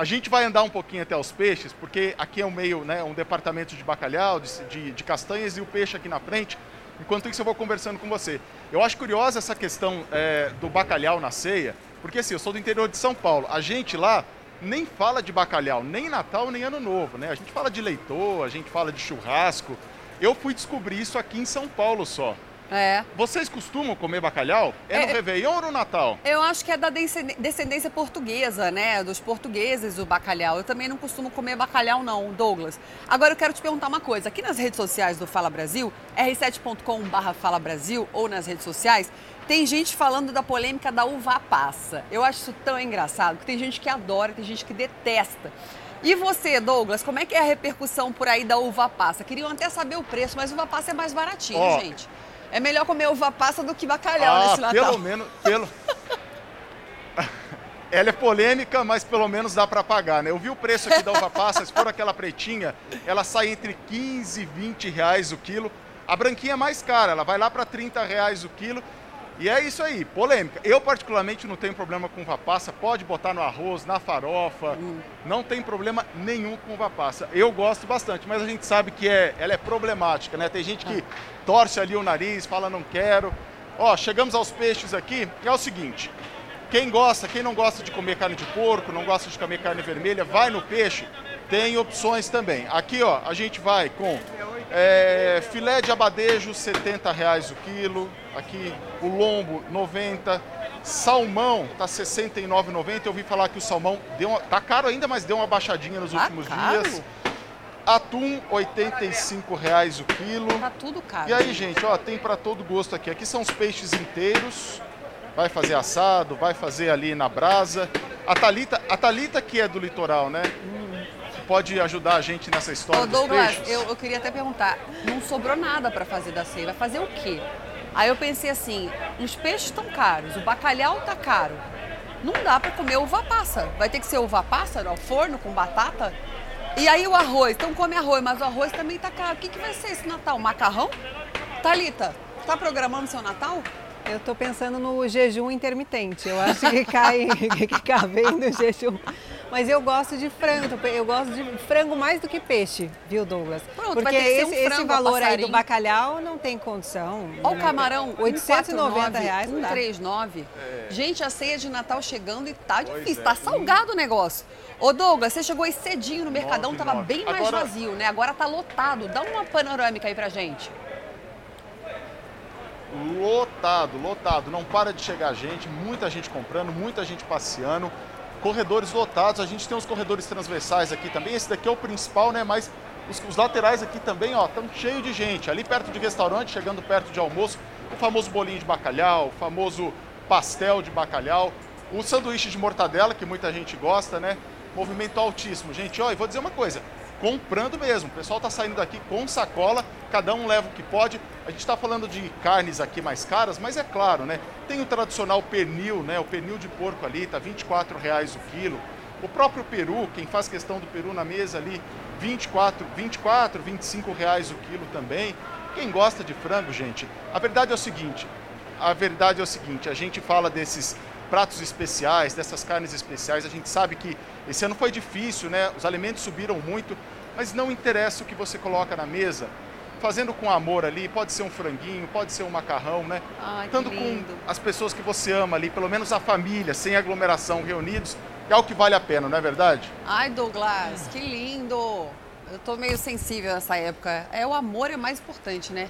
a gente vai andar um pouquinho até os peixes, porque aqui é um meio, né, um departamento de bacalhau, de, de, de castanhas e o peixe aqui na frente. Enquanto isso, eu vou conversando com você. Eu acho curiosa essa questão é, do bacalhau na ceia, porque assim, eu sou do interior de São Paulo. A gente lá nem fala de bacalhau, nem Natal, nem Ano Novo, né? A gente fala de leitão, a gente fala de churrasco. Eu fui descobrir isso aqui em São Paulo só. É. Vocês costumam comer bacalhau? É, no É. Réveillon ou no Natal? Eu acho que é da descend- descendência portuguesa, né? Dos portugueses o bacalhau. Eu também não costumo comer bacalhau, não, Douglas. Agora eu quero te perguntar uma coisa. Aqui nas redes sociais do Fala Brasil, r7.com.br Fala Brasil ou nas redes sociais, tem gente falando da polêmica da uva passa. Eu acho isso tão engraçado, que tem gente que adora, tem gente que detesta. E você, Douglas, como é que é a repercussão por aí da uva passa? Queriam até saber o preço, mas uva passa é mais baratinho, Ó. gente. É melhor comer uva passa do que bacalhau ah, nesse Natal. pelo menos, pelo... Ela é polêmica, mas pelo menos dá para pagar, né? Eu vi o preço aqui da uva passa, se for aquela pretinha, ela sai entre 15 e 20 reais o quilo. A branquinha é mais cara, ela vai lá para 30 reais o quilo. E é isso aí, polêmica. Eu particularmente não tenho problema com uva passa, pode botar no arroz, na farofa, não tem problema nenhum com uva passa. Eu gosto bastante, mas a gente sabe que é, ela é problemática, né? Tem gente que torce ali o nariz, fala não quero. Ó, chegamos aos peixes aqui, e é o seguinte, quem gosta, quem não gosta de comer carne de porco, não gosta de comer carne vermelha, vai no peixe, tem opções também. Aqui, ó, a gente vai com é, filé de abadejo, 70 reais o quilo. Aqui, o lombo, 90. Salmão, tá 69,90. Eu ouvi falar que o salmão deu uma, tá caro ainda, mas deu uma baixadinha nos Tá últimos caro? dias. Atum, 85 reais o quilo. Tá tudo caro. E aí, gente, ó, tem para todo gosto aqui. Aqui são os peixes inteiros. Vai fazer assado, vai fazer ali na brasa. A Talita, a Talita que é do litoral, né? Que pode ajudar a gente nessa história Ô, dos Douglas, peixes. eu, eu queria até perguntar, não sobrou nada para fazer da ceia, vai fazer o quê? Aí eu pensei assim, os peixes estão caros, o bacalhau tá caro. Não dá para comer uva passa. Vai ter que ser uva passa ao forno com batata? E aí o arroz, então come arroz, mas o arroz também tá caro. O que, que vai ser esse Natal? Macarrão? Thalita, tá programando seu Natal? Eu tô pensando no jejum intermitente. Eu acho que cai, que cabe no jejum. Mas eu gosto de frango, eu gosto de frango mais do que peixe, viu, Douglas? Pronto, Porque vai ter que ser um esse, esse frango, valor aí do bacalhau não tem condição. Olha o camarão, 890 reais não dá. 139. É. Gente, a ceia de Natal chegando e tá difícil, é. tá salgado o negócio. Ô Douglas, você chegou aí cedinho no Mercadão, tava nove. bem mais Agora- vazio, né? Agora tá lotado. Dá uma panorâmica aí pra gente. Lotado, lotado. Não para de chegar gente, muita gente comprando, muita gente passeando. Corredores lotados. A gente tem os corredores transversais aqui também. Esse daqui é o principal, né? Mas os, os laterais aqui também, ó, estão cheios de gente. Ali perto de restaurante, chegando perto de almoço, o famoso bolinho de bacalhau, o famoso pastel de bacalhau, o sanduíche de mortadela, que muita gente gosta, né? Movimento altíssimo. Gente, ó, e vou dizer uma coisa, comprando mesmo. O pessoal tá saindo daqui com sacola, cada um leva o que pode. A gente está falando de carnes aqui mais caras, mas é claro, né? Tem o tradicional pernil, né? O pernil de porco ali tá 24 reais o quilo. O próprio peru, quem faz questão do peru na mesa ali, 24, 24, 25 reais o quilo também. Quem gosta de frango, gente, a verdade é o seguinte, a verdade é o seguinte, a gente fala desses pratos especiais, dessas carnes especiais, a gente sabe que esse ano foi difícil, né? Os alimentos subiram muito, mas não interessa o que você coloca na mesa. Fazendo com amor ali, pode ser um franguinho, pode ser um macarrão, né? Ai, que Estando com as pessoas que você ama ali, pelo menos a família, sem aglomeração, reunidos, é o que vale a pena, não é verdade? Ai, Douglas, que lindo! Eu tô meio sensível nessa época. É o amor é mais importante, né?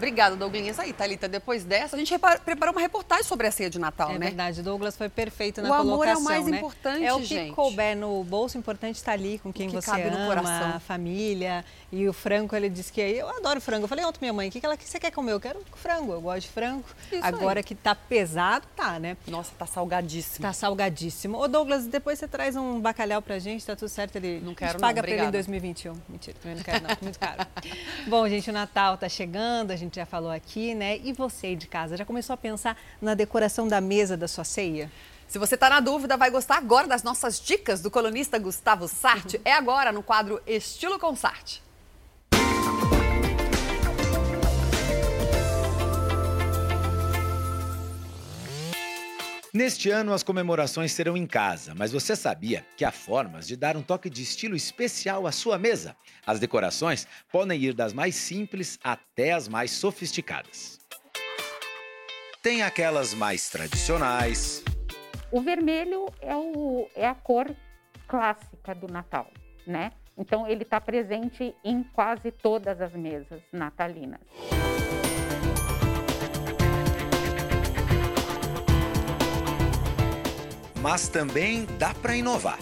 Obrigada, Douglinhas. Aí, Thalita, depois dessa, a gente repa- preparou uma reportagem sobre a ceia de Natal, É né? verdade, Douglas foi perfeito na O amor é o colocação, mais né? importante, É o que gente. couber no bolso, o importante está ali com quem que você cabe no ama, coração. a família. E o frango, ele disse que eu adoro frango. Eu falei ontem minha mãe, o que, que ela que você quer comer? Eu quero frango, eu gosto de frango. Isso Agora aí. que tá pesado, tá, né? Nossa, tá salgadíssimo. Tá salgadíssimo. Ô Douglas, depois você traz um bacalhau pra gente, tá tudo certo? Ele Não a quero não, paga pra ele em obrigada. 2021. Mentira, também não quero não, muito caro. Bom, gente, o Natal tá chegando, a gente já falou aqui, né? E você aí de casa, já começou a pensar na decoração da mesa da sua ceia? Se você tá na dúvida, vai gostar agora das nossas dicas do colunista Gustavo Sarte. É agora no quadro Estilo com Sarte. Neste ano, as comemorações serão em casa, mas você sabia que há formas de dar um toque de estilo especial à sua mesa? As decorações podem ir das mais simples até as mais sofisticadas. Tem aquelas mais tradicionais, O vermelho é, o- é a cor clássica do Natal, né? Então ele está presente em quase todas as mesas natalinas. Mas também dá para inovar.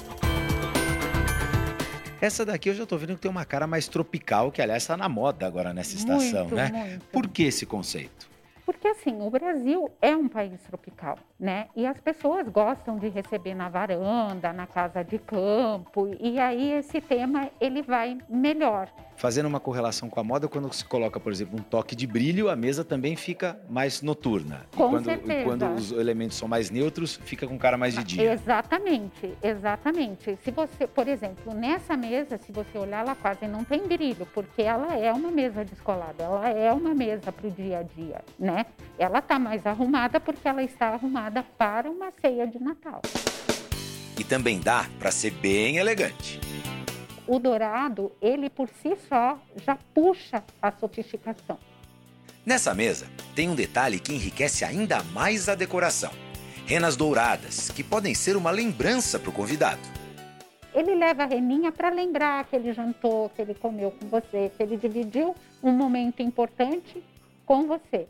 Essa daqui eu já tô vendo que tem uma cara mais tropical, que aliás está na moda agora nessa estação, Muito, né? muito. Por que esse conceito? Porque assim, o Brasil é um país tropical, né? E as pessoas gostam de receber na varanda, na casa de campo, e aí esse tema ele vai melhor. Fazendo uma correlação com a moda, quando se coloca, por exemplo, um toque de brilho, a mesa também fica mais noturna. E Com quando, certeza. E quando os elementos são mais neutros, fica com cara mais de dia. Exatamente, exatamente. Se você, por exemplo, nessa mesa, se você olhar, ela quase não tem brilho, porque ela é uma mesa descolada, ela é uma mesa para o dia a dia, né? Ela está mais arrumada porque ela está arrumada para uma ceia de Natal. E também dá para ser bem elegante. O dourado, ele por si só já puxa a sofisticação. Nessa mesa, tem um detalhe que enriquece ainda mais a decoração. Renas douradas, que podem ser uma lembrança para o convidado. Ele leva a reninha para lembrar que ele jantou, que ele comeu com você, que ele dividiu um momento importante com você.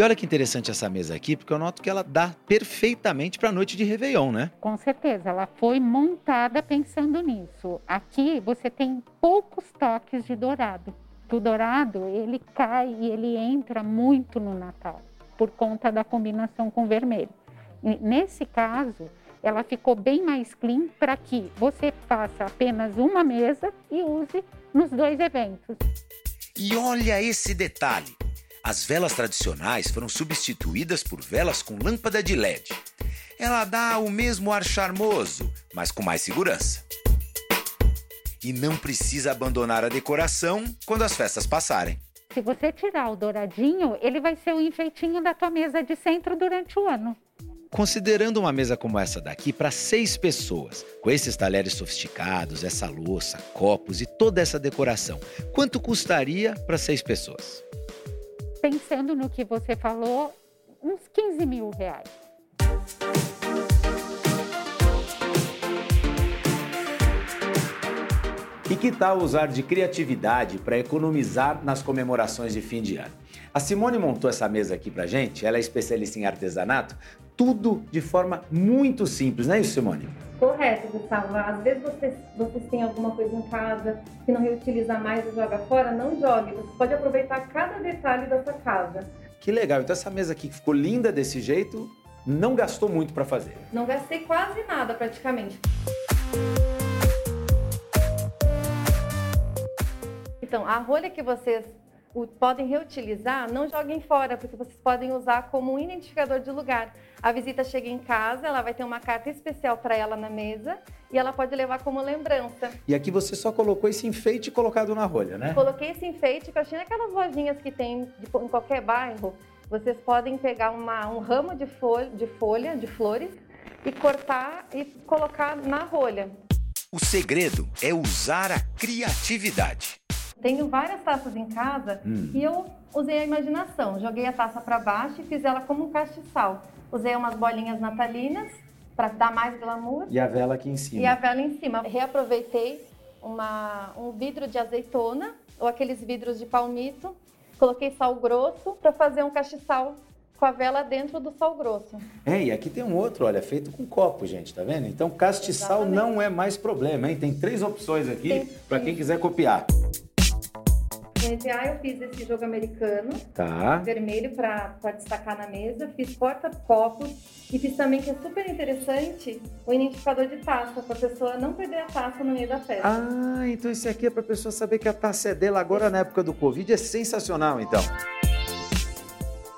E olha que interessante essa mesa aqui, porque eu noto que ela dá perfeitamente para a noite de Réveillon, né? Com certeza, ela foi montada pensando nisso. Aqui você tem poucos toques de dourado. O dourado, ele cai e ele entra muito no Natal, por conta da combinação com vermelho. E nesse caso, ela ficou bem mais clean para que você faça apenas uma mesa e use nos dois eventos. E olha esse detalhe. As velas tradicionais foram substituídas por velas com lâmpada de LED. Ela dá o mesmo ar charmoso, mas com mais segurança. E não precisa abandonar a decoração quando as festas passarem. Se você tirar o douradinho, ele vai ser o enfeitinho da tua mesa de centro durante o ano. Considerando uma mesa como essa daqui para seis pessoas, com esses talheres sofisticados, essa louça, copos e toda essa decoração, quanto custaria para seis pessoas? Pensando no que você falou, uns 15 mil reais. E que tal usar de criatividade para economizar nas comemorações de fim de ano? A Simone montou essa mesa aqui pra gente, ela é especialista em artesanato, tudo de forma muito simples, não é isso, Simone? Correto, Gustavo. Às vezes vocês, vocês têm alguma coisa em casa que não reutiliza mais e joga fora, não jogue. Você pode aproveitar cada detalhe da sua casa. Que legal. Então essa mesa aqui que ficou linda desse jeito, não gastou muito para fazer. Não gastei quase nada praticamente. Então, a rolha que vocês podem reutilizar, não joguem fora, porque vocês podem usar como um identificador de lugar. A visita chega em casa, ela vai ter uma carta especial para ela na mesa e ela pode levar como lembrança. E aqui você só colocou esse enfeite colocado na rolha, né? Coloquei esse enfeite que eu achei naquelas lojinhas que tem de, em qualquer bairro. Vocês podem pegar uma, um ramo de folha, de folha, de flores, e cortar e colocar na rolha. O segredo é usar a criatividade. Tenho várias taças em casa hum. e eu usei a imaginação. Joguei a taça para baixo e fiz ela como um castiçal. Usei umas bolinhas natalinas para dar mais glamour. E a vela aqui em cima. E a vela em cima. Reaproveitei uma, um vidro de azeitona ou aqueles vidros de palmito. Coloquei sal grosso para fazer um castiçal com a vela dentro do sal grosso. É, e aqui tem um outro, olha, feito com copo, gente, tá vendo? Então castiçal Exatamente. não é mais problema, hein? Tem três opções aqui para quem quiser copiar. NTA eu fiz esse jogo americano, tá. vermelho para destacar na mesa, fiz porta-copos e fiz também, que é super interessante, o identificador de taça, para a pessoa não perder a taça no meio da festa. Ah, então esse aqui é para a pessoa saber que a taça é dela agora na época do Covid, é sensacional então.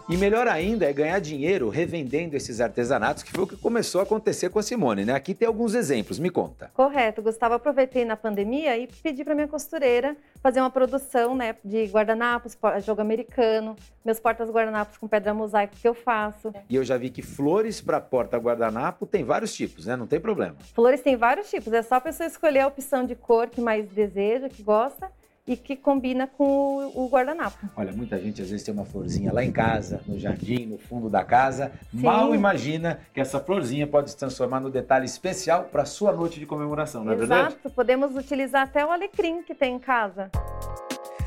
E melhor ainda é ganhar dinheiro revendendo esses artesanatos, que foi o que começou a acontecer com a Simone, né? Aqui tem alguns exemplos, me conta. Correto, Gustavo. Aproveitei na pandemia e pedi para minha costureira fazer uma produção né, de guardanapos, jogo americano, meus portas-guardanapos com pedra mosaico que eu faço. E eu já vi que flores para porta-guardanapo tem vários tipos, né? Não tem problema. Flores tem vários tipos, é só a pessoa escolher a opção de cor que mais deseja, que gosta e que combina com o, guardanapo. Olha, muita gente às vezes tem uma florzinha lá em casa, no jardim, no fundo da casa, Sim. mal imagina que essa florzinha pode se transformar no detalhe especial para sua noite de comemoração, não é Exato. verdade? Exato, podemos utilizar até o alecrim que tem em casa.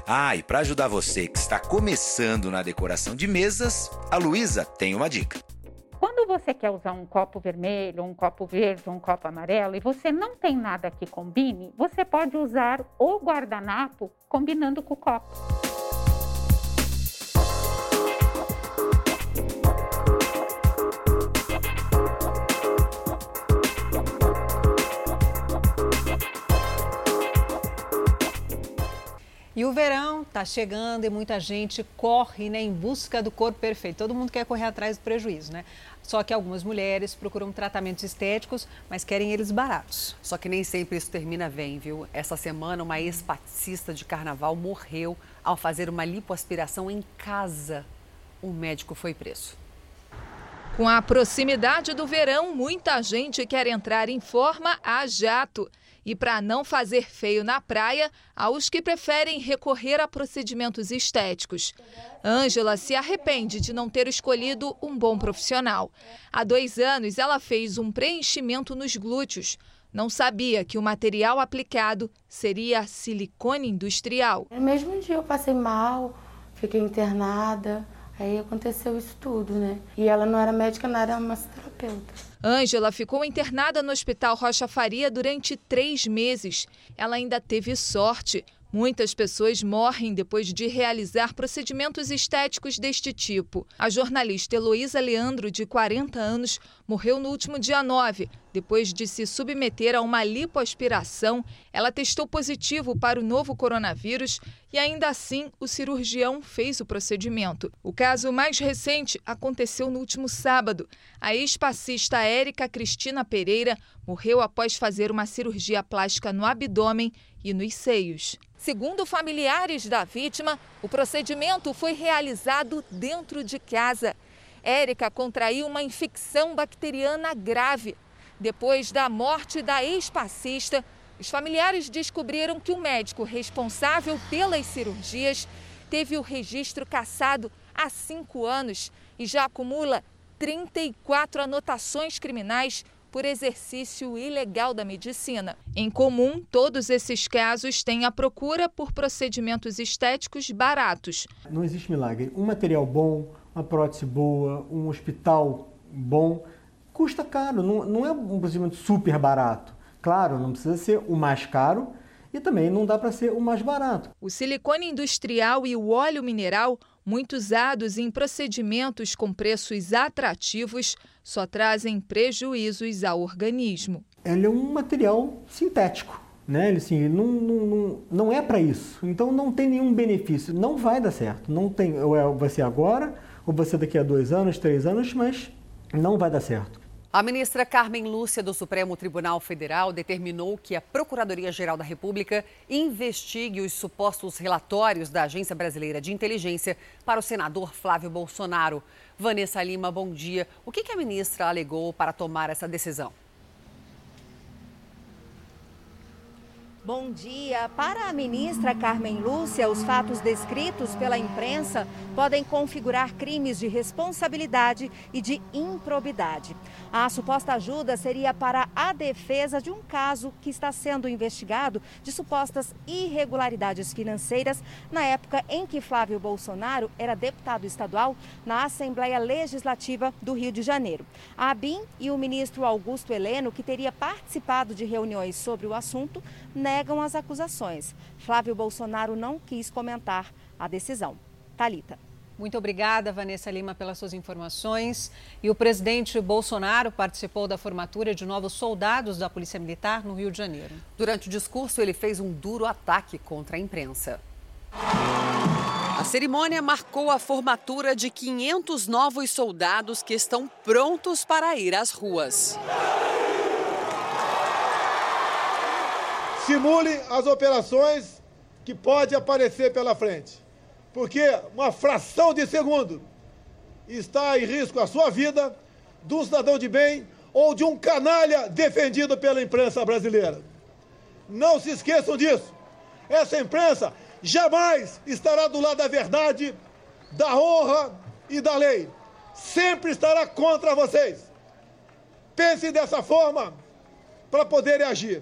Ah, e para ajudar você que está começando na decoração de mesas, a Luísa tem uma dica. Quando você quer usar um copo vermelho, um copo verde, um copo amarelo e você não tem nada que combine, você pode usar o guardanapo combinando com o copo. E o verão está chegando e muita gente corre né, em busca do corpo perfeito. Todo mundo quer correr atrás do prejuízo, né? Só que algumas mulheres procuram tratamentos estéticos, mas querem eles baratos. Só que nem sempre isso termina bem, viu? Essa semana, uma ex-patista de carnaval morreu ao fazer uma lipoaspiração em casa. O médico foi preso. Com a proximidade do verão, muita gente quer entrar em forma a jato. E para não fazer feio na praia, há os que preferem recorrer a procedimentos estéticos. Ângela se arrepende de não ter escolhido um bom profissional. Há dois anos, ela fez um preenchimento nos glúteos. Não sabia que o material aplicado seria silicone industrial. No mesmo dia eu passei mal, fiquei internada. Aí aconteceu isso tudo, né? E ela não era médica, não era massoterapeuta. Ângela ficou internada no Hospital Rocha Faria durante três meses. Ela ainda teve sorte. Muitas pessoas morrem depois de realizar procedimentos estéticos deste tipo. A jornalista Heloísa Leandro, de 40 anos, morreu no último dia 9, Depois de se submeter a uma lipoaspiração, ela testou positivo para o novo coronavírus e ainda assim o cirurgião fez o procedimento. O caso mais recente aconteceu no último sábado. A ex-passista Érica Cristina Pereira morreu após fazer uma cirurgia plástica no abdômen e nos seios. Segundo familiares da vítima, o procedimento foi realizado dentro de casa. Érica contraiu uma infecção bacteriana grave depois da morte da ex-passista, os familiares descobriram que o médico responsável pelas cirurgias teve o registro cassado há cinco anos e já acumula 34 anotações criminais por exercício ilegal da medicina. Em comum, todos esses casos têm a procura por procedimentos estéticos baratos. Não existe milagre. Um material bom, uma prótese boa, um hospital bom custa caro, não, não é um procedimento super barato. Claro, não precisa ser o mais caro e também não dá para ser o mais barato. O silicone industrial e o óleo mineral, muito usados em procedimentos com preços atrativos, só trazem prejuízos ao organismo. Ele é um material sintético. Né? Ele, assim, não, não, não, não é para isso. Então não tem nenhum benefício. Não vai dar certo. Não tem, ou é, vai ser agora, ou vai ser daqui a dois anos, três anos, mas não vai dar certo. A ministra Carmen Lúcia do Supremo Tribunal Federal determinou que a Procuradoria-Geral da República investigue os supostos relatórios da Agência Brasileira de Inteligência para o senador Flávio Bolsonaro. Vanessa Lima, bom dia. O que a ministra alegou para tomar essa decisão? Bom dia. Para a ministra Carmen Lúcia, os fatos descritos pela imprensa podem configurar crimes de responsabilidade e de improbidade. A suposta ajuda seria para a defesa de um caso que está sendo investigado de supostas irregularidades financeiras na época em que Flávio Bolsonaro era deputado estadual na Assembleia Legislativa do Rio de Janeiro. A ABIN e o ministro Augusto Heleno, que teria participado de reuniões sobre o assunto, negam as acusações. Flávio Bolsonaro não quis comentar a decisão. Talita. Muito obrigada, Vanessa Lima, pelas suas informações. E o presidente Bolsonaro participou da formatura de novos soldados da Polícia Militar no Rio de Janeiro. Durante o discurso, ele fez um duro ataque contra a imprensa. A cerimônia marcou a formatura de 500 novos soldados que estão prontos para ir às ruas. Simule as operações que pode aparecer pela frente. Porque uma fração de segundo está em risco a sua vida, de um cidadão de bem ou de um canalha defendido pela imprensa brasileira. Não se esqueçam disso. Essa imprensa jamais estará do lado da verdade, da honra e da lei. Sempre estará contra vocês. Pensem dessa forma para poderem agir.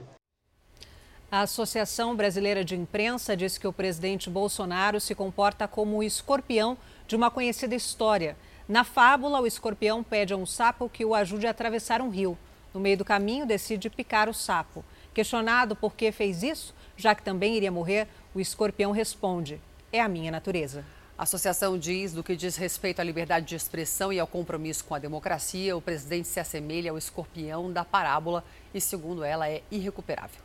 A Associação Brasileira de Imprensa diz que o presidente Bolsonaro se comporta como o escorpião de uma conhecida história. Na fábula, o escorpião pede a um sapo que o ajude a atravessar um rio. No meio do caminho, decide picar o sapo. Questionado por que fez isso, já que também iria morrer, o escorpião responde: É a minha natureza. A associação diz, do que diz respeito à liberdade de expressão e ao compromisso com a democracia, o presidente se assemelha ao escorpião da parábola e, segundo ela, é irrecuperável.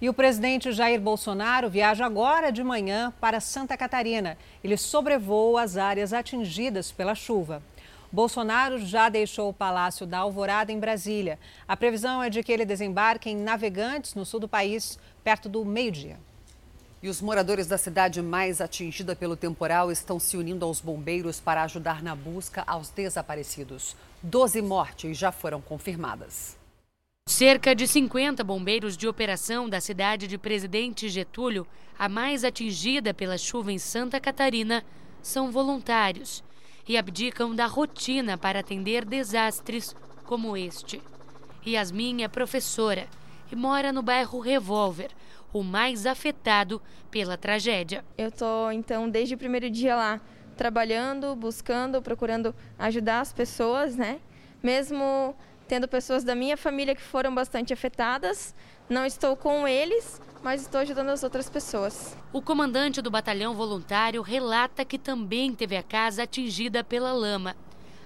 E o presidente Jair Bolsonaro viaja agora de manhã para Santa Catarina. Ele sobrevoa as áreas atingidas pela chuva. Bolsonaro já deixou o Palácio da Alvorada em Brasília. A previsão é de que ele desembarque em Navegantes, no sul do país, perto do meio-dia. E os moradores da cidade mais atingida pelo temporal estão se unindo aos bombeiros para ajudar na busca aos desaparecidos. Doze mortes já foram confirmadas. Cerca de 50 bombeiros de operação da cidade de Presidente Getúlio, a mais atingida pela chuva em Santa Catarina, são voluntários e abdicam da rotina para atender desastres como este. Yasmin é professora e mora no bairro Revólver, o mais afetado pela tragédia. Eu estou, então, desde o primeiro dia lá, trabalhando, buscando, procurando ajudar as pessoas, né? Mesmo tendo pessoas da minha família que foram bastante afetadas. Não estou com eles, mas estou ajudando as outras pessoas. O comandante do batalhão voluntário relata que também teve a casa atingida pela lama.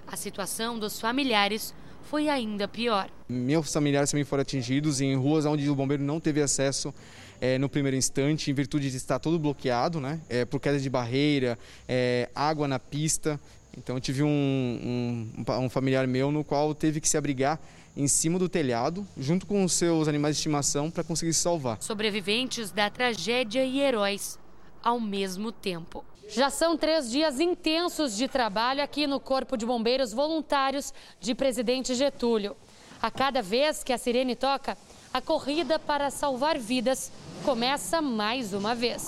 A situação dos familiares foi ainda pior. Meus familiares também foram atingidos em ruas onde o bombeiro não teve acesso é, no primeiro instante, em virtude de estar todo bloqueado, né? É, por queda de barreira, é, água na pista. Então eu tive um, um, um familiar meu no qual teve que se abrigar em cima do telhado, junto com os seus animais de estimação, para conseguir se salvar. Sobreviventes da tragédia e heróis ao mesmo tempo. Já são três dias intensos de trabalho aqui no Corpo de Bombeiros Voluntários de Presidente Getúlio. A cada vez que a sirene toca, a corrida para salvar vidas começa mais uma vez.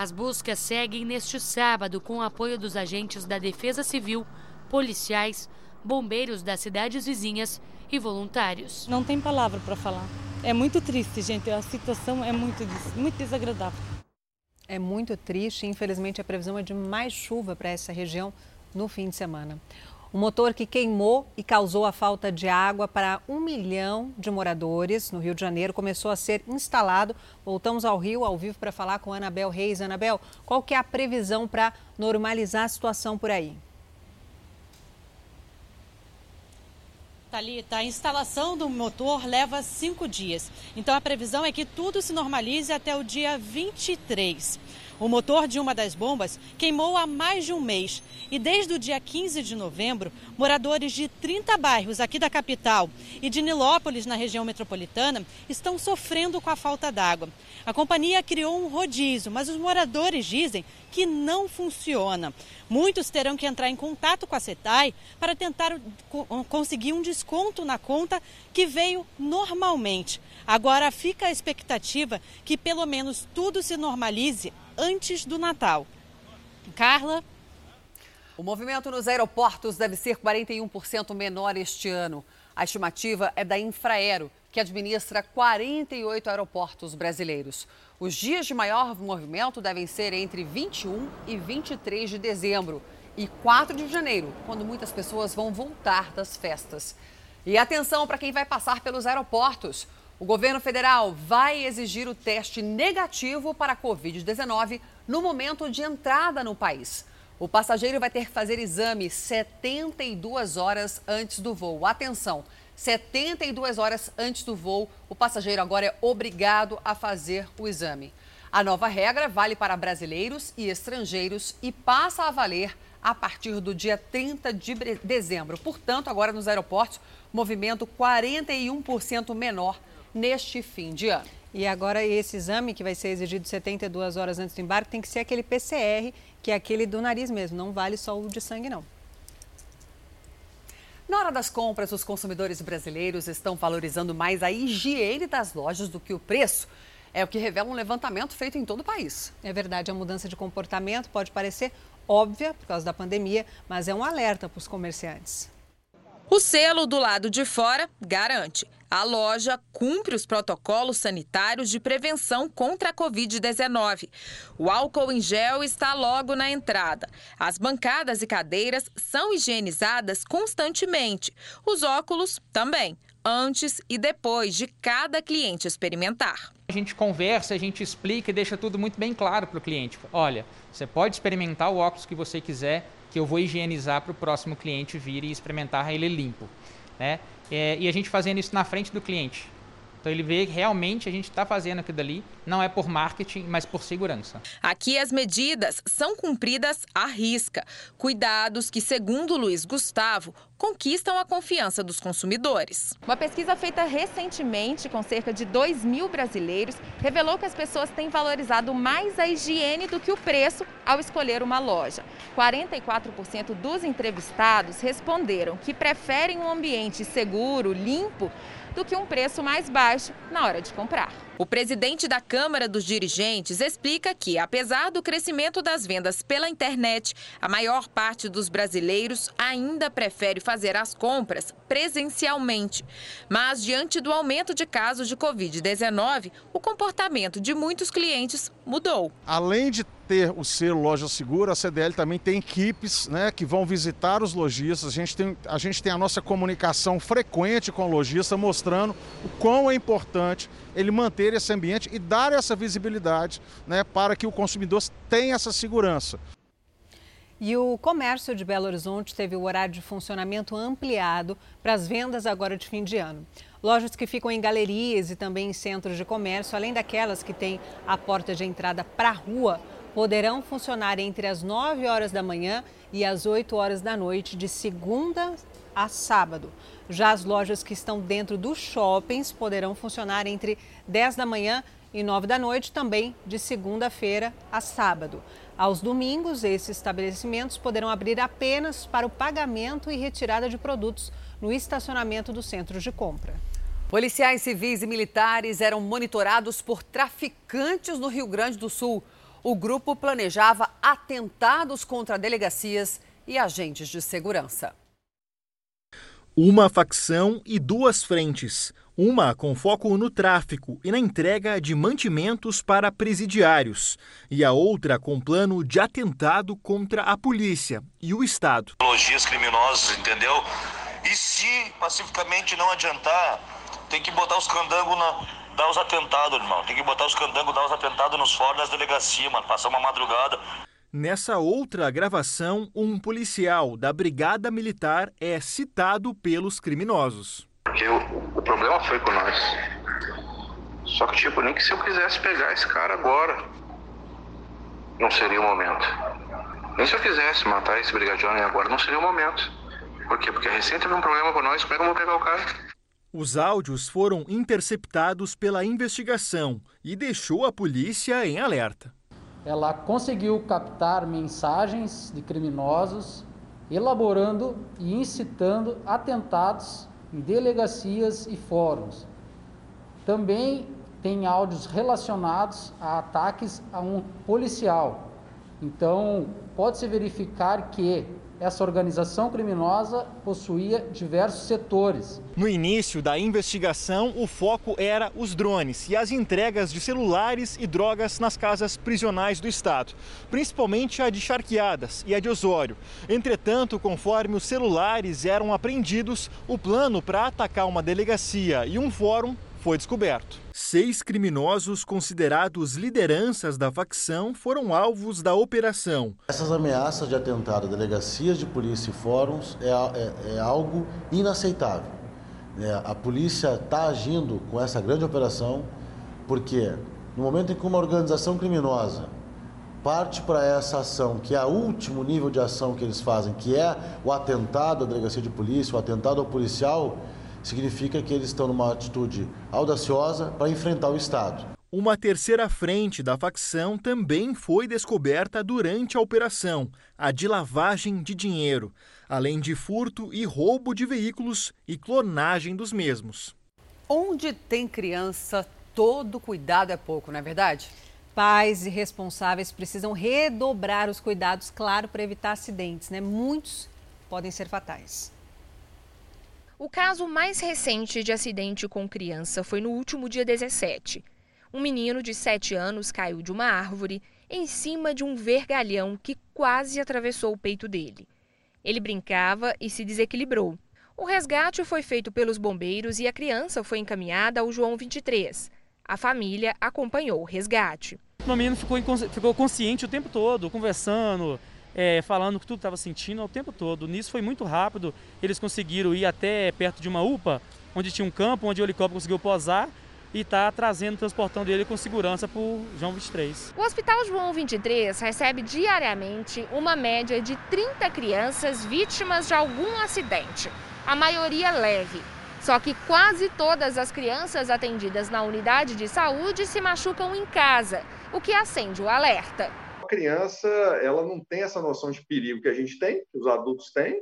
As buscas seguem neste sábado com o apoio dos agentes da Defesa Civil, policiais, bombeiros das cidades vizinhas e voluntários. Não tem palavra para falar. É muito triste, gente. A situação é muito, muito desagradável. É muito triste. Infelizmente, a previsão é de mais chuva para essa região no fim de semana. Um motor que queimou e causou a falta de água para um milhão de moradores no Rio de Janeiro começou a ser instalado. Voltamos ao Rio ao vivo para falar com Anabel Reis. Anabel, qual que é a previsão para normalizar a situação por aí? Thalita, a instalação do motor leva cinco dias. Então a previsão é que tudo se normalize até o dia 23. O motor de uma das bombas queimou há mais de um mês e desde o dia 15 de novembro, moradores de 30 bairros aqui da capital e de Nilópolis, na região metropolitana, estão sofrendo com a falta d'água. A companhia criou um rodízio, mas os moradores dizem que não funciona. Muitos terão que entrar em contato com a CETAI para tentar conseguir um desconto na conta que veio normalmente. Agora fica a expectativa que pelo menos tudo se normalize antes do Natal. Carla? O movimento nos aeroportos deve ser 41% menor este ano. A estimativa é da Infraero, que administra 48 aeroportos brasileiros. Os dias de maior movimento devem ser entre 21 e 23 de dezembro e 4 de janeiro, quando muitas pessoas vão voltar das festas. E atenção para quem vai passar pelos aeroportos. O governo federal vai exigir o teste negativo para a Covid-19 no momento de entrada no país. O passageiro vai ter que fazer exame 72 horas antes do voo. Atenção, 72 horas antes do voo, o passageiro agora é obrigado a fazer o exame. A nova regra vale para brasileiros e estrangeiros e passa a valer a partir do dia 30 de dezembro. Portanto, agora nos aeroportos, movimento 41% menor neste fim de ano. E agora esse exame que vai ser exigido 72 horas antes do embarque tem que ser aquele PCR, que é aquele do nariz mesmo, não vale só o de sangue não. Na hora das compras, os consumidores brasileiros estão valorizando mais a higiene das lojas do que o preço. É o que revela um levantamento feito em todo o país. É verdade, a mudança de comportamento pode parecer óbvia por causa da pandemia, mas é um alerta para os comerciantes. O selo do lado de fora garante. A loja cumpre os protocolos sanitários de prevenção contra a Covid-19. O álcool em gel está logo na entrada. As bancadas e cadeiras são higienizadas constantemente. Os óculos também, antes e depois de cada cliente experimentar. A gente conversa, a gente explica e deixa tudo muito bem claro para o cliente. Olha, você pode experimentar o óculos que você quiser que eu vou higienizar para o próximo cliente vir e experimentar ele limpo. Né? É, e a gente fazendo isso na frente do cliente. Então ele vê que realmente a gente está fazendo aquilo ali, não é por marketing, mas por segurança. Aqui as medidas são cumpridas à risca. Cuidados que, segundo Luiz Gustavo, conquistam a confiança dos consumidores. Uma pesquisa feita recentemente com cerca de 2 mil brasileiros revelou que as pessoas têm valorizado mais a higiene do que o preço ao escolher uma loja. 44% dos entrevistados responderam que preferem um ambiente seguro, limpo, do que um preço mais baixo na hora de comprar. O presidente da Câmara dos Dirigentes explica que, apesar do crescimento das vendas pela internet, a maior parte dos brasileiros ainda prefere fazer as compras presencialmente. Mas, diante do aumento de casos de Covid-19, o comportamento de muitos clientes mudou. Além de ter o selo Loja Segura, a CDL também tem equipes né, que vão visitar os lojistas. A gente, tem, a gente tem a nossa comunicação frequente com o lojista, mostrando o quão é importante ele manter esse ambiente e dar essa visibilidade né, para que o consumidor tenha essa segurança. E o comércio de Belo Horizonte teve o horário de funcionamento ampliado para as vendas agora de fim de ano. Lojas que ficam em galerias e também em centros de comércio, além daquelas que têm a porta de entrada para a rua, poderão funcionar entre as 9 horas da manhã e as 8 horas da noite, de segunda a sábado. Já as lojas que estão dentro dos shoppings poderão funcionar entre 10 da manhã e 9 da noite, também de segunda-feira a sábado. Aos domingos, esses estabelecimentos poderão abrir apenas para o pagamento e retirada de produtos no estacionamento dos centros de compra. Policiais civis e militares eram monitorados por traficantes no Rio Grande do Sul. O grupo planejava atentados contra delegacias e agentes de segurança. Uma facção e duas frentes. Uma com foco no tráfico e na entrega de mantimentos para presidiários, e a outra com plano de atentado contra a polícia e o Estado. Logias criminosas, entendeu? E se pacificamente não adiantar, tem que botar os candangos na, dar os atentados, irmão. Tem que botar os candangos, dar os atentados nos fóruns das delegacias, mano. Passar uma madrugada. Nessa outra gravação, um policial da Brigada Militar é citado pelos criminosos. Porque o, o problema foi com nós. Só que, tipo, nem que se eu quisesse pegar esse cara agora, não seria o momento. Nem se eu quisesse matar esse brigadiano agora, não seria o momento. Por quê? Porque recém teve um problema com nós, como é que eu vou pegar o cara? Os áudios foram interceptados pela investigação e deixou a polícia em alerta ela conseguiu captar mensagens de criminosos, elaborando e incitando atentados em delegacias e fóruns. Também tem áudios relacionados a ataques a um policial. Então, pode-se verificar que essa organização criminosa possuía diversos setores. No início da investigação, o foco era os drones e as entregas de celulares e drogas nas casas prisionais do estado, principalmente a de Charqueadas e a de Osório. Entretanto, conforme os celulares eram apreendidos, o plano para atacar uma delegacia e um fórum foi descoberto. Seis criminosos considerados lideranças da facção foram alvos da operação. Essas ameaças de atentado a delegacias de polícia e fóruns é, é, é algo inaceitável. É, a polícia está agindo com essa grande operação porque no momento em que uma organização criminosa parte para essa ação, que é o último nível de ação que eles fazem, que é o atentado à delegacia de polícia, o atentado ao policial, significa que eles estão numa atitude audaciosa para enfrentar o Estado. Uma terceira frente da facção também foi descoberta durante a operação, a de lavagem de dinheiro, além de furto e roubo de veículos e clonagem dos mesmos. Onde tem criança, todo cuidado é pouco, não é verdade? Pais e responsáveis precisam redobrar os cuidados, claro, para evitar acidentes, né? Muitos podem ser fatais. O caso mais recente de acidente com criança foi no último dia 17. Um menino de 7 anos caiu de uma árvore em cima de um vergalhão que quase atravessou o peito dele. Ele brincava e se desequilibrou. O resgate foi feito pelos bombeiros e a criança foi encaminhada ao João 23. A família acompanhou o resgate. O menino ficou, ficou consciente o tempo todo, conversando, é, falando que tudo estava sentindo o tempo todo. Nisso foi muito rápido. Eles conseguiram ir até perto de uma UPA, onde tinha um campo, onde o helicóptero conseguiu pousar e está trazendo, transportando ele com segurança para o João 23. O Hospital João 23 recebe diariamente uma média de 30 crianças vítimas de algum acidente, a maioria leve. Só que quase todas as crianças atendidas na unidade de saúde se machucam em casa, o que acende o alerta criança ela não tem essa noção de perigo que a gente tem, que os adultos têm,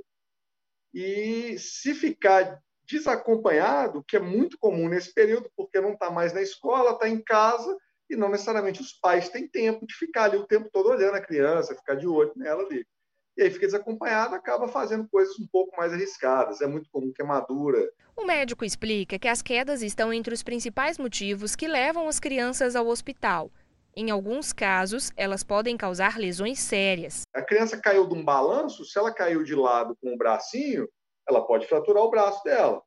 e se ficar desacompanhado, que é muito comum nesse período, porque não está mais na escola, está em casa, e não necessariamente os pais têm tempo de ficar ali o tempo todo olhando a criança, ficar de olho nela ali. E aí fica desacompanhado, acaba fazendo coisas um pouco mais arriscadas. É muito comum queimadura. O médico explica que as quedas estão entre os principais motivos que levam as crianças ao hospital. Em alguns casos, elas podem causar lesões sérias. A criança caiu de um balanço, se ela caiu de lado com o bracinho, ela pode fraturar o braço dela.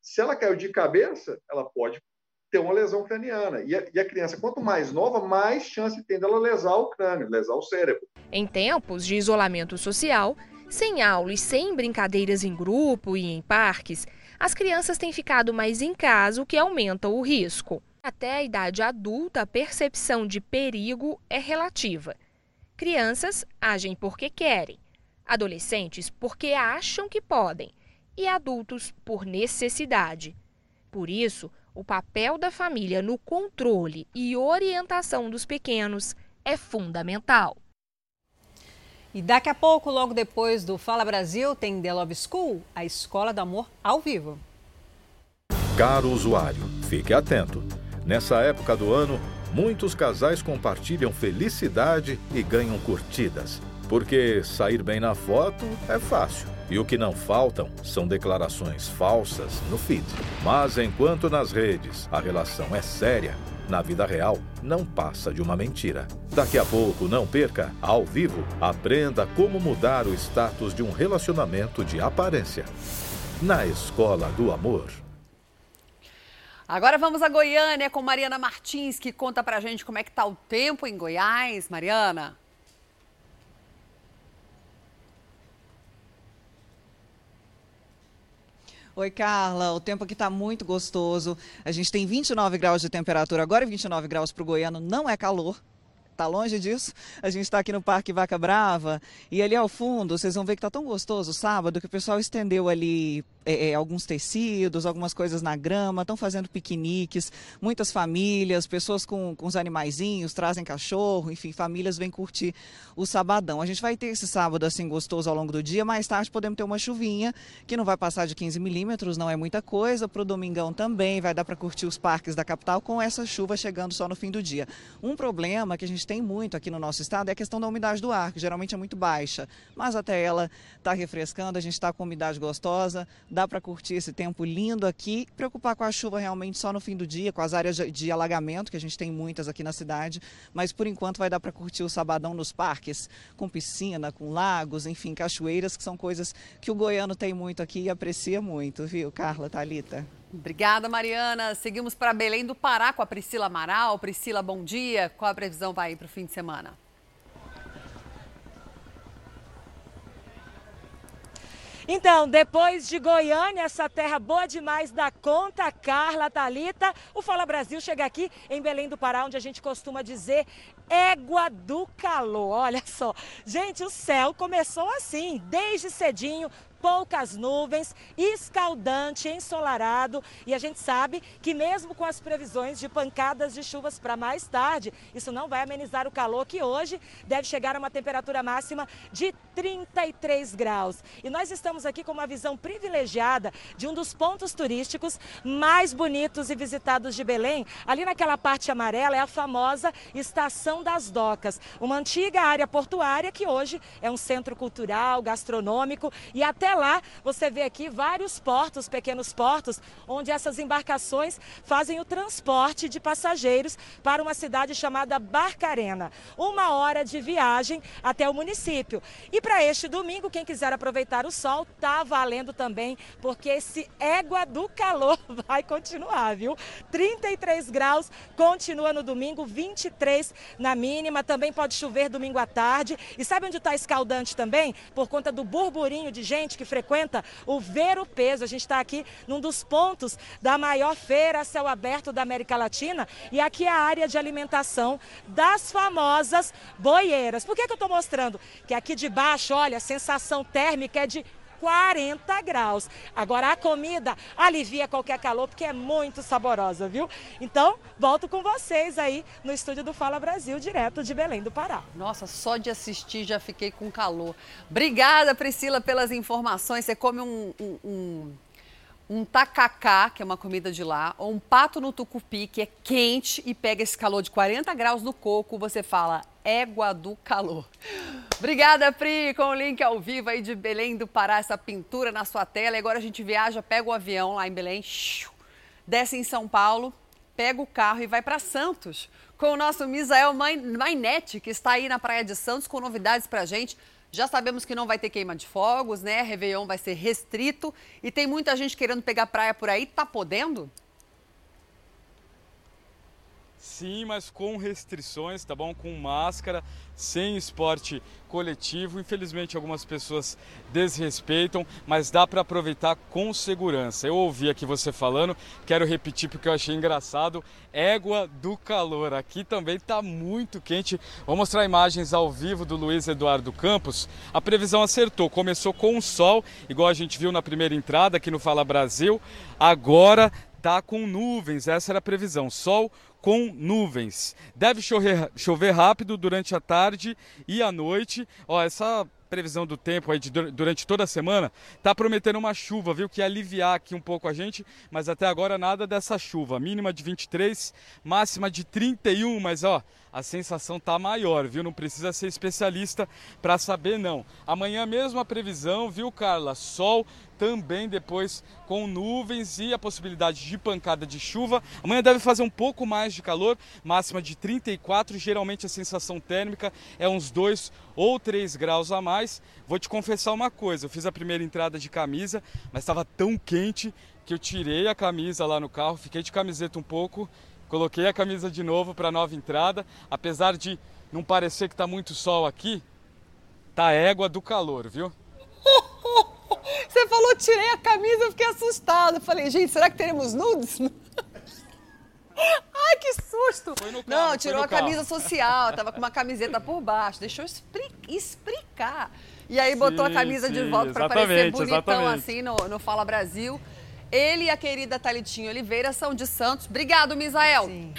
Se ela caiu de cabeça, ela pode ter uma lesão craniana. E a, e a, criança, quanto mais nova, mais chance tem dela lesar o crânio, lesar o cérebro. Em tempos de isolamento social, sem aulas, sem brincadeiras em grupo e em parques, as crianças têm ficado mais em casa, o que aumenta o risco. Até a idade adulta, a percepção de perigo é relativa. Crianças agem porque querem, adolescentes porque acham que podem e adultos por necessidade. Por isso, o papel da família no controle e orientação dos pequenos é fundamental. E daqui a pouco, logo depois do Fala Brasil, tem The Love School, a escola do amor ao vivo. Caro usuário, fique atento. Nessa época do ano, muitos casais compartilham felicidade e ganham curtidas. Porque sair bem na foto é fácil. E o que não faltam são declarações falsas no feed. Mas enquanto nas redes a relação é séria, na vida real, não passa de uma mentira. Daqui a pouco, não perca, ao vivo, aprenda como mudar o status de um relacionamento de aparência. Na Escola do Amor. Agora vamos a Goiânia com Mariana Martins, que conta pra gente como é que tá o tempo em Goiás. Mariana. Oi, Carla. O tempo aqui está muito gostoso. A gente tem 29 graus de temperatura agora, 29 graus para o goiano não é calor. Está longe disso. A gente está aqui no Parque Vaca Brava e ali ao fundo vocês vão ver que está tão gostoso sábado que o pessoal estendeu ali é, é, alguns tecidos, algumas coisas na grama, estão fazendo piqueniques, muitas famílias, pessoas com, com os animaizinhos, trazem cachorro, enfim, famílias vêm curtir o sabadão. A gente vai ter esse sábado assim gostoso ao longo do dia, mais tarde podemos ter uma chuvinha que não vai passar de 15 milímetros, não é muita coisa, para o domingão também vai dar para curtir os parques da capital com essa chuva chegando só no fim do dia. Um problema que a gente tem muito aqui no nosso estado é a questão da umidade do ar, que geralmente é muito baixa, mas até ela está refrescando, a gente está com umidade gostosa, dá para curtir esse tempo lindo aqui. Preocupar com a chuva realmente só no fim do dia, com as áreas de alagamento, que a gente tem muitas aqui na cidade, mas por enquanto vai dar para curtir o sabadão nos parques, com piscina, com lagos, enfim, cachoeiras, que são coisas que o goiano tem muito aqui e aprecia muito, viu, Carla, Talita? Obrigada, Mariana. Seguimos para Belém do Pará com a Priscila Amaral. Priscila, bom dia. Qual a previsão vai para o fim de semana? Então, depois de Goiânia, essa terra boa demais da conta, Carla, Talita, o Fala Brasil chega aqui em Belém do Pará, onde a gente costuma dizer égua do calor. Olha só, gente, o céu começou assim, desde cedinho, poucas nuvens, escaldante, ensolarado. E a gente sabe que, mesmo com as previsões de pancadas de chuvas para mais tarde, isso não vai amenizar o calor que hoje deve chegar a uma temperatura máxima de 33 graus. E nós estamos aqui com uma visão privilegiada de um dos pontos turísticos mais bonitos e visitados de Belém. Ali naquela parte amarela é a famosa Estação das Docas, uma antiga área portuária que hoje é um centro cultural, gastronômico e lá você vê aqui vários portos, pequenos portos, onde essas embarcações fazem o transporte de passageiros para uma cidade chamada Barcarena. Uma hora de viagem até o município. E para este domingo, quem quiser aproveitar o sol, tá valendo também, porque esse égua do calor vai continuar, viu? 33 graus, continua no domingo, 23 na mínima, também pode chover domingo à tarde. E sabe onde está escaldante também? Por conta do burburinho de gente que que frequenta o Ver o Peso. A gente está aqui num dos pontos da maior feira a céu aberto da América Latina e aqui é a área de alimentação das famosas boieiras. Por que, que eu estou mostrando? Que aqui de baixo, olha, a sensação térmica é de 40 graus. Agora a comida alivia qualquer calor porque é muito saborosa, viu? Então, volto com vocês aí no estúdio do Fala Brasil, direto de Belém do Pará. Nossa, só de assistir já fiquei com calor. Obrigada, Priscila, pelas informações. Você come um, um, um um tacacá, que é uma comida de lá, ou um pato no tucupi, que é quente e pega esse calor de 40 graus no coco, você fala égua do calor. Obrigada, Pri, com o link ao vivo aí de Belém do Pará, essa pintura na sua tela. E agora a gente viaja, pega o avião lá em Belém, desce em São Paulo, pega o carro e vai para Santos, com o nosso Misael Mainete, que está aí na Praia de Santos com novidades para gente. Já sabemos que não vai ter queima de fogos, né? Réveillon vai ser restrito e tem muita gente querendo pegar praia por aí. Tá podendo? Sim, mas com restrições, tá bom? Com máscara, sem esporte coletivo. Infelizmente, algumas pessoas desrespeitam, mas dá para aproveitar com segurança. Eu ouvi aqui você falando, quero repetir porque eu achei engraçado. Égua do calor. Aqui também está muito quente. Vou mostrar imagens ao vivo do Luiz Eduardo Campos. A previsão acertou. Começou com o sol, igual a gente viu na primeira entrada aqui no Fala Brasil. Agora tá com nuvens, essa era a previsão. Sol com nuvens. Deve chover, chover rápido durante a tarde e a noite. Ó, essa previsão do tempo aí de, durante toda a semana tá prometendo uma chuva, viu? Que ia aliviar aqui um pouco a gente, mas até agora nada dessa chuva. Mínima de 23, máxima de 31, mas ó, a sensação tá maior, viu? Não precisa ser especialista para saber não. Amanhã mesmo a previsão, viu, Carla? Sol também depois com nuvens e a possibilidade de pancada de chuva. Amanhã deve fazer um pouco mais de calor, máxima de 34, geralmente a sensação térmica é uns 2 ou 3 graus a mais. Vou te confessar uma coisa, eu fiz a primeira entrada de camisa, mas estava tão quente que eu tirei a camisa lá no carro, fiquei de camiseta um pouco Coloquei a camisa de novo para nova entrada, apesar de não parecer que está muito sol aqui, tá égua do calor, viu? Você falou tirei a camisa, eu fiquei assustada. Falei, gente, será que teremos nudes? Ai, que susto! Carro, não, tirou a camisa social, tava com uma camiseta por baixo. Deixa eu explicar. E aí botou sim, a camisa sim, de volta para parecer bonitão exatamente. assim no, no Fala Brasil. Ele e a querida Talitinha Oliveira são de Santos. Obrigado, Misael. Sim.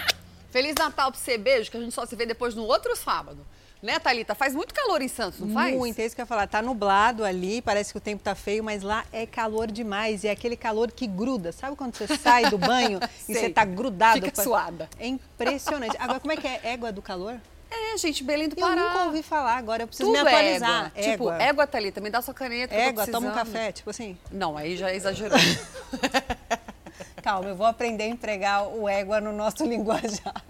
Feliz Natal pra você, beijo, que a gente só se vê depois no outro sábado. Né, Thalita? Faz muito calor em Santos, não faz? Muito, é isso que eu ia falar. Tá nublado ali, parece que o tempo tá feio, mas lá é calor demais. E é aquele calor que gruda. Sabe quando você sai do banho e você tá grudado? Fica pra... suada. É impressionante. Agora, como é que é égua do calor? É, gente, Belém do Pará. Eu nunca ouvi falar, agora eu preciso Tudo me atualizar. É égua. Tipo, égua, Thalita, me dá sua caneta. Égua, toma um café, tipo assim. Não, aí já exagerou. Calma, eu vou aprender a empregar o égua no nosso linguajar.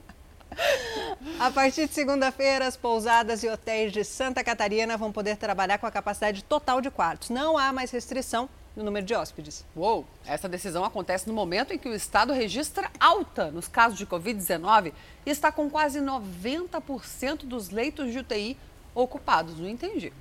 A partir de segunda-feira, as pousadas e hotéis de Santa Catarina vão poder trabalhar com a capacidade total de quartos. Não há mais restrição no número de hóspedes. Uou! Essa decisão acontece no momento em que o estado registra alta nos casos de Covid-19 e está com quase 90% dos leitos de UTI ocupados. Não entendi.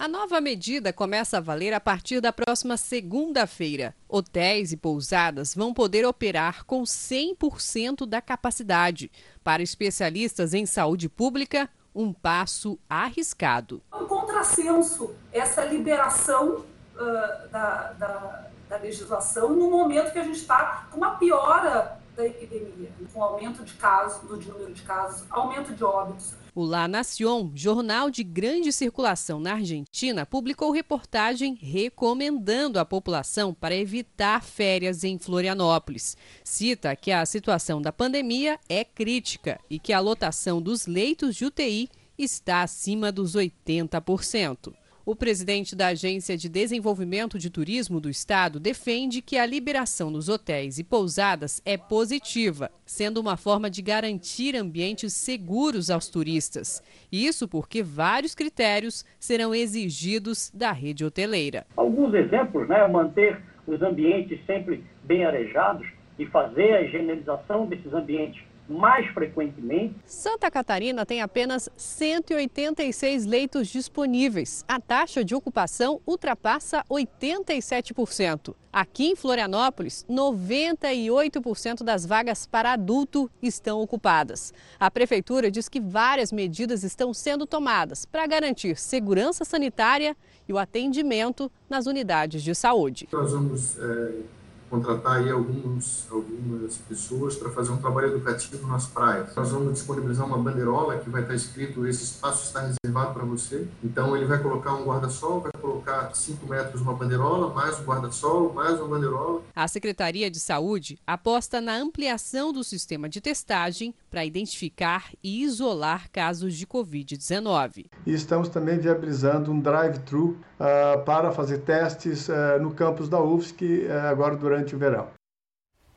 A nova medida começa a valer a partir da próxima segunda-feira. Hotéis e pousadas vão poder operar com 100% da capacidade. Para especialistas em saúde pública, um passo arriscado. É um contrassenso essa liberação uh, da, da, da legislação no momento que a gente está com uma piora da epidemia, com aumento de casos, do número de casos, aumento de óbitos. O La Nación, jornal de grande circulação na Argentina, publicou reportagem recomendando à população para evitar férias em Florianópolis. Cita que a situação da pandemia é crítica e que a lotação dos leitos de UTI está acima dos 80%. O presidente da Agência de Desenvolvimento de Turismo do Estado defende que a liberação nos hotéis e pousadas é positiva, sendo uma forma de garantir ambientes seguros aos turistas. Isso porque vários critérios serão exigidos da rede hoteleira. Alguns exemplos, né? Manter os ambientes sempre bem arejados e fazer a higienização desses ambientes mais frequentemente. Santa Catarina tem apenas 186 leitos disponíveis. A taxa de ocupação ultrapassa 87%. Aqui em Florianópolis, 98% das vagas para adulto estão ocupadas. A prefeitura diz que várias medidas estão sendo tomadas para garantir segurança sanitária e o atendimento nas unidades de saúde. Nós vamos é contratar aí alguns, algumas pessoas para fazer um trabalho educativo nas praias. Nós vamos disponibilizar uma bandeirola que vai estar escrito esse espaço está reservado para você. Então ele vai colocar um guarda-sol, vai colocar 5 metros uma bandeirola, mais um guarda-sol, mais uma bandeirola. A Secretaria de Saúde aposta na ampliação do sistema de testagem para identificar e isolar casos de Covid-19. E estamos também viabilizando um drive-thru uh, para fazer testes uh, no campus da UFSC uh, agora durante o verão.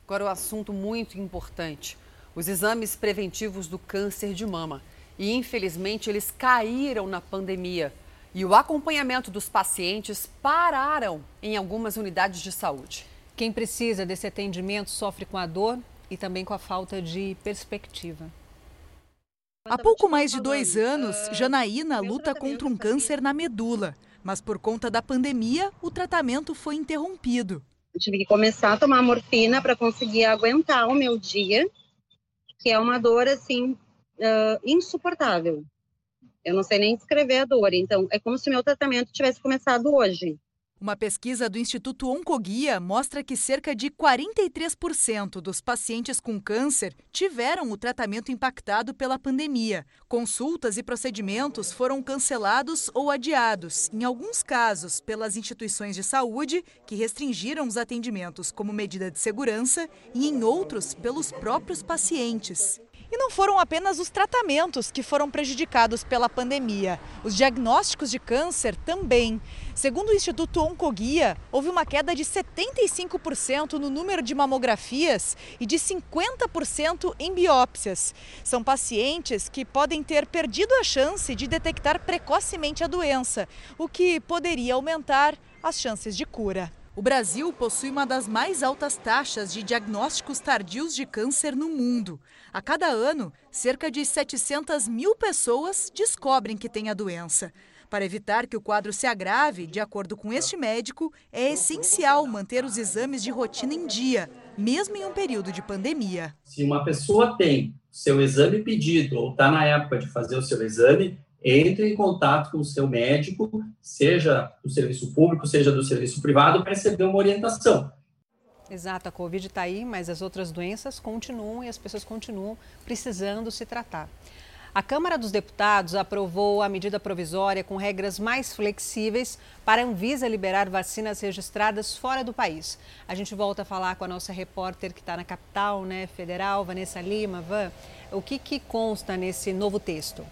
Agora, o um assunto muito importante: os exames preventivos do câncer de mama. E, infelizmente, eles caíram na pandemia. E o acompanhamento dos pacientes pararam em algumas unidades de saúde. Quem precisa desse atendimento sofre com a dor e também com a falta de perspectiva. Há pouco mais de dois anos, Janaína luta contra um câncer na medula. Mas por conta da pandemia, o tratamento foi interrompido. Eu tive que começar a tomar morfina para conseguir aguentar o meu dia, que é uma dor assim uh, insuportável. Eu não sei nem descrever a dor, então é como se meu tratamento tivesse começado hoje. Uma pesquisa do Instituto Oncoguia mostra que cerca de 43% dos pacientes com câncer tiveram o tratamento impactado pela pandemia. Consultas e procedimentos foram cancelados ou adiados, em alguns casos pelas instituições de saúde, que restringiram os atendimentos como medida de segurança, e em outros pelos próprios pacientes. E não foram apenas os tratamentos que foram prejudicados pela pandemia, os diagnósticos de câncer também. Segundo o Instituto Oncoguia, houve uma queda de 75% no número de mamografias e de 50% em biópsias. São pacientes que podem ter perdido a chance de detectar precocemente a doença, o que poderia aumentar as chances de cura. O Brasil possui uma das mais altas taxas de diagnósticos tardios de câncer no mundo. A cada ano, cerca de 700 mil pessoas descobrem que têm a doença. Para evitar que o quadro se agrave, de acordo com este médico, é essencial manter os exames de rotina em dia, mesmo em um período de pandemia. Se uma pessoa tem seu exame pedido ou está na época de fazer o seu exame, entre em contato com o seu médico, seja do serviço público, seja do serviço privado, para receber uma orientação. Exato, a Covid está aí, mas as outras doenças continuam e as pessoas continuam precisando se tratar. A Câmara dos Deputados aprovou a medida provisória com regras mais flexíveis para a Anvisa liberar vacinas registradas fora do país. A gente volta a falar com a nossa repórter que está na capital né, federal, Vanessa Lima. Van, o que, que consta nesse novo texto?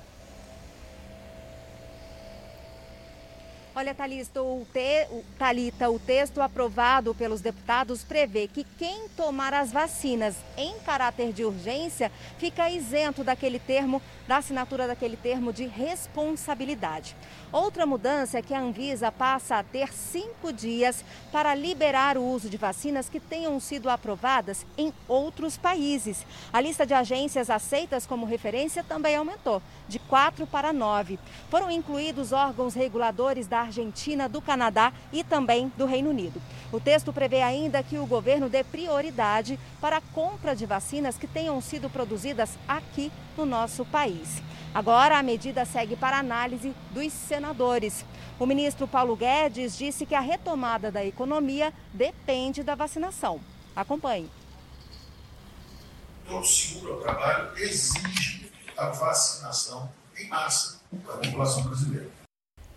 Olha, Thalita o, te, Thalita, o texto aprovado pelos deputados prevê que quem tomar as vacinas em caráter de urgência fica isento daquele termo, da assinatura daquele termo de responsabilidade. Outra mudança é que a Anvisa passa a ter cinco dias para liberar o uso de vacinas que tenham sido aprovadas em outros países. A lista de agências aceitas como referência também aumentou, de quatro para nove. Foram incluídos órgãos reguladores da Argentina, do Canadá e também do Reino Unido. O texto prevê ainda que o governo dê prioridade para a compra de vacinas que tenham sido produzidas aqui no nosso país. Agora, a medida segue para análise dos senadores. O ministro Paulo Guedes disse que a retomada da economia depende da vacinação. Acompanhe. O seguro ao trabalho exige a vacinação em massa da população brasileira.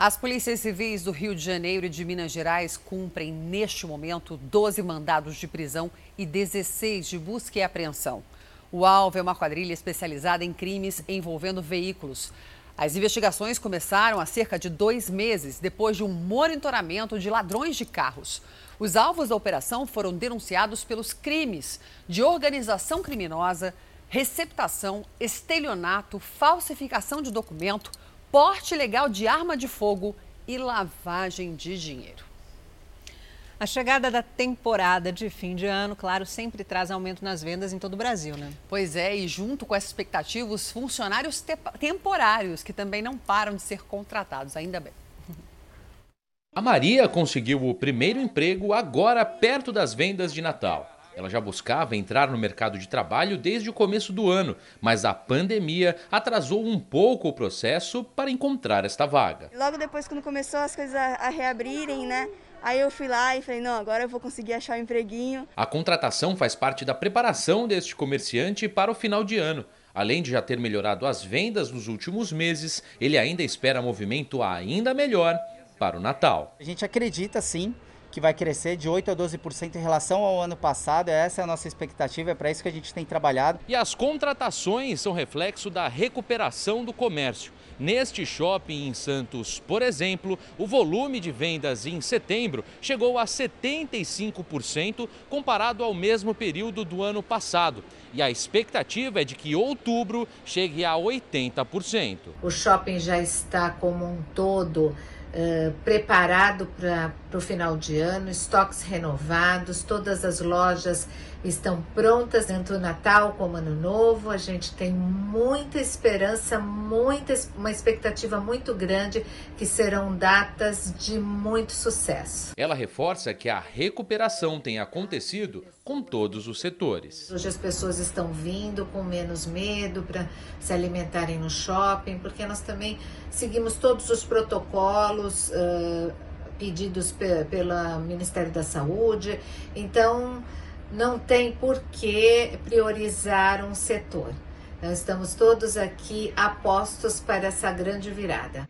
As polícias civis do Rio de Janeiro e de Minas Gerais cumprem, neste momento, 12 mandados de prisão e 16 de busca e apreensão. O alvo é uma quadrilha especializada em crimes envolvendo veículos. As investigações começaram há cerca de dois meses, depois de um monitoramento de ladrões de carros. Os alvos da operação foram denunciados pelos crimes de organização criminosa, receptação, estelionato, falsificação de documento, porte ilegal de arma de fogo e lavagem de dinheiro. A chegada da temporada de fim de ano, claro, sempre traz aumento nas vendas em todo o Brasil, né? Pois é, e junto com essa expectativa, os funcionários te temporários, que também não param de ser contratados, ainda bem. A Maria conseguiu o primeiro emprego agora perto das vendas de Natal. Ela já buscava entrar no mercado de trabalho desde o começo do ano, mas a pandemia atrasou um pouco o processo para encontrar esta vaga. Logo depois, quando começou as coisas a reabrirem, né? Aí eu fui lá e falei, não, agora eu vou conseguir achar um empreguinho. A contratação faz parte da preparação deste comerciante para o final de ano. Além de já ter melhorado as vendas nos últimos meses, ele ainda espera movimento ainda melhor para o Natal. A gente acredita sim que vai crescer de 8 a 12% em relação ao ano passado. Essa é a nossa expectativa, é para isso que a gente tem trabalhado. E as contratações são reflexo da recuperação do comércio. Neste shopping em Santos, por exemplo, o volume de vendas em setembro chegou a 75% comparado ao mesmo período do ano passado. E a expectativa é de que outubro chegue a 80%. O shopping já está como um todo uh, preparado para o final de ano, estoques renovados, todas as lojas estão prontas tanto Natal como Ano Novo. A gente tem muita esperança, muita, uma expectativa muito grande que serão datas de muito sucesso. Ela reforça que a recuperação tem acontecido com todos os setores. Hoje as pessoas estão vindo com menos medo para se alimentarem no shopping, porque nós também seguimos todos os protocolos. Uh, pedidos pelo Ministério da Saúde. Então, não tem por que priorizar um setor. Nós estamos todos aqui apostos para essa grande virada.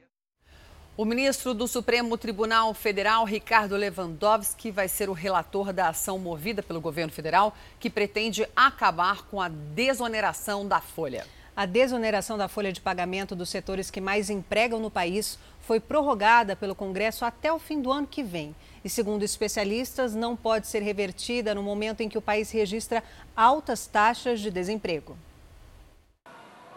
O ministro do Supremo Tribunal Federal, Ricardo Lewandowski, vai ser o relator da ação movida pelo governo federal que pretende acabar com a desoneração da folha. A desoneração da folha de pagamento dos setores que mais empregam no país foi prorrogada pelo Congresso até o fim do ano que vem. E, segundo especialistas, não pode ser revertida no momento em que o país registra altas taxas de desemprego.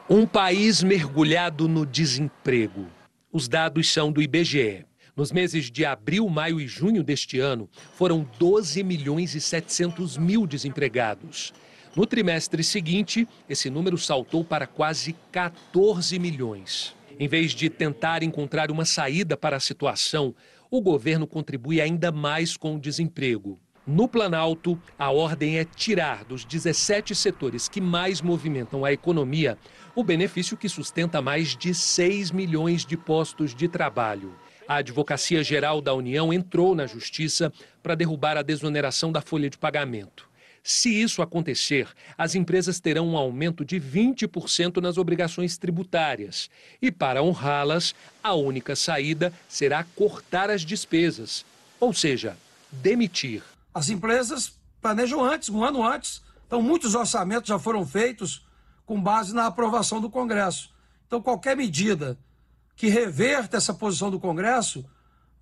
Um país mergulhado no desemprego. Os dados são do IBGE. Nos meses de abril, maio e junho deste ano, foram 12 milhões e 700 mil desempregados. No trimestre seguinte, esse número saltou para quase 14 milhões. Em vez de tentar encontrar uma saída para a situação, o governo contribui ainda mais com o desemprego. No Planalto, a ordem é tirar dos 17 setores que mais movimentam a economia o benefício que sustenta mais de 6 milhões de postos de trabalho. A Advocacia Geral da União entrou na Justiça para derrubar a desoneração da folha de pagamento. Se isso acontecer, as empresas terão um aumento de 20% nas obrigações tributárias. E para honrá-las, a única saída será cortar as despesas, ou seja, demitir. As empresas planejam antes, um ano antes. Então, muitos orçamentos já foram feitos com base na aprovação do Congresso. Então, qualquer medida que reverta essa posição do Congresso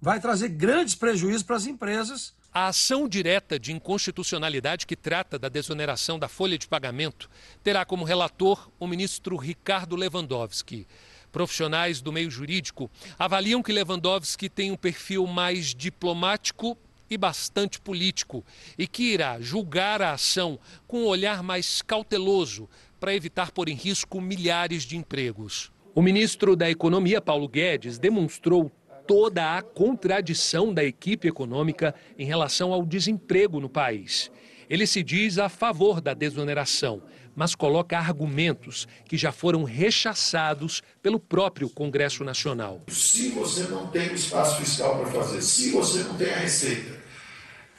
vai trazer grandes prejuízos para as empresas a ação direta de inconstitucionalidade que trata da desoneração da folha de pagamento terá como relator o ministro Ricardo Lewandowski. Profissionais do meio jurídico avaliam que Lewandowski tem um perfil mais diplomático e bastante político e que irá julgar a ação com um olhar mais cauteloso para evitar pôr em risco milhares de empregos. O ministro da Economia, Paulo Guedes, demonstrou toda a contradição da equipe econômica em relação ao desemprego no país. Ele se diz a favor da desoneração, mas coloca argumentos que já foram rechaçados pelo próprio Congresso Nacional. Se você não tem o espaço fiscal para fazer, se você não tem a receita,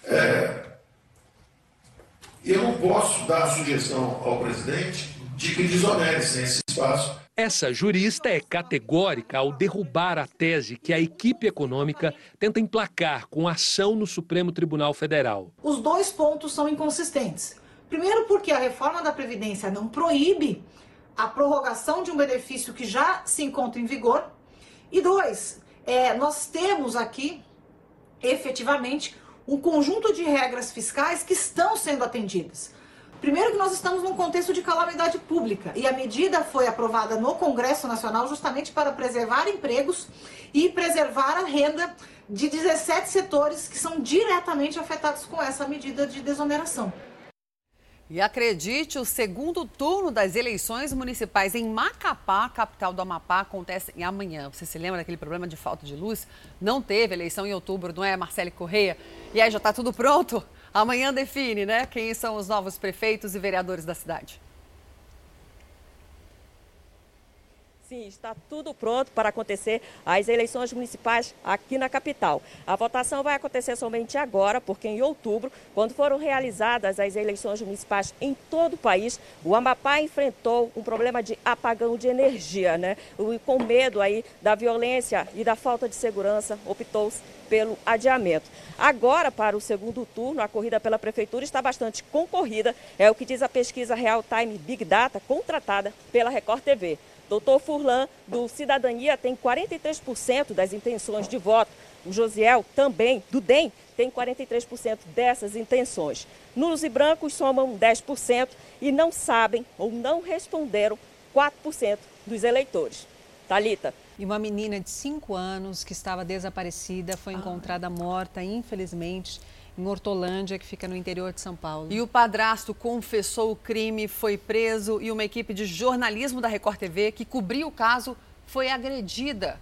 é, eu não posso dar a sugestão ao presidente de que desonere sem esse espaço essa jurista é categórica ao derrubar a tese que a equipe econômica tenta emplacar com ação no Supremo Tribunal Federal. Os dois pontos são inconsistentes. Primeiro, porque a reforma da Previdência não proíbe a prorrogação de um benefício que já se encontra em vigor. E dois, é, nós temos aqui, efetivamente, um conjunto de regras fiscais que estão sendo atendidas. Primeiro que nós estamos num contexto de calamidade pública e a medida foi aprovada no Congresso Nacional justamente para preservar empregos e preservar a renda de 17 setores que são diretamente afetados com essa medida de desoneração. E acredite, o segundo turno das eleições municipais em Macapá, capital do Amapá, acontece amanhã. Você se lembra daquele problema de falta de luz? Não teve eleição em outubro, não é, Marcele Correia? E aí já está tudo pronto? Amanhã define, né, quem são os novos prefeitos e vereadores da cidade. Sim, está tudo pronto para acontecer as eleições municipais aqui na capital. A votação vai acontecer somente agora, porque em outubro, quando foram realizadas as eleições municipais em todo o país, o Amapá enfrentou um problema de apagão de energia, né? E com medo aí da violência e da falta de segurança, optou-se pelo adiamento. Agora, para o segundo turno, a corrida pela prefeitura está bastante concorrida, é o que diz a pesquisa Real Time Big Data contratada pela Record TV. Doutor Furlan, do Cidadania, tem 43% das intenções de voto. O Josiel, também, do DEM, tem 43% dessas intenções. Nulos e brancos somam 10% e não sabem ou não responderam 4% dos eleitores. Talita. E uma menina de 5 anos que estava desaparecida foi encontrada morta, infelizmente, em Hortolândia, que fica no interior de São Paulo. E o padrasto confessou o crime, foi preso e uma equipe de jornalismo da Record TV que cobriu o caso foi agredida.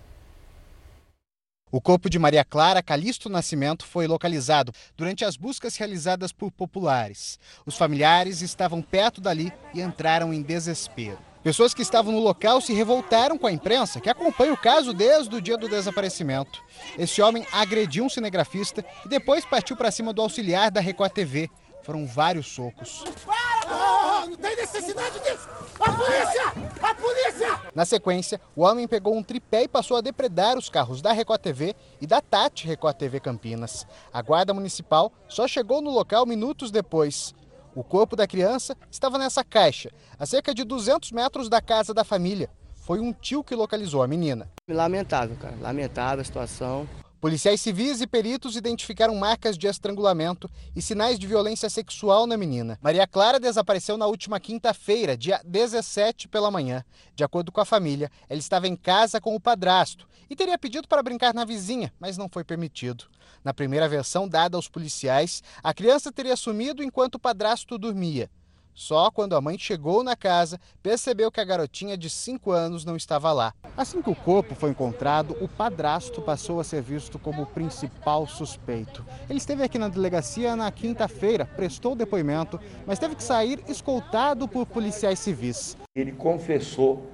O corpo de Maria Clara Calixto Nascimento foi localizado durante as buscas realizadas por populares. Os familiares estavam perto dali e entraram em desespero. Pessoas que estavam no local se revoltaram com a imprensa, que acompanha o caso desde o dia do desaparecimento. Esse homem agrediu um cinegrafista e depois partiu para cima do auxiliar da Record TV. Foram vários socos. Para! Não tem necessidade disso! A polícia! A polícia! Na sequência, o homem pegou um tripé e passou a depredar os carros da Record TV e da Tati Record TV Campinas. A guarda municipal só chegou no local minutos depois. O corpo da criança estava nessa caixa, a cerca de 200 metros da casa da família. Foi um tio que localizou a menina. Lamentável, cara. Lamentável a situação. Policiais civis e peritos identificaram marcas de estrangulamento e sinais de violência sexual na menina. Maria Clara desapareceu na última quinta-feira, dia 17 pela manhã. De acordo com a família, ela estava em casa com o padrasto e teria pedido para brincar na vizinha, mas não foi permitido. Na primeira versão dada aos policiais, a criança teria sumido enquanto o padrasto dormia. Só quando a mãe chegou na casa, percebeu que a garotinha de 5 anos não estava lá. Assim que o corpo foi encontrado, o padrasto passou a ser visto como o principal suspeito. Ele esteve aqui na delegacia na quinta-feira, prestou depoimento, mas teve que sair escoltado por policiais civis. Ele confessou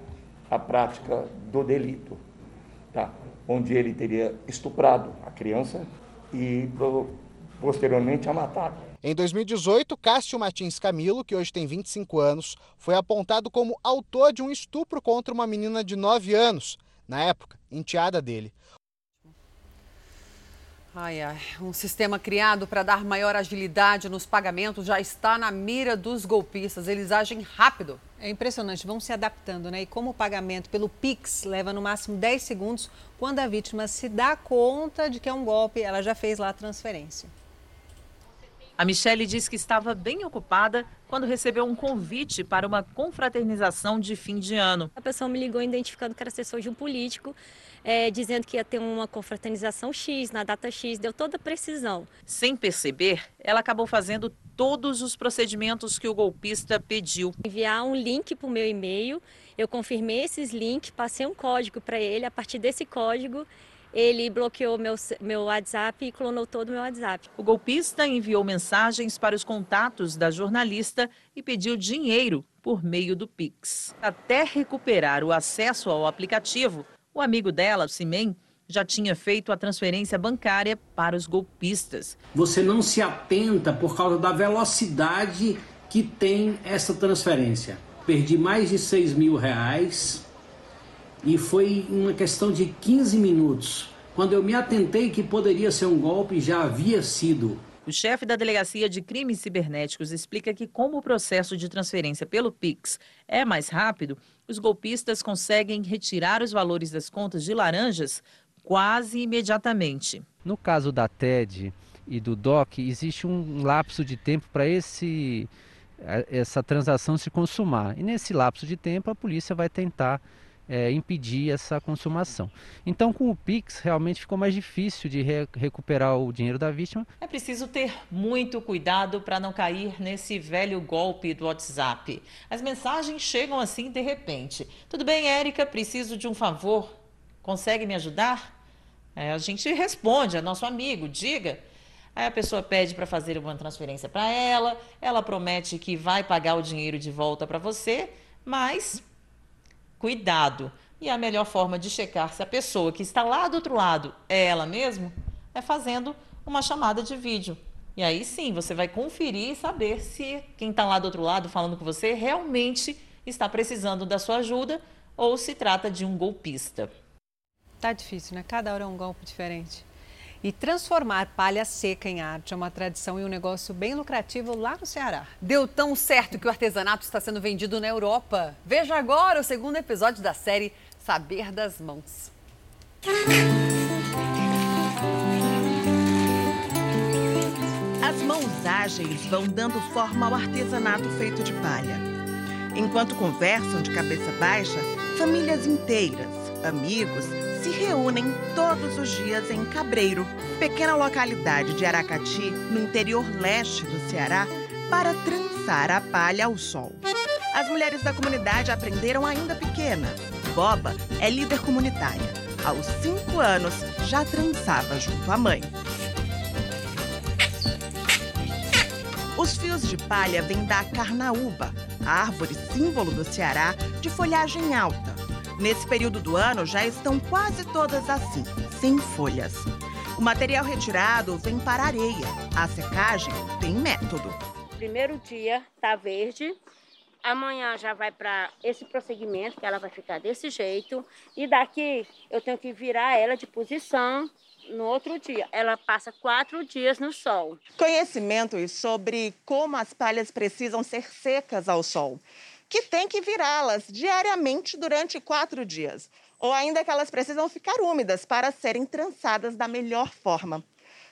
a prática do delito, tá? onde ele teria estuprado a criança e posteriormente a matado. Em 2018, Cássio Martins Camilo, que hoje tem 25 anos, foi apontado como autor de um estupro contra uma menina de 9 anos, na época, enteada dele. Ai, ai. Um sistema criado para dar maior agilidade nos pagamentos já está na mira dos golpistas. Eles agem rápido. É impressionante, vão se adaptando, né? E como o pagamento pelo Pix leva no máximo 10 segundos, quando a vítima se dá conta de que é um golpe, ela já fez lá a transferência. A Michelle diz que estava bem ocupada quando recebeu um convite para uma confraternização de fim de ano. A pessoa me ligou identificando que era assessor de um político, é, dizendo que ia ter uma confraternização X, na data X, deu toda a precisão. Sem perceber, ela acabou fazendo todos os procedimentos que o golpista pediu. Enviar um link para o meu e-mail, eu confirmei esses links, passei um código para ele, a partir desse código ele bloqueou meu, meu WhatsApp e clonou todo o meu WhatsApp. O golpista enviou mensagens para os contatos da jornalista e pediu dinheiro por meio do Pix. Até recuperar o acesso ao aplicativo, o amigo dela, Simen, já tinha feito a transferência bancária para os golpistas. Você não se atenta por causa da velocidade que tem essa transferência. Perdi mais de 6 mil reais e foi uma questão de 15 minutos. Quando eu me atentei que poderia ser um golpe, já havia sido. O chefe da Delegacia de Crimes Cibernéticos explica que, como o processo de transferência pelo Pix é mais rápido, os golpistas conseguem retirar os valores das contas de laranjas quase imediatamente. No caso da TED e do DOC, existe um lapso de tempo para esse essa transação se consumar. E nesse lapso de tempo, a polícia vai tentar é, impedir essa consumação. Então, com o Pix, realmente ficou mais difícil de re recuperar o dinheiro da vítima. É preciso ter muito cuidado para não cair nesse velho golpe do WhatsApp. As mensagens chegam assim de repente. Tudo bem, Érica, preciso de um favor. Consegue me ajudar? É, a gente responde, é nosso amigo, diga. Aí a pessoa pede para fazer uma transferência para ela, ela promete que vai pagar o dinheiro de volta para você, mas cuidado. E a melhor forma de checar se a pessoa que está lá do outro lado é ela mesmo é fazendo uma chamada de vídeo. E aí sim, você vai conferir e saber se quem está lá do outro lado falando com você realmente está precisando da sua ajuda ou se trata de um golpista. Tá difícil, né? Cada hora é um golpe diferente. E transformar palha seca em arte é uma tradição e um negócio bem lucrativo lá no Ceará. Deu tão certo que o artesanato está sendo vendido na Europa. Veja agora o segundo episódio da série Saber das Mãos. As mãos ágeis vão dando forma ao artesanato feito de palha. Enquanto conversam de cabeça baixa, famílias inteiras amigos se reúnem todos os dias em Cabreiro, pequena localidade de Aracati, no interior leste do Ceará, para trançar a palha ao sol. As mulheres da comunidade aprenderam ainda pequenas. Boba é líder comunitária. Aos cinco anos, já trançava junto à mãe. Os fios de palha vêm da carnaúba, árvore símbolo do Ceará de folhagem alta. Nesse período do ano já estão quase todas assim, sem folhas. O material retirado vem para areia. A secagem tem método. Primeiro dia tá verde, amanhã já vai para esse prosseguimento, que ela vai ficar desse jeito, e daqui eu tenho que virar ela de posição no outro dia. Ela passa quatro dias no sol. Conhecimentos sobre como as palhas precisam ser secas ao sol, que tem que virá-las diariamente durante quatro dias, ou ainda que elas precisam ficar úmidas para serem trançadas da melhor forma.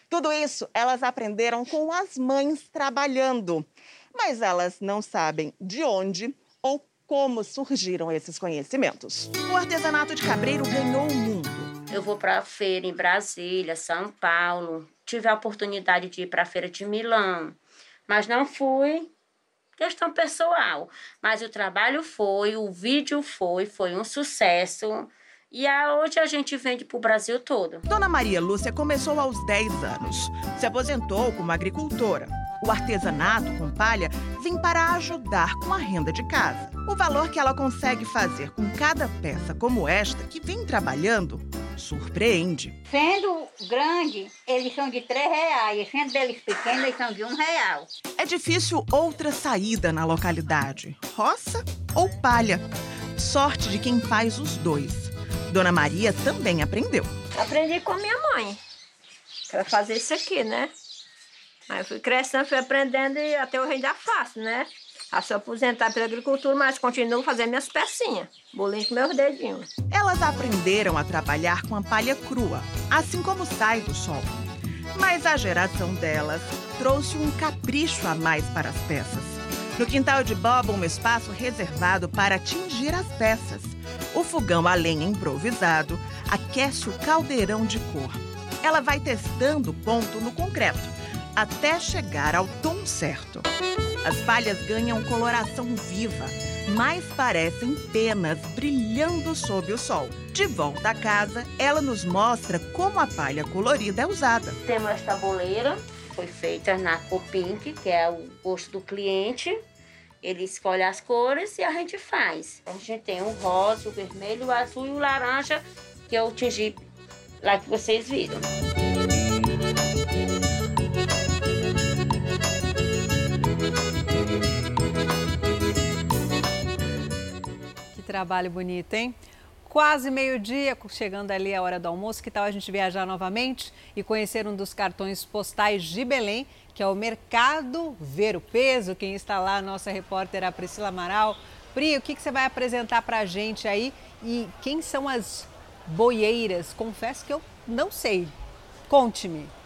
Tudo isso elas aprenderam com as mães trabalhando, mas elas não sabem de onde ou como surgiram esses conhecimentos. O artesanato de cabreiro ganhou o mundo eu vou para a feira em Brasília, São Paulo. Tive a oportunidade de ir para a feira de Milão, mas não fui. Questão pessoal. Mas o trabalho foi, o vídeo foi, foi um sucesso. E hoje a gente vende para o Brasil todo. Dona Maria Lúcia começou aos 10 anos. Se aposentou como agricultora. O artesanato com palha vem para ajudar com a renda de casa. O valor que ela consegue fazer com cada peça como esta que vem trabalhando surpreende. Sendo grande, eles são de três reais. Sendo deles pequenos, eles são de um real. É difícil outra saída na localidade: roça ou palha. Sorte de quem faz os dois. Dona Maria também aprendeu. Aprendi com a minha mãe. Para fazer isso aqui, né? Aí fui crescendo, fui aprendendo e até hoje ainda faço, né? a se aposentar pela agricultura, mas continuo fazendo minhas pecinhas, bolinho com meus dedinhos. Elas aprenderam a trabalhar com a palha crua, assim como sai do sol. Mas a geração delas trouxe um capricho a mais para as peças. No quintal de Bob, um espaço reservado para tingir as peças. O fogão a lenha improvisado aquece o caldeirão de cor. Ela vai testando o ponto no concreto, até chegar ao tom certo. As palhas ganham coloração viva, mas parecem penas brilhando sob o sol. De volta à casa, ela nos mostra como a palha colorida é usada. Temos esta boleira, foi feita na cor pink, que é o gosto do cliente. Ele escolhe as cores e a gente faz. A gente tem o rosa, o vermelho, o azul e o laranja, que eu tingi lá que vocês viram. Trabalho bonito, hein? Quase meio-dia, chegando ali a hora do almoço, que tal a gente viajar novamente e conhecer um dos cartões postais de Belém, que é o Mercado Ver o Peso. Quem está lá, nossa repórter, a Priscila Amaral. Pri, o que, que você vai apresentar para a gente aí? E quem são as boieiras? Confesso que eu não sei. Conte-me.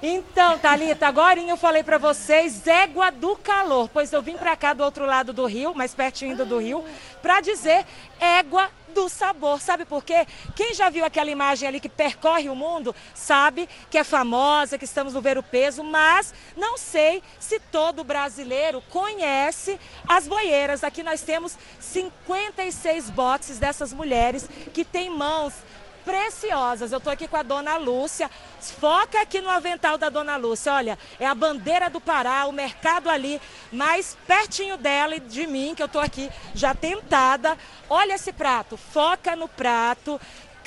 Então, Thalita, agora eu falei para vocês égua do calor, pois eu vim para cá do outro lado do rio, mais pertinho do rio, para dizer égua do sabor. Sabe por quê? Quem já viu aquela imagem ali que percorre o mundo sabe que é famosa, que estamos no ver o peso, mas não sei se todo brasileiro conhece as boieiras. Aqui nós temos 56 boxes dessas mulheres que têm mãos preciosas. Eu estou aqui com a dona Lúcia. Foca aqui no avental da dona Lúcia. Olha, é a bandeira do Pará, o mercado ali, mais pertinho dela e de mim, que eu estou aqui já tentada. Olha esse prato, foca no prato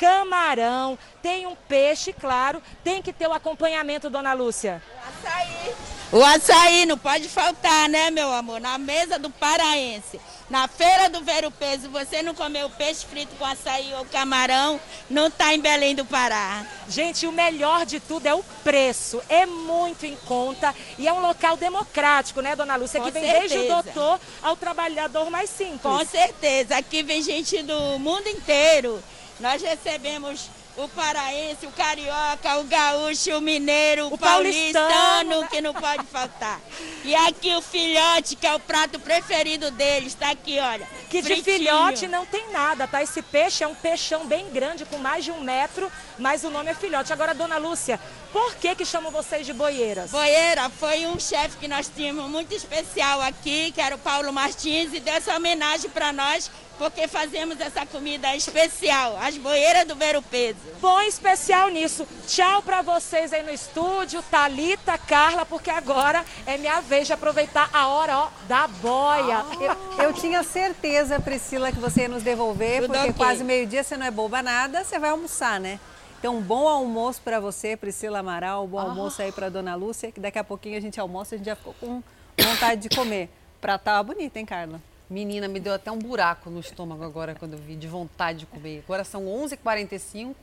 camarão, tem um peixe, claro, tem que ter o acompanhamento, dona Lúcia. O açaí. O açaí não pode faltar, né, meu amor? Na mesa do paraense. Na feira do Vero Peso, você não comeu peixe frito com açaí ou camarão, não está em Belém do Pará. Gente, o melhor de tudo é o preço. É muito em conta e é um local democrático, né, dona Lúcia? Com Aqui vem certeza. desde o doutor ao trabalhador mais simples. Com certeza. Aqui vem gente do mundo inteiro. Nós recebemos o paraense, o carioca, o gaúcho, o mineiro, o, o paulistano, paulistano, que não pode faltar. E aqui o filhote, que é o prato preferido deles, tá aqui, olha. Que fritinho. de filhote não tem nada, tá? Esse peixe é um peixão bem grande, com mais de um metro, mas o nome é filhote. Agora, dona Lúcia, por que que chamam vocês de boieiras? Boieira foi um chefe que nós tínhamos muito especial aqui, que era o Paulo Martins, e deu essa homenagem para nós porque fazemos essa comida especial, as boeiras do Vero Peso. Bom especial nisso. Tchau para vocês aí no estúdio, Talita, Carla, porque agora é minha vez de aproveitar a hora ó, da boia. Ah. Eu, eu, tinha certeza, Priscila, que você ia nos devolver, Tudo porque okay. quase meio-dia você não é boba nada, você vai almoçar, né? Então, um bom almoço para você, Priscila Amaral, bom ah. almoço aí para dona Lúcia, que daqui a pouquinho a gente almoça, a gente já ficou com vontade de comer. Pra tá bonita, hein, Carla? Menina, me deu até um buraco no estômago agora quando eu vi, de vontade de comer. Agora são 11h45,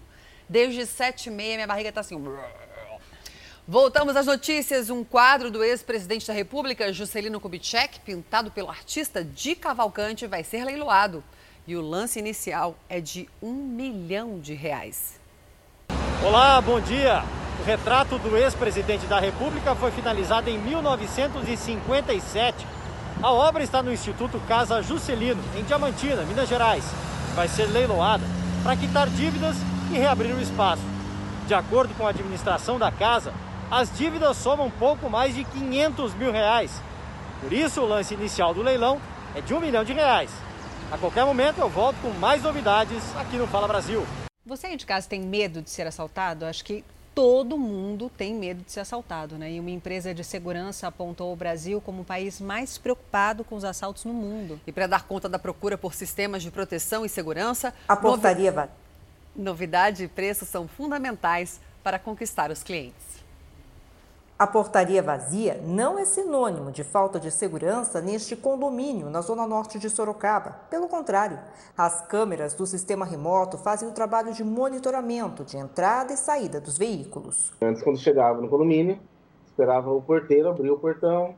desde 7h30 minha barriga está assim... Voltamos às notícias. Um quadro do ex-presidente da República, Juscelino Kubitschek, pintado pelo artista de Cavalcante, vai ser leiloado. E o lance inicial é de um milhão de reais. Olá, bom dia. O retrato do ex-presidente da República foi finalizado em 1957 a obra está no Instituto Casa Juscelino, em Diamantina, Minas Gerais. Vai ser leiloada para quitar dívidas e reabrir o espaço. De acordo com a administração da casa, as dívidas somam pouco mais de 500 mil reais. Por isso, o lance inicial do leilão é de um milhão de reais. A qualquer momento eu volto com mais novidades aqui no Fala Brasil. Você aí de casa tem medo de ser assaltado? Acho que todo mundo tem medo de ser assaltado, né? E uma empresa de segurança apontou o Brasil como o país mais preocupado com os assaltos no mundo. E para dar conta da procura por sistemas de proteção e segurança, a portaria novi... Novidade e preço são fundamentais para conquistar os clientes. A portaria vazia não é sinônimo de falta de segurança neste condomínio na zona norte de Sorocaba. Pelo contrário, as câmeras do sistema remoto fazem o trabalho de monitoramento de entrada e saída dos veículos. Antes, quando chegava no condomínio, esperava o porteiro abrir o portão.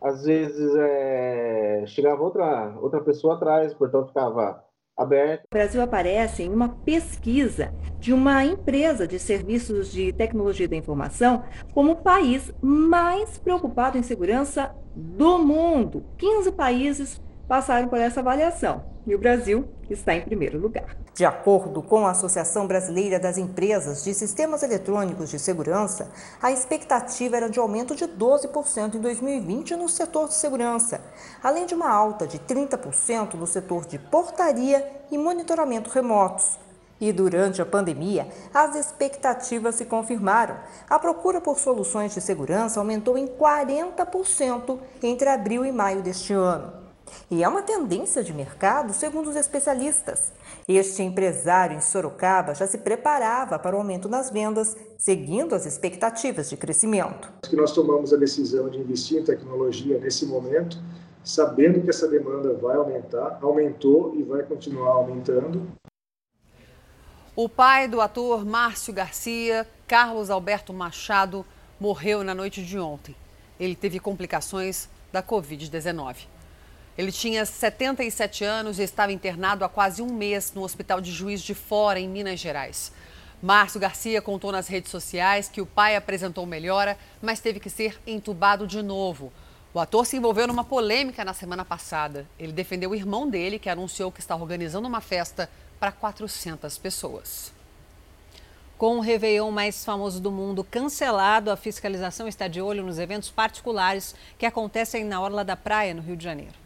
Às vezes é... chegava outra, outra pessoa atrás, o portão ficava aberto. O Brasil aparece em uma pesquisa de uma empresa de serviços de tecnologia da informação como o país mais preocupado em segurança do mundo. 15 países passaram por essa avaliação e o Brasil está em primeiro lugar. De acordo com a Associação Brasileira das Empresas de Sistemas Eletrônicos de Segurança, a expectativa era de aumento de 12% em 2020 no setor de segurança, além de uma alta de 30% no setor de portaria e monitoramento remotos. E durante a pandemia, as expectativas se confirmaram. A procura por soluções de segurança aumentou em 40% entre abril e maio deste ano. E é uma tendência de mercado, segundo os especialistas. Este empresário em Sorocaba já se preparava para o aumento nas vendas, seguindo as expectativas de crescimento. Que nós tomamos a decisão de investir em tecnologia nesse momento, sabendo que essa demanda vai aumentar, aumentou e vai continuar aumentando. O pai do ator Márcio Garcia, Carlos Alberto Machado, morreu na noite de ontem. Ele teve complicações da Covid-19. Ele tinha 77 anos e estava internado há quase um mês no Hospital de Juiz de Fora, em Minas Gerais. Márcio Garcia contou nas redes sociais que o pai apresentou melhora, mas teve que ser entubado de novo. O ator se envolveu numa polêmica na semana passada. Ele defendeu o irmão dele, que anunciou que está organizando uma festa para 400 pessoas. Com o Réveillon mais famoso do mundo cancelado, a fiscalização está de olho nos eventos particulares que acontecem na Orla da Praia, no Rio de Janeiro.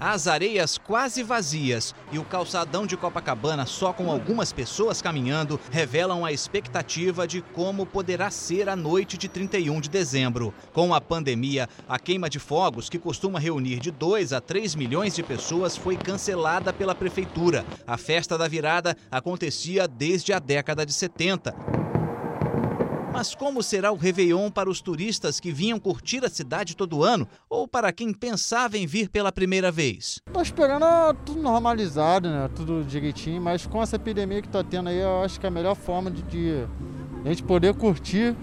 As areias quase vazias e o calçadão de Copacabana só com algumas pessoas caminhando revelam a expectativa de como poderá ser a noite de 31 de dezembro. Com a pandemia, a queima de fogos, que costuma reunir de 2 a 3 milhões de pessoas, foi cancelada pela prefeitura. A festa da virada acontecia desde a década de 70. Mas como será o Réveillon para os turistas que vinham curtir a cidade todo ano ou para quem pensava em vir pela primeira vez? Tô esperando tudo normalizado, né? Tudo direitinho, mas com essa epidemia que tá tendo aí, eu acho que é a melhor forma de, de a gente poder curtir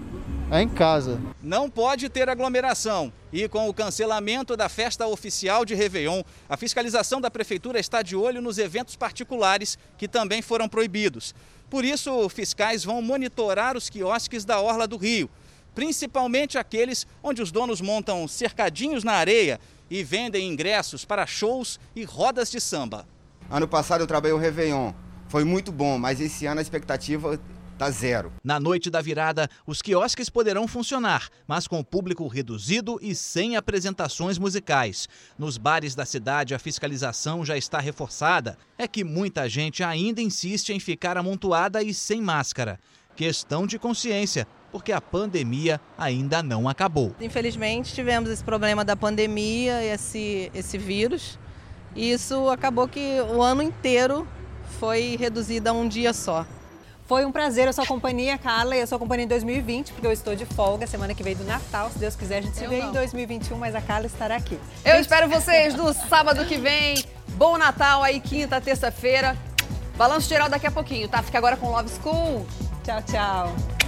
é em casa. Não pode ter aglomeração E com o cancelamento da festa oficial de Réveillon, a fiscalização da Prefeitura está de olho nos eventos particulares que também foram proibidos. Por isso, fiscais vão monitorar os quiosques da Orla do Rio, principalmente aqueles onde os donos montam cercadinhos na areia e vendem ingressos para shows e rodas de samba. Ano passado eu trabalhei o Réveillon, foi muito bom, mas esse ano a expectativa tá zero. Na noite da virada, os quiosques poderão funcionar, mas com público reduzido e sem apresentações musicais. Nos bares da cidade, a fiscalização já está reforçada. É que muita gente ainda insiste em ficar amontoada e sem máscara. Questão de consciência, porque a pandemia ainda não acabou. Infelizmente, tivemos esse problema da pandemia, esse, esse vírus. E isso acabou que o ano inteiro foi reduzido a um dia só. Foi um prazer a sua companhia, Carla, e a sua companhia em 2020, porque eu estou de folga semana que vem do Natal. Se Deus quiser, a gente se eu vê não. em 2021, mas a Carla estará aqui. Eu gente... espero vocês no sábado que vem. Bom Natal aí, quinta, terça-feira. Balanço geral daqui a pouquinho, tá? Fica agora com Love School. Tchau, tchau.